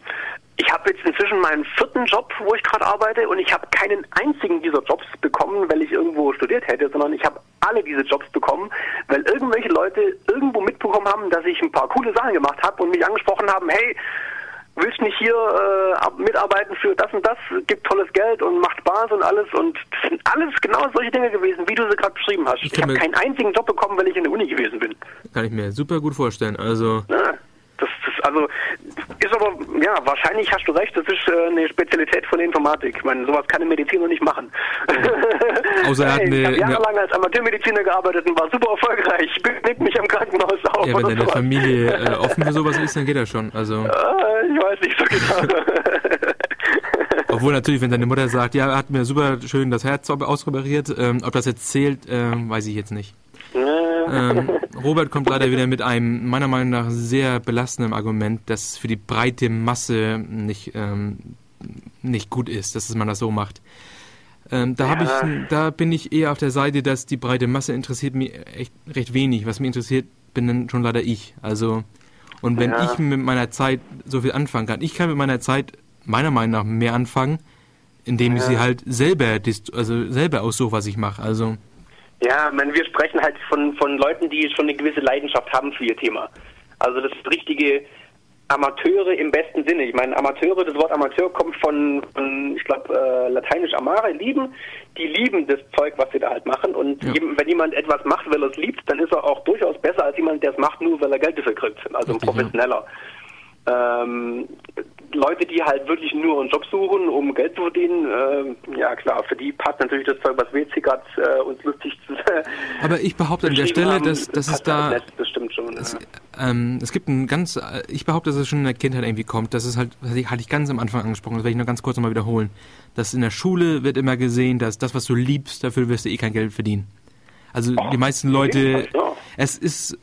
Speaker 3: ich habe jetzt inzwischen meinen vierten Job, wo ich gerade arbeite, und ich habe keinen einzigen dieser Jobs bekommen, weil ich irgendwo studiert hätte, sondern ich habe alle diese Jobs bekommen, weil irgendwelche Leute irgendwo mitbekommen haben, dass ich ein paar coole Sachen gemacht habe und mich angesprochen haben, hey, willst nicht hier äh, mitarbeiten für das und das, gibt tolles Geld und macht Spaß und alles und das sind alles genau solche Dinge gewesen, wie du sie gerade beschrieben hast. Ich, ich habe keinen einzigen Job bekommen, weil ich in der Uni gewesen bin.
Speaker 1: Kann ich mir super gut vorstellen. Also
Speaker 3: ja. Also ist aber, ja, wahrscheinlich hast du recht, das ist äh, eine Spezialität von der Informatik. Ich meine, sowas kann ein Mediziner nicht machen.
Speaker 1: Außer er hat eine,
Speaker 3: ich habe jahrelang als Amateurmediziner gearbeitet und war super erfolgreich. Ich Bewegt mich am Krankenhaus auf.
Speaker 1: Ja, wenn deine sowas. Familie äh, offen für sowas ist, dann geht das schon. Also.
Speaker 3: Äh, ich weiß nicht so genau.
Speaker 1: Obwohl natürlich, wenn deine Mutter sagt, ja, er hat mir super schön das Herz ausoperiert, ähm, ob das jetzt zählt, ähm, weiß ich jetzt nicht. Ähm, Robert kommt leider wieder mit einem meiner Meinung nach sehr belastenden Argument, das für die breite Masse nicht, ähm, nicht gut ist, dass man das so macht. Ähm, da, ja. ich, da bin ich eher auf der Seite, dass die breite Masse interessiert mich echt recht wenig. Was mich interessiert, bin dann schon leider ich. Also, und wenn ja. ich mit meiner Zeit so viel anfangen kann, ich kann mit meiner Zeit meiner Meinung nach mehr anfangen, indem ja. ich sie halt selber, also selber aussuche, was ich mache. Also,
Speaker 3: ja, man, wir sprechen halt von, von Leuten, die schon eine gewisse Leidenschaft haben für ihr Thema. Also das ist richtige Amateure im besten Sinne. Ich meine, Amateure, das Wort Amateur kommt von, von ich glaube, äh, lateinisch amare, lieben. Die lieben das Zeug, was sie da halt machen. Und ja. wenn jemand etwas macht, weil er es liebt, dann ist er auch durchaus besser als jemand, der es macht, nur weil er Geld dafür kriegt. Also ein professioneller. Ähm, Leute, die halt wirklich nur einen Job suchen, um Geld zu verdienen, äh, ja klar, für die passt natürlich das Zeug, was wir jetzt hier gerade äh, uns lustig zu
Speaker 1: Aber ich behaupte an der Stelle, haben, dass, dass es da...
Speaker 3: Halt das stimmt schon.
Speaker 1: Es, ja. ähm, es gibt ein ganz... Ich behaupte, dass es schon in der Kindheit irgendwie kommt. Das ist halt, das hatte ich ganz am Anfang angesprochen, das werde ich nur ganz kurz nochmal wiederholen. Dass in der Schule wird immer gesehen, dass das, was du liebst, dafür wirst du eh kein Geld verdienen. Also oh, die meisten Leute... Es ist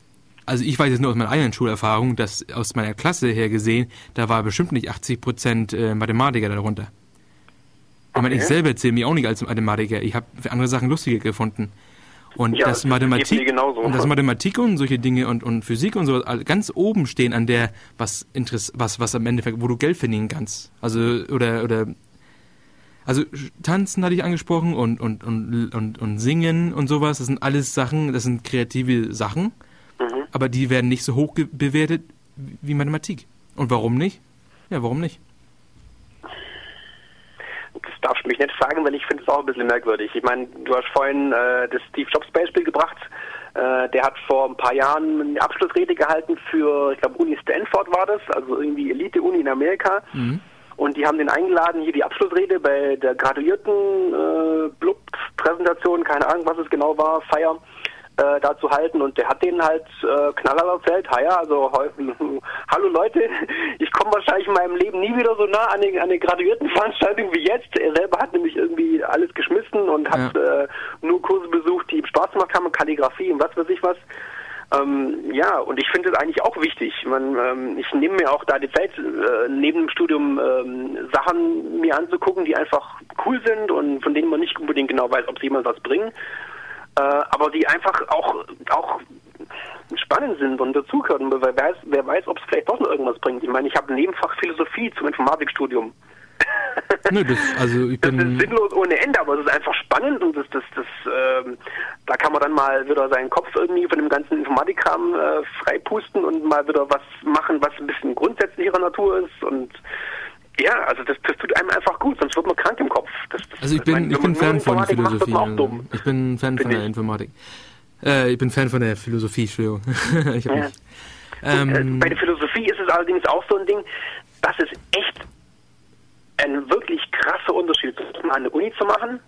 Speaker 1: also ich weiß jetzt nur aus meiner eigenen Schulerfahrung, dass aus meiner Klasse her gesehen, da war bestimmt nicht 80 Prozent äh, Mathematiker darunter. Ich meine, ich selber zähle mich auch nicht als Mathematiker. Ich habe andere Sachen lustiger gefunden. Und ja, das, Mathematik, und das Mathematik und solche Dinge und, und Physik und so ganz oben stehen an der, was Interess was, was am Endeffekt, wo du Geld verdienen kannst. Also, oder, oder, also Tanzen hatte ich angesprochen und, und, und, und, und Singen und sowas. Das sind alles Sachen, das sind kreative Sachen aber die werden nicht so hoch bewertet wie Mathematik. Und warum nicht? Ja, warum nicht?
Speaker 3: Das darfst du mich nicht fragen, weil ich finde es auch ein bisschen merkwürdig. Ich meine, du hast vorhin äh, das Steve Jobs Beispiel gebracht. Äh, der hat vor ein paar Jahren eine Abschlussrede gehalten für, ich glaube, Uni Stanford war das, also irgendwie Elite-Uni in Amerika. Mhm. Und die haben den eingeladen, hier die Abschlussrede bei der graduierten äh, Blub-Präsentation, keine Ahnung, was es genau war, Feier äh, da zu halten und der hat denen halt äh, knallhart erzählt, ha ja, also hallo Leute, ich komme wahrscheinlich in meinem Leben nie wieder so nah an eine, an eine Graduiertenveranstaltung wie jetzt. Er selber hat nämlich irgendwie alles geschmissen und hat ja. äh, nur Kurse besucht, die ihm Spaß gemacht haben, Kalligrafie und was weiß ich was. Ähm, ja, und ich finde es eigentlich auch wichtig. Man, ähm, ich nehme mir auch da die Zeit, äh, neben dem Studium ähm, Sachen mir anzugucken, die einfach cool sind und von denen man nicht unbedingt genau weiß, ob sie jemand was bringen, äh, aber die einfach auch, auch spannend sind und dazugehören. Wer weiß, wer weiß ob es vielleicht doch noch irgendwas bringt. Ich meine, ich habe ein Nebenfach Philosophie zum Informatikstudium.
Speaker 1: Nö, das, also ich bin
Speaker 3: das ist sinnlos ohne Ende, aber es ist einfach spannend und das, das, das, ähm, da kann man dann mal wieder seinen Kopf irgendwie von dem ganzen Informatikkram äh, freipusten und mal wieder was machen, was ein bisschen grundsätzlicher Natur ist und ja, also das, das tut einem einfach gut, sonst wird man krank im Kopf. Das,
Speaker 1: das, also ich bin, meine, ich bin Fan von Philosophie. Macht, also ich bin Fan bin von der Informatik. Äh, ich bin Fan von der Philosophie, Entschuldigung. ich
Speaker 3: ja. Ähm, äh, Bei der Philosophie ist es allerdings auch so ein Ding, dass es echt ein wirklich krasser Unterschied ist, mal eine Uni zu machen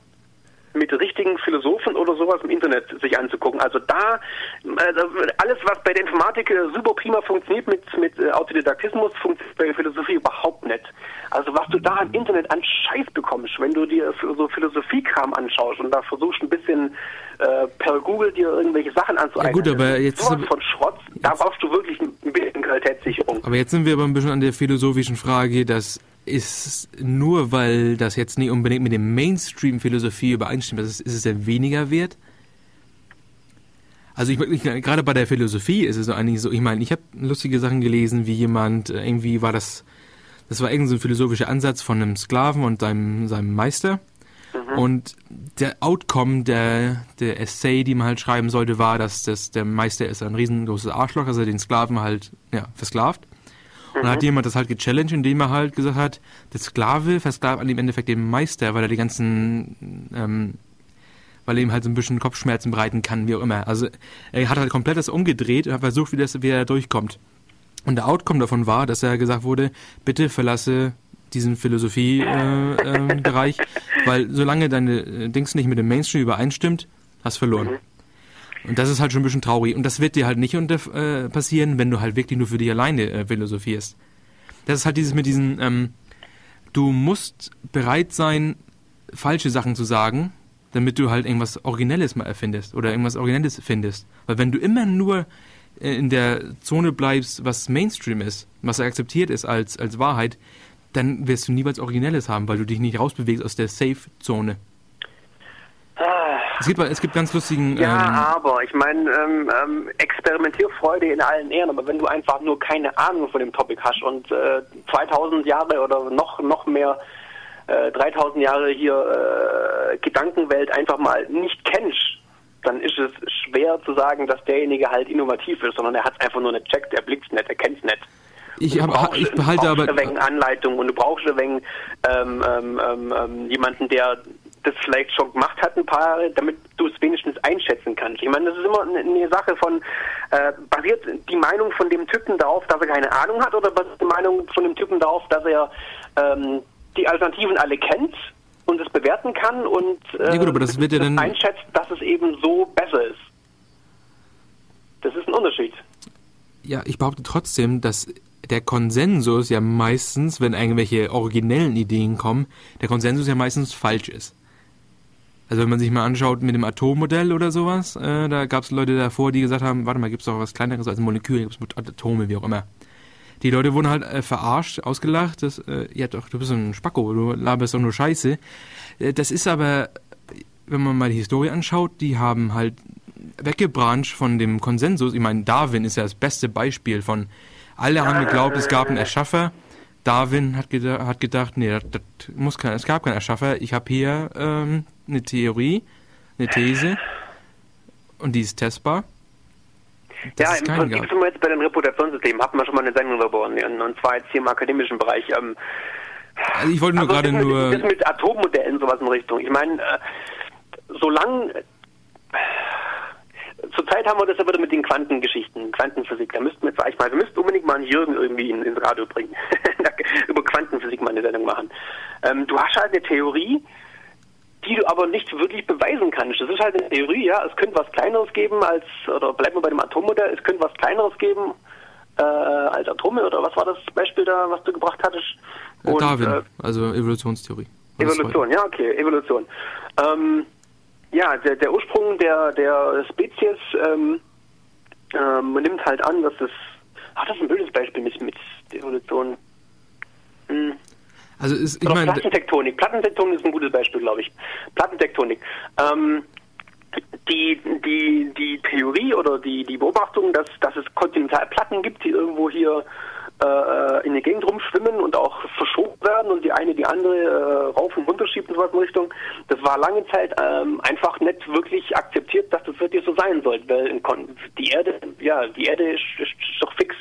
Speaker 3: mit richtigen Philosophen oder sowas im Internet sich anzugucken. Also da, also alles, was bei der Informatik äh, super prima funktioniert mit, mit äh, Autodidaktismus, funktioniert bei der Philosophie überhaupt nicht. Also was du da im Internet an Scheiß bekommst, wenn du dir so Philosophiekram anschaust und da versuchst ein bisschen äh, per Google dir irgendwelche Sachen anzueignen. Ja
Speaker 1: gut, aber jetzt...
Speaker 3: Sowas von Schrott, da brauchst du wirklich ein bisschen Qualitätssicherung.
Speaker 1: Aber jetzt sind wir aber ein bisschen an der philosophischen Frage, dass ist nur, weil das jetzt nicht unbedingt mit dem Mainstream-Philosophie übereinstimmt, ist, ist es ja weniger wert? Also ich, ich, gerade bei der Philosophie ist es so eigentlich so, ich meine, ich habe lustige Sachen gelesen, wie jemand, äh, irgendwie war das, das war irgendein so ein philosophischer Ansatz von einem Sklaven und seinem, seinem Meister. Mhm. Und der Outcome der, der Essay, die man halt schreiben sollte, war, dass das, der Meister ist ein riesengroßes Arschloch, also den Sklaven halt, ja, versklavt. Und dann hat mhm. jemand das halt gechallenged, indem er halt gesagt hat, der Sklave versklavt an im Endeffekt den Meister, weil er die ganzen, ähm, weil er ihm halt so ein bisschen Kopfschmerzen bereiten kann, wie auch immer. Also er hat halt komplett das umgedreht und hat versucht, wie, das, wie er durchkommt. Und der Outcome davon war, dass er gesagt wurde, bitte verlasse diesen Philosophie-Bereich, äh, äh, weil solange deine äh, Dings nicht mit dem Mainstream übereinstimmt, hast verloren. Mhm. Und das ist halt schon ein bisschen traurig. Und das wird dir halt nicht unter, äh, passieren, wenn du halt wirklich nur für dich alleine äh, philosophierst. Das ist halt dieses mit diesen, ähm, du musst bereit sein, falsche Sachen zu sagen, damit du halt irgendwas Originelles mal erfindest oder irgendwas Originelles findest. Weil wenn du immer nur äh, in der Zone bleibst, was Mainstream ist, was akzeptiert ist als, als Wahrheit, dann wirst du niemals Originelles haben, weil du dich nicht rausbewegst aus der Safe-Zone. Es gibt, es gibt ganz lustigen.
Speaker 3: Ja, ähm, aber ich meine, ähm, ähm, Experimentierfreude in allen Ehren, aber wenn du einfach nur keine Ahnung von dem Topic hast und äh, 2000 Jahre oder noch noch mehr äh, 3000 Jahre hier äh, Gedankenwelt einfach mal nicht kennst, dann ist es schwer zu sagen, dass derjenige halt innovativ ist, sondern er hat es einfach nur nicht checkt, er blickt nicht, er kennt es nicht.
Speaker 1: Ich, hab, ich behalte aber.
Speaker 3: Du brauchst aber. Anleitung und du brauchst ein wenig ähm, ähm, ähm, ähm jemanden, der das vielleicht schon gemacht hat ein paar Jahre, damit du es wenigstens einschätzen kannst. Ich meine, das ist immer eine Sache von, äh, basiert die Meinung von dem Typen darauf, dass er keine Ahnung hat oder basiert die Meinung von dem Typen darauf, dass er ähm, die Alternativen alle kennt und es bewerten kann und
Speaker 1: äh, ja gut, aber das wird ja dann
Speaker 3: einschätzt, dass es eben so besser ist. Das ist ein Unterschied.
Speaker 1: Ja, ich behaupte trotzdem, dass der Konsensus ja meistens, wenn irgendwelche originellen Ideen kommen, der Konsensus ja meistens falsch ist. Also wenn man sich mal anschaut mit dem Atommodell oder sowas, äh, da gab es Leute davor, die gesagt haben, warte mal, gibt es doch was kleineres als Moleküle, gibt es Atome, wie auch immer. Die Leute wurden halt äh, verarscht, ausgelacht, das, äh, ja doch, du bist ein Spacko, du laberst doch nur Scheiße. Äh, das ist aber, wenn man mal die Historie anschaut, die haben halt weggebrancht von dem Konsensus. Ich meine, Darwin ist ja das beste Beispiel von, alle haben geglaubt, es gab einen Erschaffer, Darwin hat, geda hat gedacht, nee, das, das muss kein, es gab keinen Erschaffer. Ich habe hier ähm, eine Theorie, eine These und die ist testbar.
Speaker 3: Das ja, im Prinzip sind wir jetzt bei den Reputationssystemen. Hatten wir schon mal eine Sendung darüber und zwar jetzt hier im akademischen Bereich. Ähm,
Speaker 1: also ich wollte nur gerade nur...
Speaker 3: Das mit Atommodellen sowas in Richtung. Ich meine, äh, solange zurzeit haben wir das ja wieder mit den Quantengeschichten, Quantenphysik. Da müssten wir jetzt eigentlich mal, wir müssten unbedingt mal einen Jürgen irgendwie in, ins Radio bringen. Über Quantenphysik mal eine Sendung machen. Ähm, du hast halt eine Theorie, die du aber nicht wirklich beweisen kannst. Das ist halt eine Theorie, ja. Es könnte was Kleineres geben als, oder bleiben wir bei dem Atommodell, es könnte was Kleineres geben äh, als Atome, oder was war das Beispiel da, was du gebracht hattest?
Speaker 1: Und, Darwin, äh, also Evolutionstheorie.
Speaker 3: Evolution, ja, okay, Evolution. Ähm, ja, der, der Ursprung der, der Spezies ähm, ähm, nimmt halt an, dass es. Ach, das ist ein blödes Beispiel mit, mit der Evolution.
Speaker 1: Hm. Also ist, ich meine,
Speaker 3: Plattentektonik. Plattentektonik ist ein gutes Beispiel, glaube ich. Plattentektonik. Ähm, die, die, die Theorie oder die, die Beobachtung, dass, dass es Kontinentalplatten gibt, die irgendwo hier äh, in der Gegend rumschwimmen und auch verschoben werden und die eine die andere äh, rauf und runter schiebt in so eine Richtung, das war lange Zeit ähm, einfach nicht wirklich akzeptiert, dass das wirklich so sein soll, weil die Erde, ja, die Erde ist, ist, ist doch fix.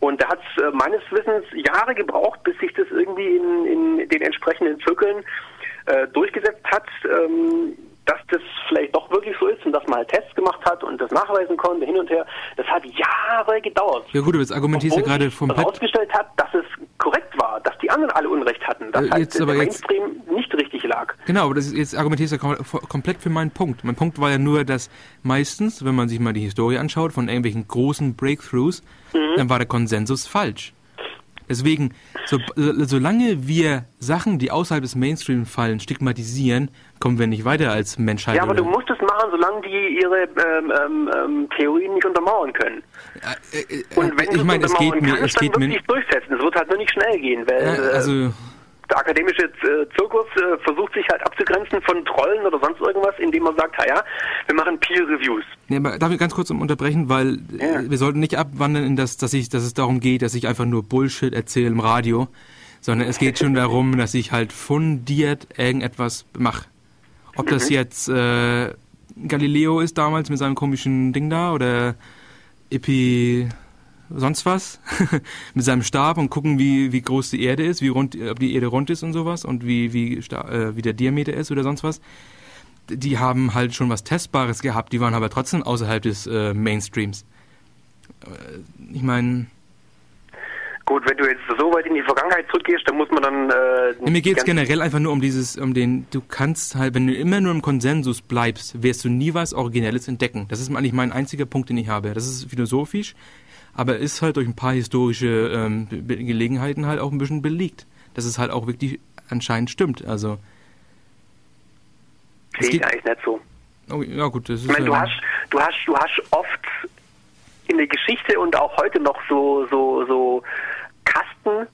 Speaker 3: Und da hat es äh, meines Wissens Jahre gebraucht, bis sich das irgendwie in, in den entsprechenden Zirkeln äh, durchgesetzt hat. Ähm, dass das vielleicht doch wirklich so ist und dass man halt Tests gemacht hat und das nachweisen konnte, hin und her, das hat Jahre gedauert.
Speaker 1: Ja gut, aber jetzt argumentierst du ja gerade vom
Speaker 3: herausgestellt hat, dass es korrekt war, dass die anderen alle Unrecht hatten, dass äh, halt der Mainstream jetzt, nicht richtig lag.
Speaker 1: Genau, aber das ist, jetzt argumentierst du komplett für meinen Punkt. Mein Punkt war ja nur, dass meistens, wenn man sich mal die Historie anschaut von irgendwelchen großen Breakthroughs, mhm. dann war der Konsensus falsch. Deswegen, so, solange wir Sachen, die außerhalb des Mainstream fallen, stigmatisieren, kommen wir nicht weiter als Menschheit.
Speaker 3: Ja, aber du musst es machen, solange die ihre ähm, ähm, ähm Theorien nicht untermauern können.
Speaker 1: Äh, äh, Und wenn ich meine, es geht mir, es geht mir
Speaker 3: nicht durchsetzen. Es wird halt nur nicht schnell gehen, weil
Speaker 1: ja, also äh,
Speaker 3: der akademische äh, Zirkus äh, versucht sich halt abzugrenzen von Trollen oder sonst irgendwas, indem man sagt, ja, wir machen Peer Reviews.
Speaker 1: Nee, darf ich ganz kurz unterbrechen, weil ja. wir sollten nicht abwandern in das, dass ich, dass es darum geht, dass ich einfach nur Bullshit erzähle im Radio, sondern es geht schon darum, dass ich halt fundiert irgendetwas mache. Ob mhm. das jetzt äh, Galileo ist damals mit seinem komischen Ding da oder Epi sonst was mit seinem Stab und gucken, wie, wie groß die Erde ist, wie rund, ob die Erde rund ist und sowas und wie, wie, äh, wie der Diameter ist oder sonst was. Die haben halt schon was Testbares gehabt, die waren aber trotzdem außerhalb des äh, Mainstreams. Äh, ich meine.
Speaker 3: Gut, wenn du jetzt so weit in die Vergangenheit zurückgehst, dann muss man dann. Äh,
Speaker 1: ja, mir geht es generell einfach nur um dieses, um den, du kannst halt, wenn du immer nur im Konsensus bleibst, wirst du nie was Originelles entdecken. Das ist eigentlich mein einziger Punkt, den ich habe. Das ist philosophisch aber ist halt durch ein paar historische ähm, Gelegenheiten halt auch ein bisschen belegt, dass es halt auch wirklich anscheinend stimmt. Also
Speaker 3: sehe ich eigentlich nicht so.
Speaker 1: Oh, ja gut, das ist.
Speaker 3: Ich meine, du hast, du hast, du hast oft in der Geschichte und auch heute noch so so so Kasten,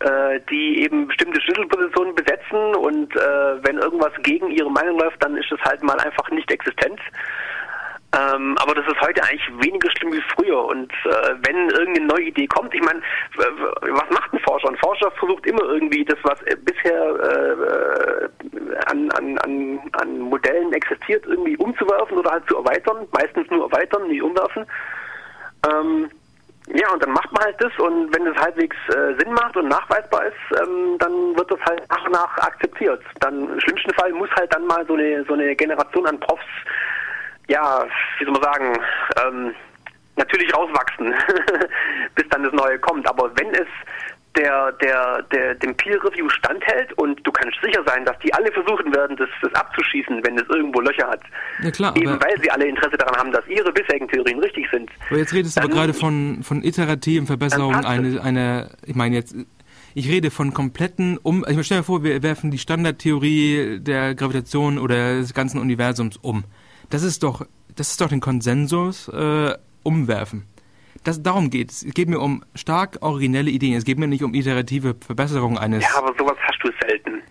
Speaker 3: äh, die eben bestimmte Schlüsselpositionen besetzen und äh, wenn irgendwas gegen ihre Meinung läuft, dann ist es halt mal einfach nicht existent. Ähm, aber das ist heute eigentlich weniger schlimm wie früher. Und äh, wenn irgendeine neue Idee kommt, ich meine, was macht ein Forscher? Ein Forscher versucht immer irgendwie das, was bisher äh, an, an, an, an Modellen existiert, irgendwie umzuwerfen oder halt zu erweitern. Meistens nur erweitern, nicht umwerfen. Ähm, ja, und dann macht man halt das und wenn das halbwegs äh, Sinn macht und nachweisbar ist, ähm, dann wird das halt nach und nach akzeptiert. Dann im schlimmsten Fall muss halt dann mal so eine so eine Generation an Profs ja, wie soll man sagen, ähm, natürlich rauswachsen, bis dann das Neue kommt. Aber wenn es der, der, der dem Peer Review standhält und du kannst sicher sein, dass die alle versuchen werden, das, das abzuschießen, wenn es irgendwo Löcher hat.
Speaker 1: Ja klar.
Speaker 3: Eben weil sie alle Interesse daran haben, dass ihre bisherigen Theorien richtig sind.
Speaker 1: Aber jetzt redest du aber gerade von, von iterativen Verbesserungen einer, eine, ich meine jetzt, ich rede von kompletten um. Ich stell mir vor, wir werfen die Standardtheorie der Gravitation oder des ganzen Universums um das ist doch, das ist doch den Konsensus äh, umwerfen. Das, darum geht es. Es geht mir um stark originelle Ideen. Es geht mir nicht um iterative Verbesserung eines.
Speaker 3: Ja, aber sowas hast du selten.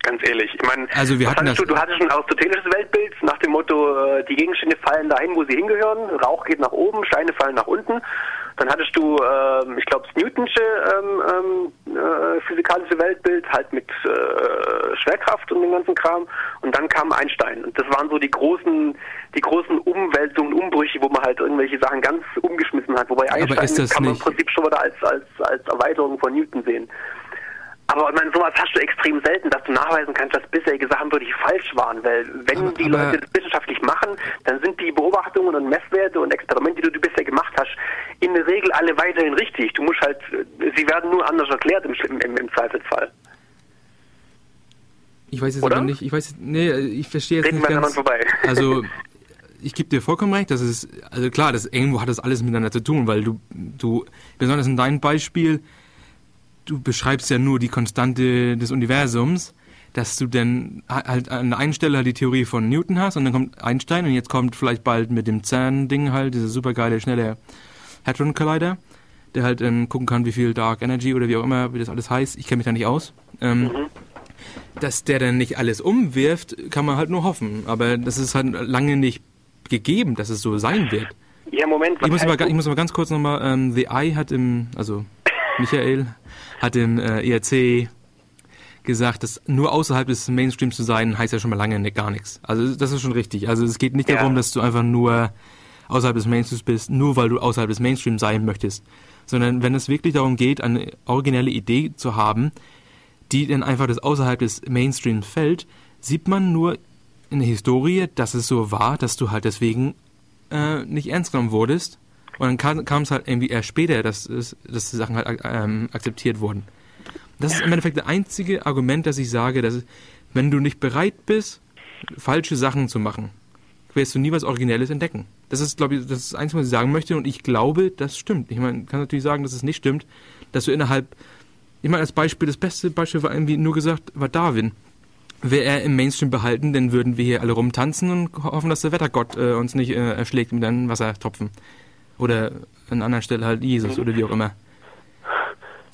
Speaker 3: Ganz ehrlich. Ich meine,
Speaker 1: also wir hatten das
Speaker 3: du? du hattest ein aristotelisches Weltbild nach dem Motto, äh, die Gegenstände fallen dahin, wo sie hingehören, Rauch geht nach oben, Steine fallen nach unten. Dann hattest du, äh, ich glaube, das Newtonsche ähm, ähm, äh, physikalische Weltbild, halt mit äh, Schwerkraft und dem ganzen Kram. Und dann kam Einstein. Und das waren so die großen, die großen Umwälzungen, Umbrüche, wo man halt irgendwelche Sachen ganz umgeschmissen hat. Wobei Einstein kann man im Prinzip schon wieder als, als, als Erweiterung von Newton sehen. Aber ich meine, sowas hast du extrem selten, dass du nachweisen kannst, dass bisherige Sachen wirklich falsch waren. Weil wenn aber, die aber Leute das wissenschaftlich machen, dann sind die Beobachtungen und Messwerte und Experimente, die du bisher gemacht hast, in der Regel alle weiterhin richtig. Du musst halt, sie werden nur anders erklärt im, im, im Zweifelsfall.
Speaker 1: Ich weiß jetzt Oder? aber nicht, ich weiß, nee, ich verstehe jetzt Reden nicht ganz.
Speaker 3: vorbei.
Speaker 1: Also, ich gebe dir vollkommen recht, das ist, also klar, das, irgendwo hat das alles miteinander zu tun, weil du, du, besonders in deinem Beispiel, du beschreibst ja nur die Konstante des Universums, dass du dann halt an der einen Stelle halt die Theorie von Newton hast und dann kommt Einstein und jetzt kommt vielleicht bald mit dem CERN-Ding halt, dieser supergeile, schnelle Hadron Collider, der halt ähm, gucken kann, wie viel Dark Energy oder wie auch immer, wie das alles heißt. Ich kenne mich da nicht aus. Ähm, mhm. Dass der dann nicht alles umwirft, kann man halt nur hoffen. Aber das ist halt lange nicht gegeben, dass es so sein wird.
Speaker 3: Ja, Moment.
Speaker 1: Ich muss, aber, ich muss aber ganz kurz nochmal, ähm, The Eye hat im, also Michael hat im äh, ERC gesagt, dass nur außerhalb des Mainstreams zu sein, heißt ja schon mal lange nicht, gar nichts. Also das ist schon richtig. Also es geht nicht ja. darum, dass du einfach nur außerhalb des Mainstreams bist, nur weil du außerhalb des Mainstreams sein möchtest. Sondern wenn es wirklich darum geht, eine originelle Idee zu haben, die dann einfach das außerhalb des Mainstreams fällt, sieht man nur in der Historie, dass es so war, dass du halt deswegen äh, nicht ernst genommen wurdest. Und dann kam, es halt irgendwie erst später, dass, dass die Sachen halt ähm, akzeptiert wurden. Das ist im Endeffekt das einzige Argument, dass ich sage, dass wenn du nicht bereit bist, falsche Sachen zu machen, wirst du nie was Originelles entdecken. Das ist, glaube ich, das, ist das Einzige, was ich sagen möchte. Und ich glaube, das stimmt. Ich meine, kann natürlich sagen, dass es nicht stimmt, dass du innerhalb, ich meine, als Beispiel, das beste Beispiel war irgendwie nur gesagt, war Darwin. Wäre er im Mainstream behalten, dann würden wir hier alle rumtanzen und hoffen, dass der Wettergott äh, uns nicht äh, erschlägt mit einem Wassertropfen. Oder an anderer Stelle halt Jesus oder wie auch immer.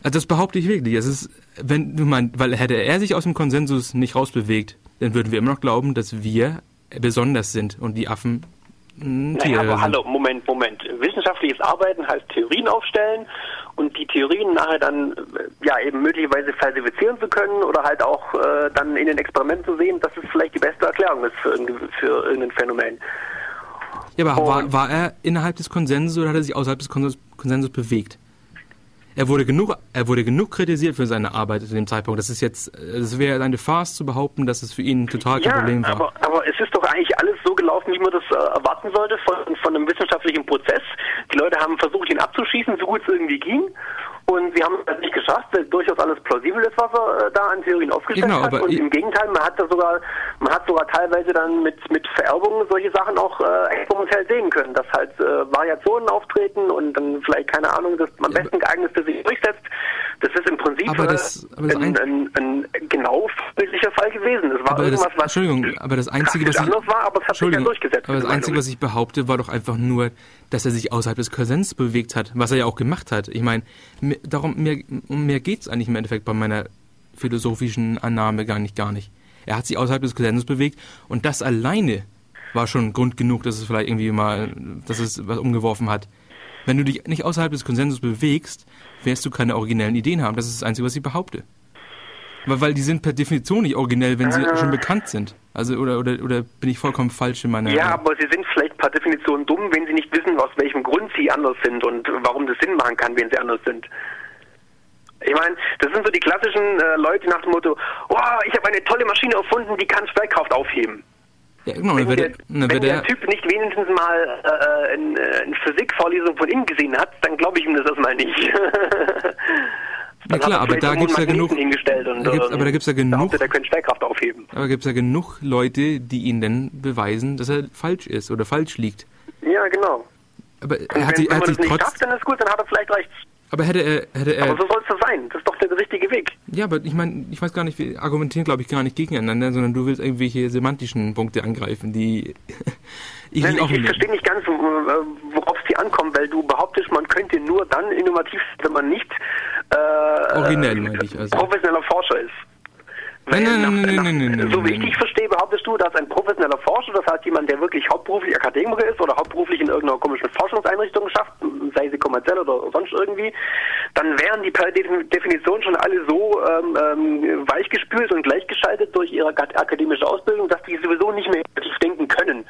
Speaker 1: Also das behaupte ich wirklich. Es ist, wenn du meinst, weil hätte er sich aus dem Konsensus nicht rausbewegt, dann würden wir immer noch glauben, dass wir besonders sind und die Affen
Speaker 3: naja, aber hallo, Moment, Moment. Wissenschaftliches Arbeiten heißt Theorien aufstellen und die Theorien nachher dann äh, ja eben möglicherweise falsifizieren zu können oder halt auch äh, dann in den Experimenten zu sehen, dass es vielleicht die beste Erklärung ist für, für irgendein Phänomen.
Speaker 1: Ja, aber war, war, er innerhalb des Konsensus oder hat er sich außerhalb des Konsensus bewegt? Er wurde genug, er wurde genug kritisiert für seine Arbeit zu dem Zeitpunkt. Das ist jetzt, es wäre eine Farce zu behaupten, dass es für ihn total kein ja, Problem war.
Speaker 3: Aber, aber es ist doch eigentlich alles so gelaufen, wie man das äh, erwarten sollte von, von einem wissenschaftlichen Prozess. Die Leute haben versucht, ihn abzuschießen, so gut es irgendwie ging. Und sie haben es nicht geschafft, weil durchaus alles plausibel ist, was er äh, da an Theorien aufgestellt genau, hat. Und im Gegenteil, man hat da sogar, man hat sogar teilweise dann mit, mit Vererbungen solche Sachen auch äh, experimentell sehen können, dass halt äh, Variationen auftreten und dann vielleicht, keine Ahnung, das am besten geeignetste sich durchsetzt. Das ist im Prinzip
Speaker 1: aber das, aber das
Speaker 3: ein, ein, ein, genau bildlicher Fall gewesen. Es war
Speaker 1: aber
Speaker 3: irgendwas,
Speaker 1: das, Entschuldigung, aber das Einzige, was ich,
Speaker 3: anders war, aber es hat sich ja durchgesetzt.
Speaker 1: Aber das Einzige, was ich behaupte, war doch einfach nur, dass er sich außerhalb des Konsens bewegt hat, was er ja auch gemacht hat. Ich meine, darum, mehr, um mehr geht es eigentlich im Endeffekt bei meiner philosophischen Annahme gar nicht, gar nicht. Er hat sich außerhalb des Konsensus bewegt und das alleine war schon Grund genug, dass es vielleicht irgendwie mal, dass es was umgeworfen hat. Wenn du dich nicht außerhalb des Konsensus bewegst, wirst du keine originellen Ideen haben. Das ist das Einzige, was ich behaupte. Weil, weil die sind per Definition nicht originell, wenn sie äh. schon bekannt sind. Also oder, oder, oder bin ich vollkommen falsch in meiner...
Speaker 3: Ja, aber sie sind vielleicht per Definition dumm, wenn sie nicht wissen, aus welchem Grund sie anders sind und warum das Sinn machen kann, wenn sie anders sind. Ich meine, das sind so die klassischen äh, Leute nach dem Motto, oh, ich habe eine tolle Maschine erfunden, die kann Schwerkraft aufheben.
Speaker 1: Ja, genau,
Speaker 3: wenn,
Speaker 1: der,
Speaker 3: wenn der, der, Typ nicht wenigstens mal äh, eine, äh, Physikvorlesung von innen gesehen hat, dann glaube ich ihm das erstmal nicht.
Speaker 1: Ja klar, aber da gibt es ja genug.
Speaker 3: Hingestellt und,
Speaker 1: da gibt's, aber da gibt es ja genug.
Speaker 3: der könnte Schwerkraft aufheben.
Speaker 1: Aber gibt es ja genug Leute, die ihn dann beweisen, dass er falsch ist oder falsch liegt.
Speaker 3: Ja, genau.
Speaker 1: Aber er hat, wenn, er hat sich trotz.
Speaker 3: Schafft, dann ist gut, dann hat er vielleicht recht.
Speaker 1: Aber hätte er, hätte er.
Speaker 3: Aber so soll es doch sein. Das ist doch der richtige Weg.
Speaker 1: Ja, aber ich meine, ich weiß gar nicht, wir argumentieren, glaube ich, gar nicht gegeneinander, sondern du willst irgendwelche semantischen Punkte angreifen, die
Speaker 3: ich, Nein, ich, ich verstehe nicht ganz, worauf es dir ankommt, weil du behauptest, man könnte nur dann innovativ, wenn man nicht
Speaker 1: äh, Originell, ich also.
Speaker 3: professioneller Forscher ist.
Speaker 1: Nein, nein, nein, nein, nein, nein, nein,
Speaker 3: So wie ich dich verstehe, behauptest du, dass ein professioneller Forscher, das heißt jemand, der wirklich hauptberuflich Akademiker ist oder hauptberuflich in irgendeiner komischen Forschungseinrichtung schafft, sei sie kommerziell oder sonst irgendwie, dann wären die per Definition schon alle so ähm, ähm, weichgespült und gleichgeschaltet durch ihre akademische Ausbildung, dass die sowieso nicht mehr aktiv denken können.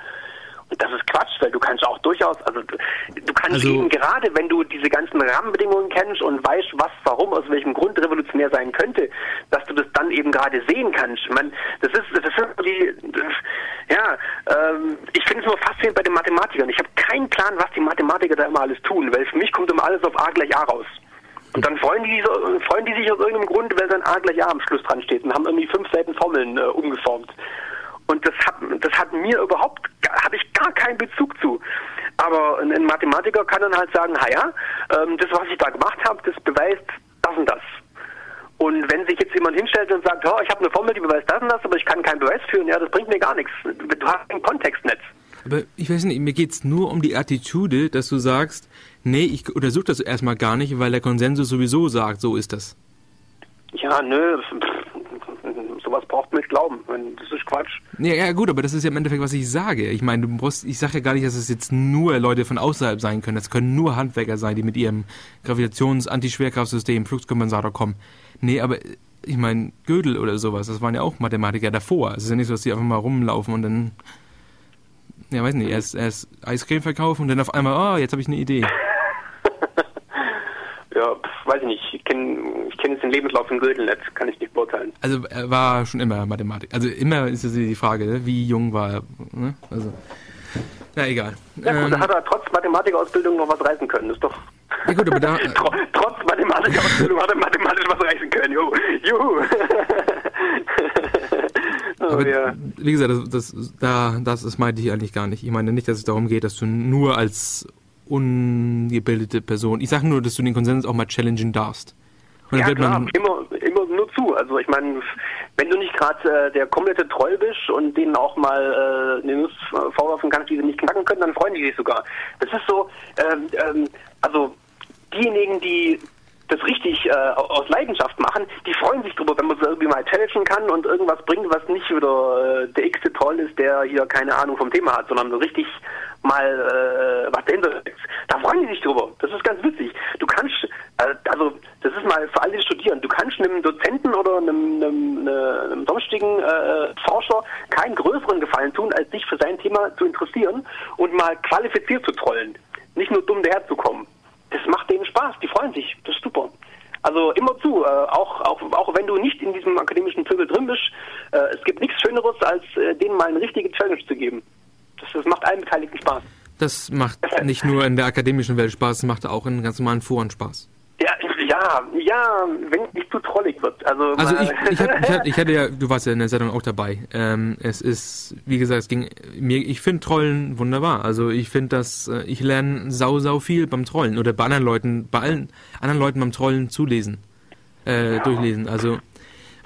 Speaker 3: Das ist Quatsch, weil du kannst auch durchaus, also du kannst also, eben gerade, wenn du diese ganzen Rahmenbedingungen kennst und weißt, was, warum, aus welchem Grund revolutionär sein könnte, dass du das dann eben gerade sehen kannst. Ich meine, das ist, das sind die, das, ja, ähm, ich finde es nur faszinierend bei den Mathematikern. Ich habe keinen Plan, was die Mathematiker da immer alles tun, weil für mich kommt immer alles auf A gleich A raus. Und dann freuen die, freuen die sich aus irgendeinem Grund, weil dann A gleich A am Schluss dran steht und haben irgendwie fünf Seiten Formeln äh, umgeformt. Und das hat, das hat mir überhaupt, habe ich gar keinen Bezug zu. Aber ein Mathematiker kann dann halt sagen, ja, ähm, das, was ich da gemacht habe, das beweist das und das. Und wenn sich jetzt jemand hinstellt und sagt, oh, ich habe eine Formel, die beweist das und das, aber ich kann keinen Beweis führen, ja, das bringt mir gar nichts. Du hast ein Kontextnetz.
Speaker 1: Aber ich weiß nicht, mir geht es nur um die Attitude, dass du sagst, nee, ich untersuche das erstmal gar nicht, weil der Konsensus sowieso sagt, so ist das.
Speaker 3: Ja, nö, nicht glauben. Das ist Quatsch.
Speaker 1: Ja, ja, gut, aber das ist ja im Endeffekt, was ich sage. Ich meine, du brauchst, ich sage ja gar nicht, dass es jetzt nur Leute von außerhalb sein können. Das können nur Handwerker sein, die mit ihrem Gravitations-Antischwerkraftsystem, Fluxkompensator kommen. Nee, aber ich meine, Gödel oder sowas, das waren ja auch Mathematiker davor. Es ist ja nicht so, dass die einfach mal rumlaufen und dann, ja, weiß nicht, erst, erst Eiscreme verkaufen und dann auf einmal, oh, jetzt habe ich eine Idee.
Speaker 3: Ja, weiß ich nicht. Ich kenne ich kenn jetzt den Lebenslauf von Gödel nicht, kann ich nicht beurteilen.
Speaker 1: Also er war schon immer Mathematiker. Also immer ist es die Frage, wie jung war er. Ne? Also, na egal.
Speaker 3: Ja gut, ähm, da hat er trotz Mathematikausbildung noch was reißen können. Das ist doch
Speaker 1: ja gut, aber da,
Speaker 3: Trotz mathematischer Ausbildung hat er mathematisch was reißen können. Juhu. Juhu.
Speaker 1: oh, aber ja. wie gesagt, das, das, da, das, das meinte ich eigentlich gar nicht. Ich meine nicht, dass es darum geht, dass du nur als ungebildete Person, ich sage nur, dass du den Konsens auch mal challengen darfst.
Speaker 3: Und ja, klar, immer, immer nur zu. Also ich meine, wenn du nicht gerade äh, der komplette Troll bist und denen auch mal äh, eine Nuss vorwerfen kannst, die sie nicht knacken können, dann freuen die sich sogar. Das ist so, ähm, ähm, also diejenigen, die das richtig äh, aus Leidenschaft machen, die freuen sich drüber, wenn man sie irgendwie mal challengen kann und irgendwas bringt, was nicht wieder äh, der x-te Troll ist, der hier keine Ahnung vom Thema hat, sondern so richtig mal äh, was dahinter ist. Da freuen die sich drüber. Das ist ganz witzig. Du kannst, äh, also das ist mal für alle, die studieren, du kannst einem Dozenten oder einem, einem, einem sonstigen äh, Forscher keinen größeren Gefallen tun, als sich für sein Thema zu interessieren und mal qualifiziert zu trollen. Nicht nur dumm daherzukommen das macht denen Spaß, die freuen sich, das ist super. Also immer zu, äh, auch, auch, auch wenn du nicht in diesem akademischen Zirkel drin bist, äh, es gibt nichts Schöneres, als äh, denen mal eine richtige Challenge zu geben. Das, das macht allen Beteiligten Spaß.
Speaker 1: Das macht nicht nur in der akademischen Welt Spaß, es macht auch in ganz normalen Foren Spaß.
Speaker 3: Ja, ja, wenn es nicht zu trollig wird. Also,
Speaker 1: also ich, ich, hatte, ich, hatte, ja, du warst ja in der Sendung auch dabei. Ähm, es ist, wie gesagt, es ging mir, ich finde Trollen wunderbar. Also ich finde dass äh, ich lerne sau, sau viel beim Trollen oder bei anderen Leuten, bei allen anderen Leuten beim Trollen zulesen, äh, ja. durchlesen. Also,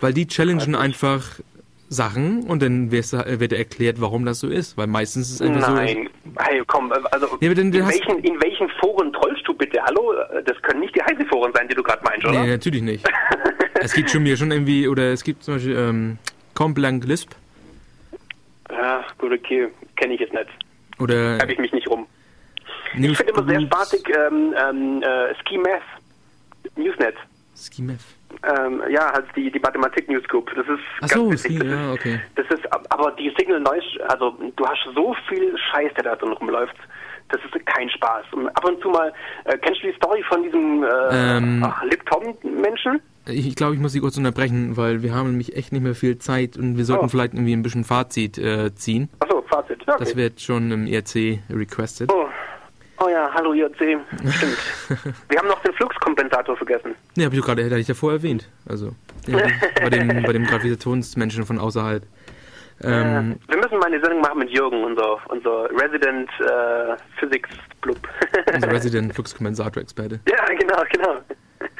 Speaker 1: weil die challengen einfach Sachen und dann wird erklärt, warum das so ist, weil meistens ist es einfach
Speaker 3: Nein. so. Nein, hey, komm, also ja, in, welchen, in welchen Foren trollst bitte? Hallo, das können nicht die heißen Foren sein, die du gerade meinst, oder?
Speaker 1: Nee, natürlich nicht. es gibt schon mir schon irgendwie, oder es gibt zum Beispiel ähm, Complank Lisp.
Speaker 3: Ja, gut, okay, kenne ich jetzt nicht.
Speaker 1: Oder.
Speaker 3: Habe ich mich nicht rum. News ich finde immer sehr spaßig ähm, ähm, äh, Ski Math Newsnet.
Speaker 1: Ski Math
Speaker 3: ähm, ja, halt die, die Mathematik News Group. Das ist
Speaker 1: Ach so, ganz witzig. ja, okay.
Speaker 3: Das ist, aber die Signal Noise, also du hast so viel Scheiß, der da drin rumläuft. Das ist kein Spaß. Und ab und zu mal, äh, kennst du die Story von diesem äh, ähm, Lipton-Menschen?
Speaker 1: Ich glaube, ich muss Sie kurz unterbrechen, weil wir haben nämlich echt nicht mehr viel Zeit und wir sollten oh. vielleicht irgendwie ein bisschen Fazit äh, ziehen.
Speaker 3: Achso, Fazit. Okay.
Speaker 1: Das wird schon im ERC requested.
Speaker 3: Oh. Oh ja, hallo IRC. Stimmt. Wir haben noch den Fluxkompensator vergessen.
Speaker 1: Ja, habe ich gerade, hätte ich ja vorher erwähnt. Also ja, bei dem, bei dem Gravitationsmenschen von außerhalb.
Speaker 3: Ähm, wir müssen mal eine Sendung machen mit Jürgen, unser, unser Resident äh, Physics Club.
Speaker 1: unser Resident Fluxkompensator-Experte.
Speaker 3: Ja, genau, genau.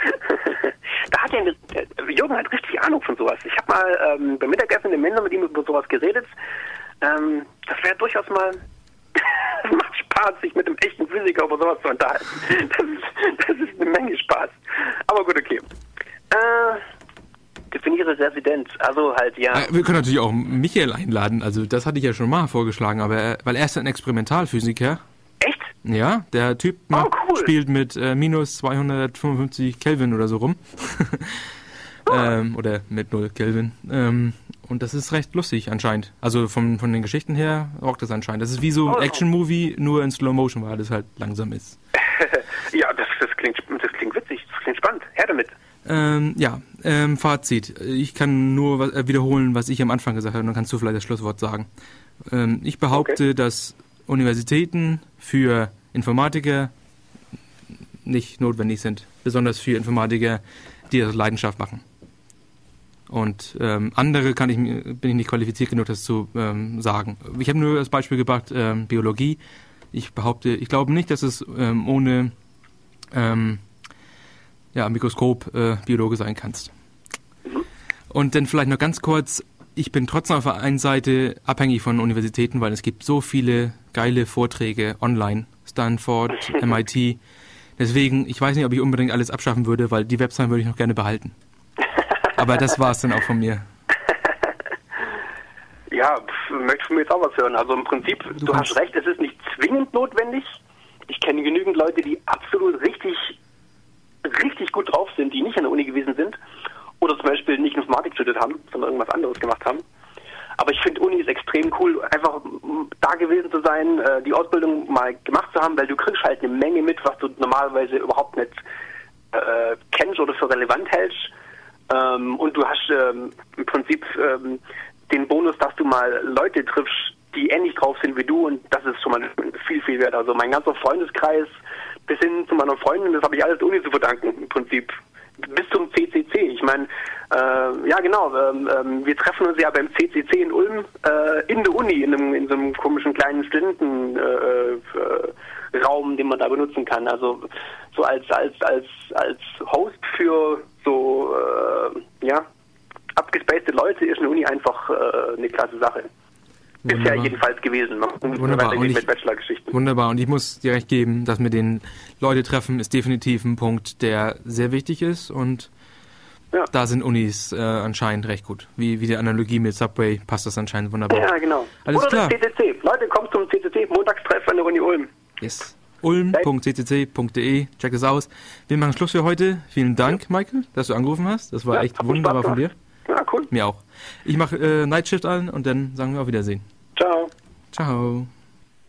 Speaker 3: da hat ja Jürgen hat richtig Ahnung von sowas. Ich habe mal ähm, beim Mittagessen in Mender mit ihm über sowas geredet. Ähm, das wäre durchaus mal es macht Spaß, sich mit einem echten Physiker über sowas zu unterhalten. Das ist, das ist eine Menge Spaß. Aber gut, okay. Äh, definiere Residenz. Also halt, ja.
Speaker 1: Äh, wir können natürlich auch Michael einladen. Also das hatte ich ja schon mal vorgeschlagen, aber er, weil er ist ein Experimentalphysiker.
Speaker 3: Echt?
Speaker 1: Ja, der Typ oh, cool. spielt mit äh, minus 255 Kelvin oder so rum. oh. ähm, oder mit 0 Kelvin. Ähm, und das ist recht lustig anscheinend. Also von, von den Geschichten her rockt das anscheinend. Das ist wie so ein oh. Action-Movie, nur in Slow Motion, weil es halt langsam ist.
Speaker 3: ja, das, das, klingt, das klingt witzig, das klingt spannend. Her damit.
Speaker 1: Ähm, ja, ähm, Fazit. Ich kann nur äh, wiederholen, was ich am Anfang gesagt habe, und dann kannst du vielleicht das Schlusswort sagen. Ähm, ich behaupte, okay. dass Universitäten für Informatiker nicht notwendig sind. Besonders für Informatiker, die das Leidenschaft machen. Und ähm, andere kann ich, bin ich nicht qualifiziert genug, das zu ähm, sagen. Ich habe nur das Beispiel gebracht, ähm, Biologie. Ich behaupte, ich glaube nicht, dass es ähm, ohne ähm, ja, Mikroskop äh, Biologe sein kannst. Und dann vielleicht noch ganz kurz, ich bin trotzdem auf der einen Seite abhängig von Universitäten, weil es gibt so viele geile Vorträge online, Stanford, MIT. Deswegen, ich weiß nicht, ob ich unbedingt alles abschaffen würde, weil die Website würde ich noch gerne behalten. Aber das war es dann auch von mir.
Speaker 3: Ja, möchte von mir jetzt auch was hören. Also im Prinzip, du, du hast recht, es ist nicht zwingend notwendig. Ich kenne genügend Leute, die absolut richtig, richtig gut drauf sind, die nicht an der Uni gewesen sind oder zum Beispiel nicht Informatik studiert haben, sondern irgendwas anderes gemacht haben. Aber ich finde Uni ist extrem cool, einfach da gewesen zu sein, äh, die Ausbildung mal gemacht zu haben, weil du kriegst halt eine Menge mit, was du normalerweise überhaupt nicht äh, kennst oder für relevant hältst. Ähm, und du hast ähm, im Prinzip ähm, den Bonus, dass du mal Leute triffst, die ähnlich drauf sind wie du und das ist schon mal viel, viel wert. Also mein ganzer Freundeskreis bis hin zu meiner Freundin, das habe ich alles Uni zu verdanken im Prinzip. Bis zum CCC. Ich meine, äh, ja genau, ähm, ähm, wir treffen uns ja beim CCC in Ulm äh, in der Uni, in, einem, in so einem komischen kleinen Studentenraum, äh, äh den man da benutzen kann. Also so als als als als Host für so äh, ja abgespacede Leute ist eine Uni einfach äh, eine klasse Sache. Wunderbar. Bisher jedenfalls gewesen.
Speaker 1: Wunderbar. Und ich, wunderbar. Und ich muss dir recht geben, dass mit den Leute treffen ist definitiv ein Punkt, der sehr wichtig ist und ja. da sind Unis äh, anscheinend recht gut. Wie, wie die Analogie mit Subway passt das anscheinend wunderbar.
Speaker 3: Ja, genau.
Speaker 1: Alles Oder klar.
Speaker 3: CCC. Leute, kommt zum CCC, Montagstreff an der Uni Ulm.
Speaker 1: Yes. ulm.ccc.de. Check es aus. Wir machen Schluss für heute. Vielen Dank, ja. Michael, dass du angerufen hast. Das war ja, echt wunderbar von dir.
Speaker 3: Ja, cool.
Speaker 1: Mir auch. Ich mache äh, Nightshift an und dann sagen wir auf Wiedersehen.
Speaker 3: Ciao.
Speaker 1: Ciao.